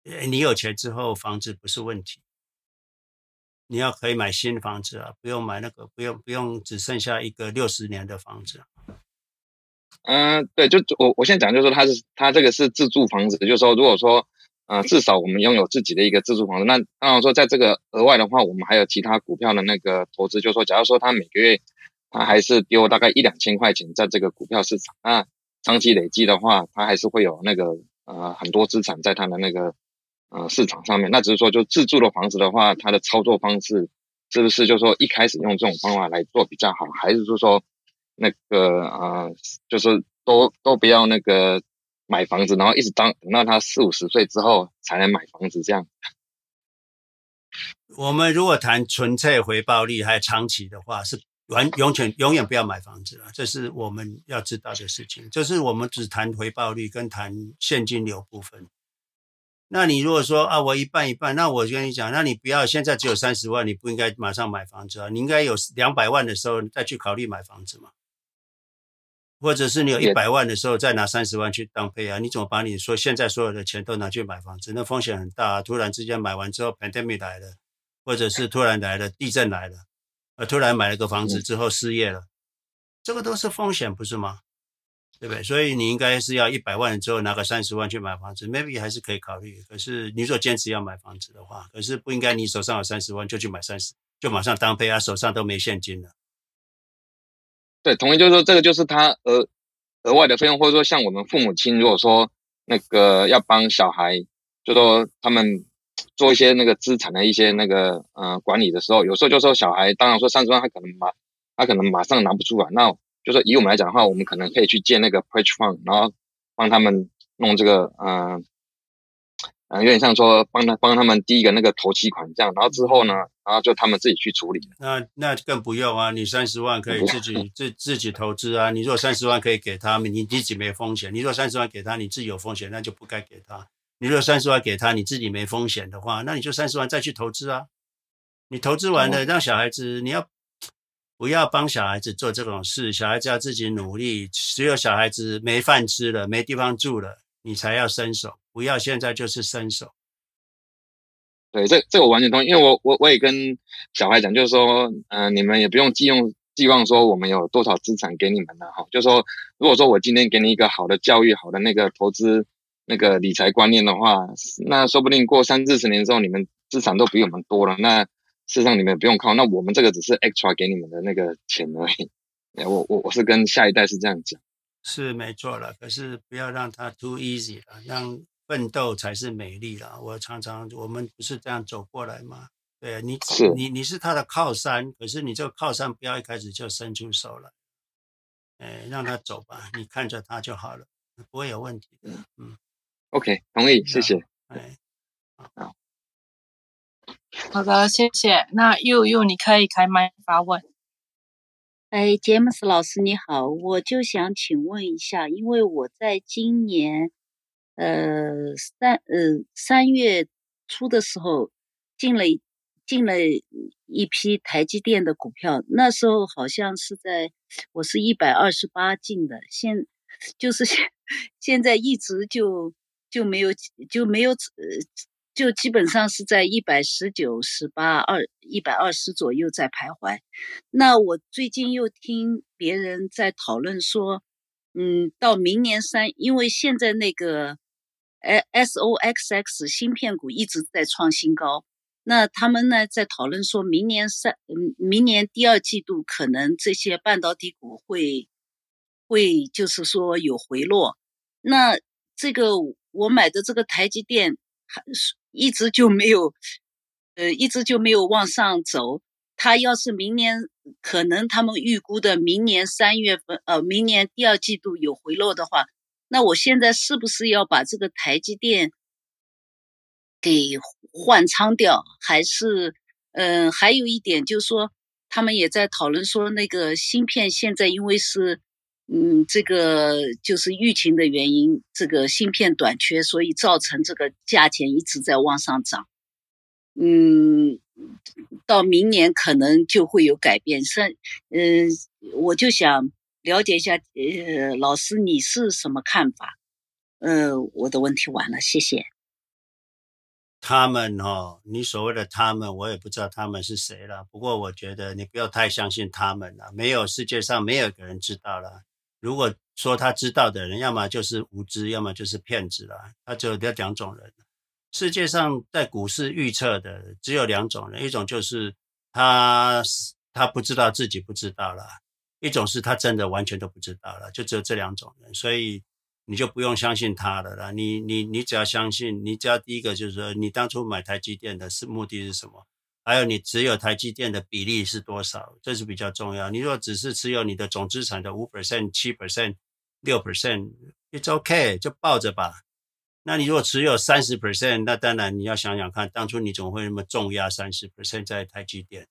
你有钱之后，房子不是问题。你要可以买新房子啊，不用买那个，不用不用只剩下一个六十年的房子。嗯，对，就我我现在讲就是说，他是他这个是自住房子，就是说，如果说。呃，至少我们拥有自己的一个自住房子。那当然说，在这个额外的话，我们还有其他股票的那个投资。就是说，假如说他每个月他还是丢大概一两千块钱在这个股票市场，那长期累积的话，他还是会有那个呃很多资产在他的那个呃市场上面。那只是说，就自住的房子的话，它的操作方式是不是就是说一开始用这种方法来做比较好，还是说说那个呃就是都都不要那个。买房子，然后一直当等到他四五十岁之后才能买房子，这样。我们如果谈纯粹回报率还有长期的话，是完永远永远不要买房子了，这是我们要知道的事情。就是我们只谈回报率跟谈现金流部分。那你如果说啊，我一半一半，那我跟你讲，那你不要现在只有三十万，你不应该马上买房子啊，你应该有两百万的时候再去考虑买房子嘛。或者是你有一百万的时候，再拿三十万去当配啊？你怎么把你说现在所有的钱都拿去买房子？那风险很大啊！突然之间买完之后，pandemic 来了，或者是突然来了地震来了，呃，突然买了个房子之后失业了，这个都是风险，不是吗？对不对？所以你应该是要一百万之后拿个三十万去买房子，maybe 还是可以考虑。可是你如果坚持要买房子的话，可是不应该你手上有三十万就去买三十，就马上当配啊，手上都没现金了。对，同意就是说，这个就是他额额外的费用，或者说像我们父母亲，如果说那个要帮小孩，就说他们做一些那个资产的一些那个呃管理的时候，有时候就说小孩，当然说三十万他可能马他可能马上拿不出来，那就说以我们来讲的话，我们可能可以去借那个 pledge fund，然后帮他们弄这个呃。啊，有点像说帮他帮他们第一个那个头期款这样，然后之后呢，然后就他们自己去处理。那那更不用啊，你三十万可以自己 *laughs* 自自己投资啊。你如果三十万可以给他们，你自己没风险。你如果三十万给他，你自己有风险，那就不该给他。你如果三十万给他，你自己没风险的话，那你就三十万再去投资啊。你投资完了，让小孩子，你要不要帮小孩子做这种事？小孩子要自己努力。只有小孩子没饭吃了，没地方住了，你才要伸手。不要现在就是伸手，对，这这我完全同意，因为我我我也跟小孩讲，就是说，嗯、呃，你们也不用寄用寄望说我们有多少资产给你们了哈，就是说，如果说我今天给你一个好的教育，好的那个投资那个理财观念的话，那说不定过三四十年之后，你们资产都比我们多了，那事实上你们不用靠，那我们这个只是 extra 给你们的那个钱而已。我我我是跟下一代是这样讲，是没错了，可是不要让它 too easy 了，让。奋斗才是美丽啦！我常常，我们不是这样走过来吗？对啊，你你你是他的靠山，可是你这个靠山不要一开始就伸出手了，哎，让他走吧，你看着他就好了，不会有问题的。嗯，OK，同意，谢谢。哎，好，好的，谢谢。那又又你可以开麦发问。哎，詹姆斯老师你好，我就想请问一下，因为我在今年。呃，三呃三月初的时候进了进了一批台积电的股票，那时候好像是在我是一百二十八进的，现就是现现在一直就就没有就没有呃就基本上是在一百十九十八二一百二十左右在徘徊。那我最近又听别人在讨论说，嗯，到明年三，因为现在那个。S O X X 芯片股一直在创新高，那他们呢在讨论说，明年三，嗯，明年第二季度可能这些半导体股会会就是说有回落。那这个我买的这个台积电还是一直就没有，呃，一直就没有往上走。它要是明年可能他们预估的明年三月份，呃，明年第二季度有回落的话。那我现在是不是要把这个台积电给换仓掉？还是，嗯、还有一点就是说，他们也在讨论说，那个芯片现在因为是，嗯，这个就是疫情的原因，这个芯片短缺，所以造成这个价钱一直在往上涨。嗯，到明年可能就会有改变。是，嗯，我就想。了解一下，呃，老师你是什么看法？呃，我的问题完了，谢谢。他们哦，你所谓的他们，我也不知道他们是谁了。不过我觉得你不要太相信他们了，没有世界上没有一个人知道了。如果说他知道的人，要么就是无知，要么就是骗子了。他只有这两种人。世界上在股市预测的只有两种人，一种就是他他不知道自己不知道了。一种是他真的完全都不知道了，就只有这两种人，所以你就不用相信他的了。你你你只要相信，你只要第一个就是说，你当初买台积电的是目的是什么？还有你持有台积电的比例是多少？这是比较重要。你如果只是持有你的总资产的五 percent、七 percent、六 percent，it's okay，就抱着吧。那你如果持有三十 percent，那当然你要想想看，当初你怎么会那么重压三十 percent 在台积电？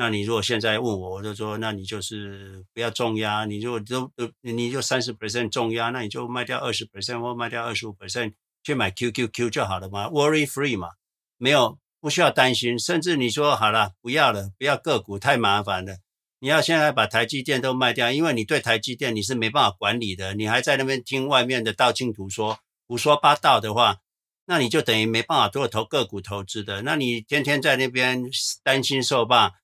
那你如果现在问我，我就说，那你就是不要重压。你如果都都，你就三十 percent 重压，那你就卖掉二十 percent 或卖掉二十五 percent 去买 QQQ 就好了嘛，worry free 嘛，没有不需要担心。甚至你说好了，不要了，不要个股太麻烦了。你要现在把台积电都卖掉，因为你对台积电你是没办法管理的，你还在那边听外面的道听途说、胡说八道的话，那你就等于没办法做投个股投资的。那你天天在那边担心受怕。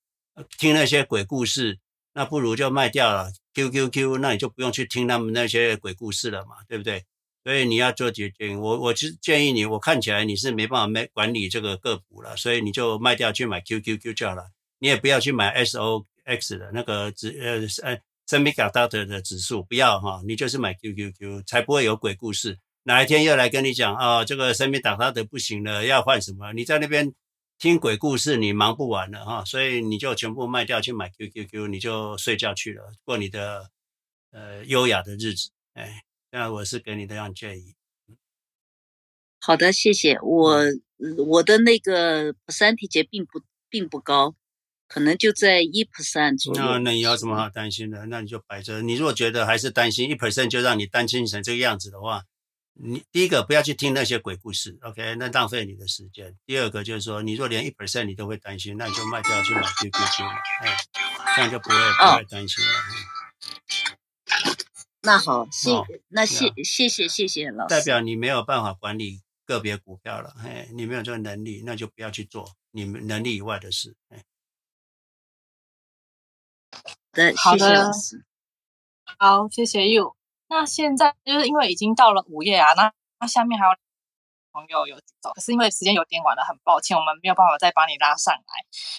听那些鬼故事，那不如就卖掉了。Q Q Q，那你就不用去听他们那些鬼故事了嘛，对不对？所以你要做决定。我我是建议你，我看起来你是没办法没管理这个个股了，所以你就卖掉去买 Q Q Q 就好了。你也不要去买 S O X 的那个指呃呃 Semiconductor 的指数，不要哈，你就是买 Q Q Q，才不会有鬼故事。哪一天又来跟你讲哦，这个生命打他的不行了，要换什么？你在那边听鬼故事，你忙不完了哈、哦，所以你就全部卖掉去买 QQQ，你就睡觉去了，过你的呃优雅的日子。哎，那我是给你这样建议。好的，谢谢。我我的那个 percentage 并不并不高，可能就在一 percent 左右。那那你有什么好担心的？那你就摆着。你如果觉得还是担心一 percent 就让你担心成这个样子的话，你第一个不要去听那些鬼故事，OK？那浪费你的时间。第二个就是说，你若连一 percent 你都会担心，那你就卖掉去买 QQQ 嘛，哎，这样就不会不会担心了。哦、那好，谢、哦、那谢谢谢谢谢老师。代表你没有办法管理。个别股票了，哎，你没有这个能力，那就不要去做你们能力以外的事，哎。对，好的，谢谢老师。好，谢谢 you。那现在就是因为已经到了午夜啊，那那下面还有朋友有走，可是因为时间有点晚了，很抱歉，我们没有办法再把你拉上来。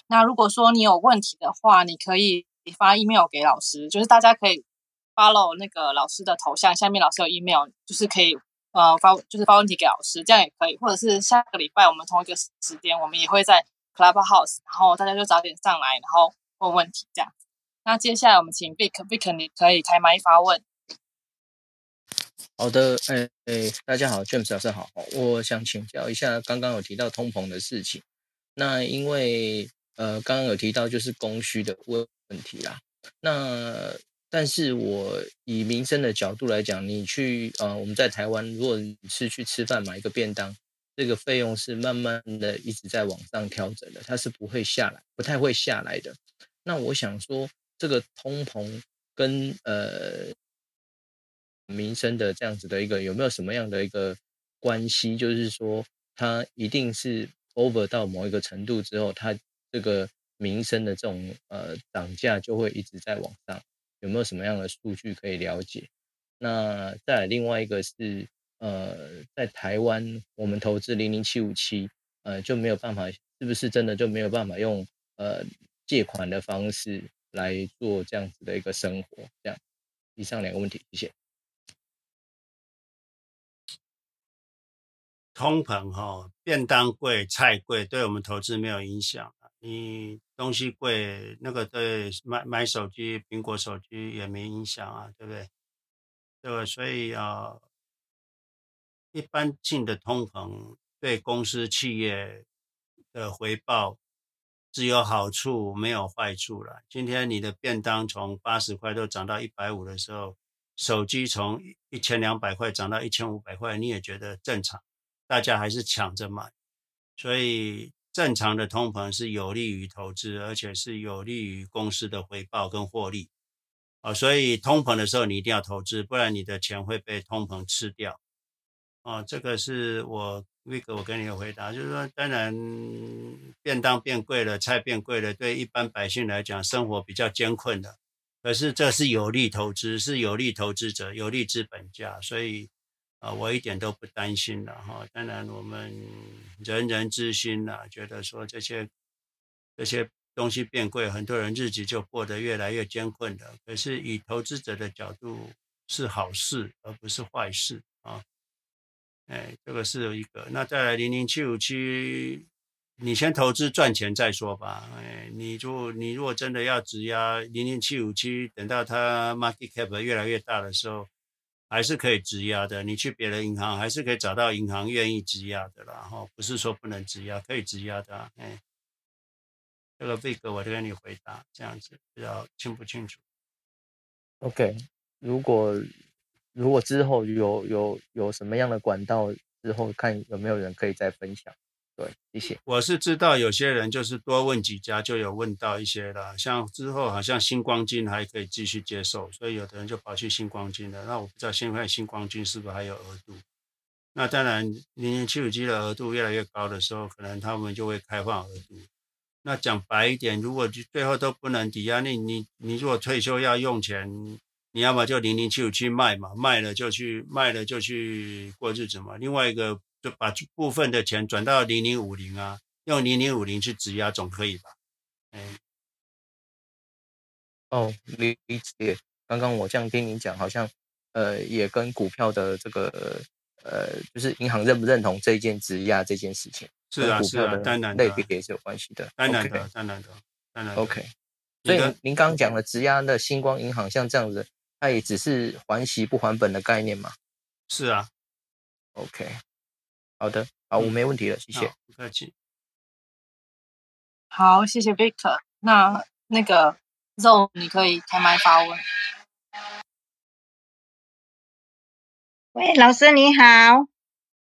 那如果说你有问题的话，你可以发 email 给老师，就是大家可以 follow 那个老师的头像，下面老师有 email，就是可以。呃，发就是发问题给老师，这样也可以，或者是下个礼拜我们同一个时间，我们也会在 Clubhouse，然后大家就早点上来，然后问问题这样。那接下来我们请 Vic，Vic 你可以开麦发问。好的，哎哎，大家好，James 老师好，我想请教一下，刚刚有提到通膨的事情，那因为呃刚刚有提到就是供需的问问题啦，那。但是我以民生的角度来讲，你去呃，我们在台湾，如果你是去吃饭买一个便当，这个费用是慢慢的一直在往上调整的，它是不会下来，不太会下来的。那我想说，这个通膨跟呃民生的这样子的一个有没有什么样的一个关系？就是说，它一定是 over 到某一个程度之后，它这个民生的这种呃涨价就会一直在往上。有没有什么样的数据可以了解？那再另外一个是，呃，在台湾我们投资零零七五七，呃，就没有办法，是不是真的就没有办法用呃借款的方式来做这样子的一个生活？这样，以上两个问题，谢谢。通膨哈，便当贵、菜贵，对我们投资没有影响。你东西贵，那个对买买手机，苹果手机也没影响啊，对不对？对吧？所以啊，一般性的通膨对公司企业的回报只有好处，没有坏处了。今天你的便当从八十块都涨到一百五的时候，手机从一千两百块涨到一千五百块，你也觉得正常，大家还是抢着买，所以。正常的通膨是有利于投资，而且是有利于公司的回报跟获利啊，所以通膨的时候你一定要投资，不然你的钱会被通膨吃掉啊。这个是我那个我跟你的回答，就是说，当然便当变贵了，菜变贵了，对一般百姓来讲，生活比较艰困的，可是这是有利投资，是有利投资者，有利资本家，所以。啊，我一点都不担心了哈。当然，我们人人之心呐，觉得说这些这些东西变贵，很多人日子就过得越来越艰困的。可是以投资者的角度是好事，而不是坏事啊。哎，这个是一个。那再来零零七五七，你先投资赚钱再说吧。哎，你如你如果真的要质押零零七五七，等到它 market cap 越来越大的时候。还是可以质押的，你去别的银行还是可以找到银行愿意质押的啦，哈，不是说不能质押，可以质押的，哎，这个 Vic 我就跟你回答，这样子不知道清不清楚？OK，如果如果之后有有有什么样的管道，之后看有没有人可以再分享。对，谢谢。我是知道有些人就是多问几家就有问到一些了，像之后好像新光金还可以继续接受，所以有的人就跑去新光金了。那我不知道现在新光金是不是还有额度？那当然，零零七五七的额度越来越高的时候，可能他们就会开放额度。那讲白一点，如果最后都不能抵押，那你你你如果退休要用钱，你要么就零零七五七卖嘛，卖了就去卖了就去过日子嘛。另外一个。就把部分的钱转到零零五零啊，用零零五零去质押总可以吧？哎，哦，理解。刚刚我这样听你讲，好像呃也跟股票的这个呃，就是银行认不认同这一件质押这件事情，是啊是啊，当然类别也是有关系的，当然的，当然的，当然。OK，所以您刚刚讲的质押的星光银行像这样子，它也只是还息不还本的概念嘛？是啊，OK，好的，好，我没问题了，谢谢，不客气。好，谢谢 Victor。那那个 Zone，你可以开麦发问。喂，老师你好。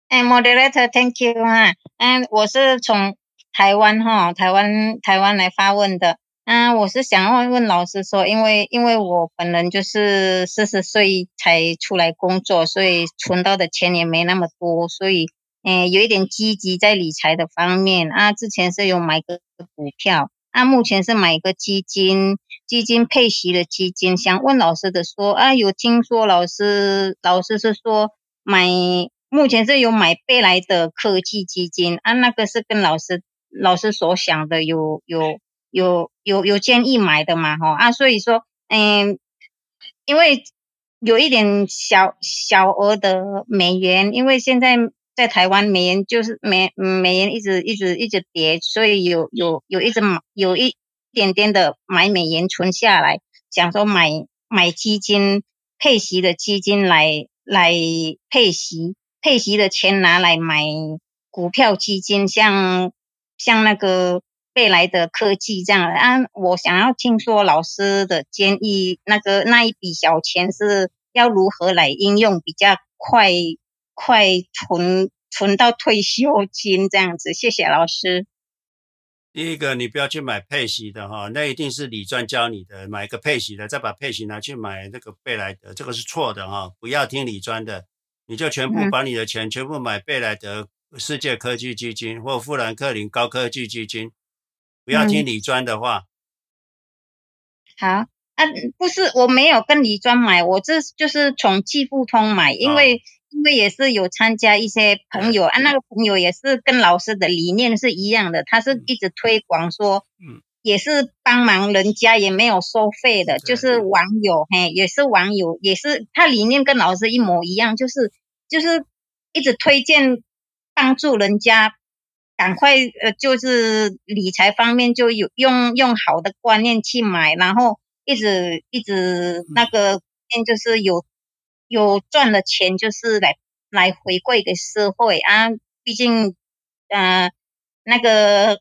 哎，Moderator，Thank you 哈。嗯，我是从台湾哈，台湾台湾来发问的。嗯，我是想问问老师说，因为因为我本人就是四十岁才出来工作，所以存到的钱也没那么多，所以嗯，有一点积极在理财的方面啊。之前是有买个股票，啊，目前是买个基金，基金配息的基金。想问老师的说啊，有听说老师老师是说买，目前是有买贝莱德科技基金啊，那个是跟老师老师所想的有有。有有有建议买的嘛？哈啊，所以说，嗯，因为有一点小小额的美元，因为现在在台湾美元就是美美元一直一直一直跌，所以有有有一直有一点点的买美元存下来，想说买买基金配息的基金来来配息，配息的钱拿来买股票基金，像像那个。贝莱德科技这样的啊，我想要听说老师的建议，那个那一笔小钱是要如何来应用，比较快快存存到退休金这样子。谢谢老师。第一个，你不要去买配息的哈，那一定是李专教你的，买一个配息的，再把配息拿去买那个贝莱德，这个是错的哈，不要听李专的，你就全部把你的钱全部买贝莱德世界科技基金或富兰克林高科技基金。不要听李专的话。嗯、好啊，不是我没有跟李专买，我这就是从季富通买，因为、哦、因为也是有参加一些朋友啊，那个朋友也是跟老师的理念是一样的，他是一直推广说，嗯，也是帮忙人家，也没有收费的，就是网友嘿，也是网友，也是他理念跟老师一模一样，就是就是一直推荐帮助人家。赶快呃，就是理财方面就有用用好的观念去买，然后一直一直那个，就是有有赚了钱，就是来来回馈给社会啊。毕竟呃那个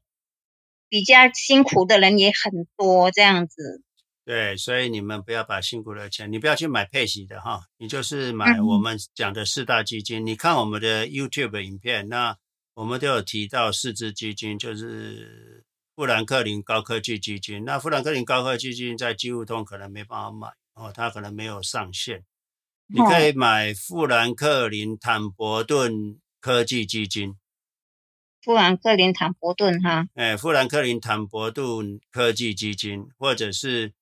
比较辛苦的人也很多，这样子。对，所以你们不要把辛苦的钱，你不要去买配息的哈，你就是买我们讲的四大基金。嗯、你看我们的 YouTube 影片那。我们都有提到四只基金，就是富兰克林高科技基金。那富兰克林高科技基金在季富通可能没办法买哦，它可能没有上线。你可以买富兰克林坦博顿科技基金。富兰克林坦博顿哈？哎，富兰克林坦博顿科技基金，或者是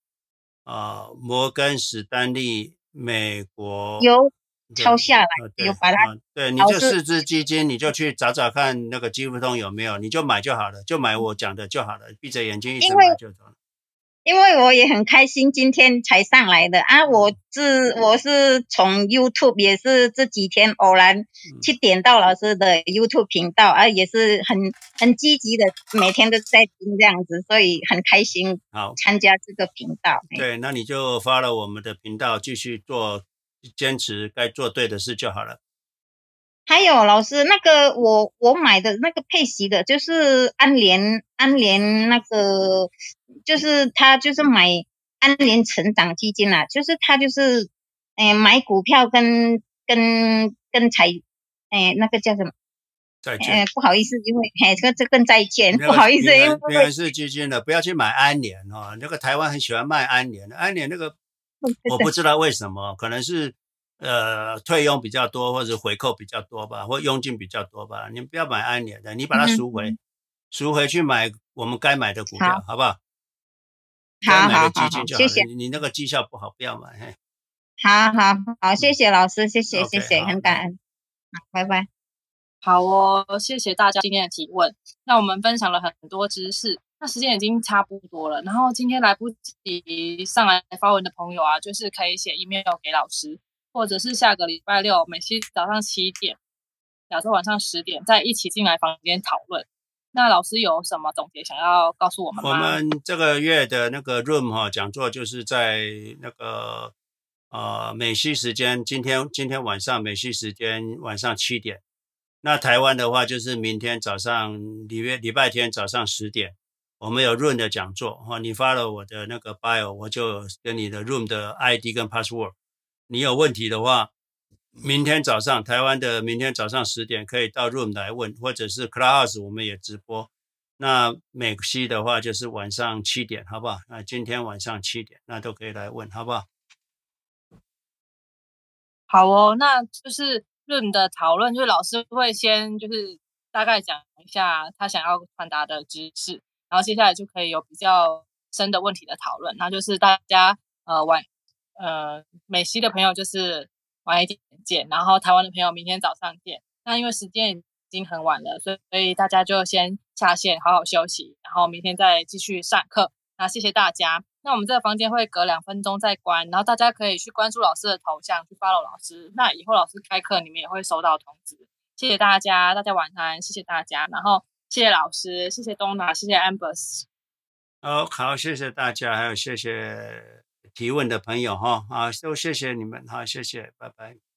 啊、呃、摩根史丹利美国有。抄下来，有把它、嗯。对，你就四只基金，你就去找找看那个基富通有没有，你就买就好了，就买我讲的就好了，闭着眼睛一直买就走了。因为我也很开心，今天才上来的啊！我是我是从 YouTube 也是这几天偶然去点到老师的 YouTube 频道啊，也是很很积极的，每天都在听这样子，所以很开心。好，参加这个频道。对，那你就发了我们的频道，继续做。坚持该做对的事就好了。还有老师，那个我我买的那个配息的，就是安联安联那个，就是他就是买安联成长基金啦，就是他就是，哎，买股票跟跟跟财，哎，那个叫什么？债券。哎，不好意思，因为哎，这个这跟债券，不好意思，因为是基金的，不要去买安联哦。那个台湾很喜欢卖安联，安联那个。*laughs* 我不知道为什么，可能是呃退佣比较多，或者回扣比较多吧，或佣金比较多吧。你不要买安联的，你把它赎回，赎、嗯、回去买我们该买的股票，好，好不好？好，好，好，谢谢。你那个绩效不好，不要买。嘿，好好好，谢谢老师，谢谢、嗯、谢谢，很感恩。好，拜拜。好哦，谢谢大家今天的提问。那我们分享了很多知识。那时间已经差不多了，然后今天来不及上来发文的朋友啊，就是可以写 email 给老师，或者是下个礼拜六美西早上七点，亚洲晚上十点，再一起进来房间讨论。那老师有什么总结想要告诉我们吗？我们这个月的那个 room 哈讲座就是在那个呃美西时间，今天今天晚上美西时间晚上七点。那台湾的话就是明天早上礼拜礼拜天早上十点，我们有 room 的讲座哈。你发了我的那个 bio，我就跟你的 room 的 ID 跟 password。你有问题的话。明天早上，台湾的明天早上十点可以到 Room 来问，或者是 Class，我们也直播。那美西的话就是晚上七点，好不好？那今天晚上七点，那都可以来问，好不好？好哦，那就是 Room 的讨论，就是老师会先就是大概讲一下他想要传达的知识，然后接下来就可以有比较深的问题的讨论。那就是大家呃晚呃美西的朋友就是。晚一点见，然后台湾的朋友明天早上见。那因为时间已经很晚了，所以所以大家就先下线，好好休息，然后明天再继续上课。那谢谢大家。那我们这个房间会隔两分钟再关，然后大家可以去关注老师的头像，去 follow 老师。那以后老师开课，你们也会收到通知。谢谢大家，大家晚安，谢谢大家。然后谢谢老师，谢谢东娜，谢谢 Ambers。好好，谢谢大家，还有谢谢。提问的朋友哈，啊，都谢谢你们，好，谢谢，拜拜。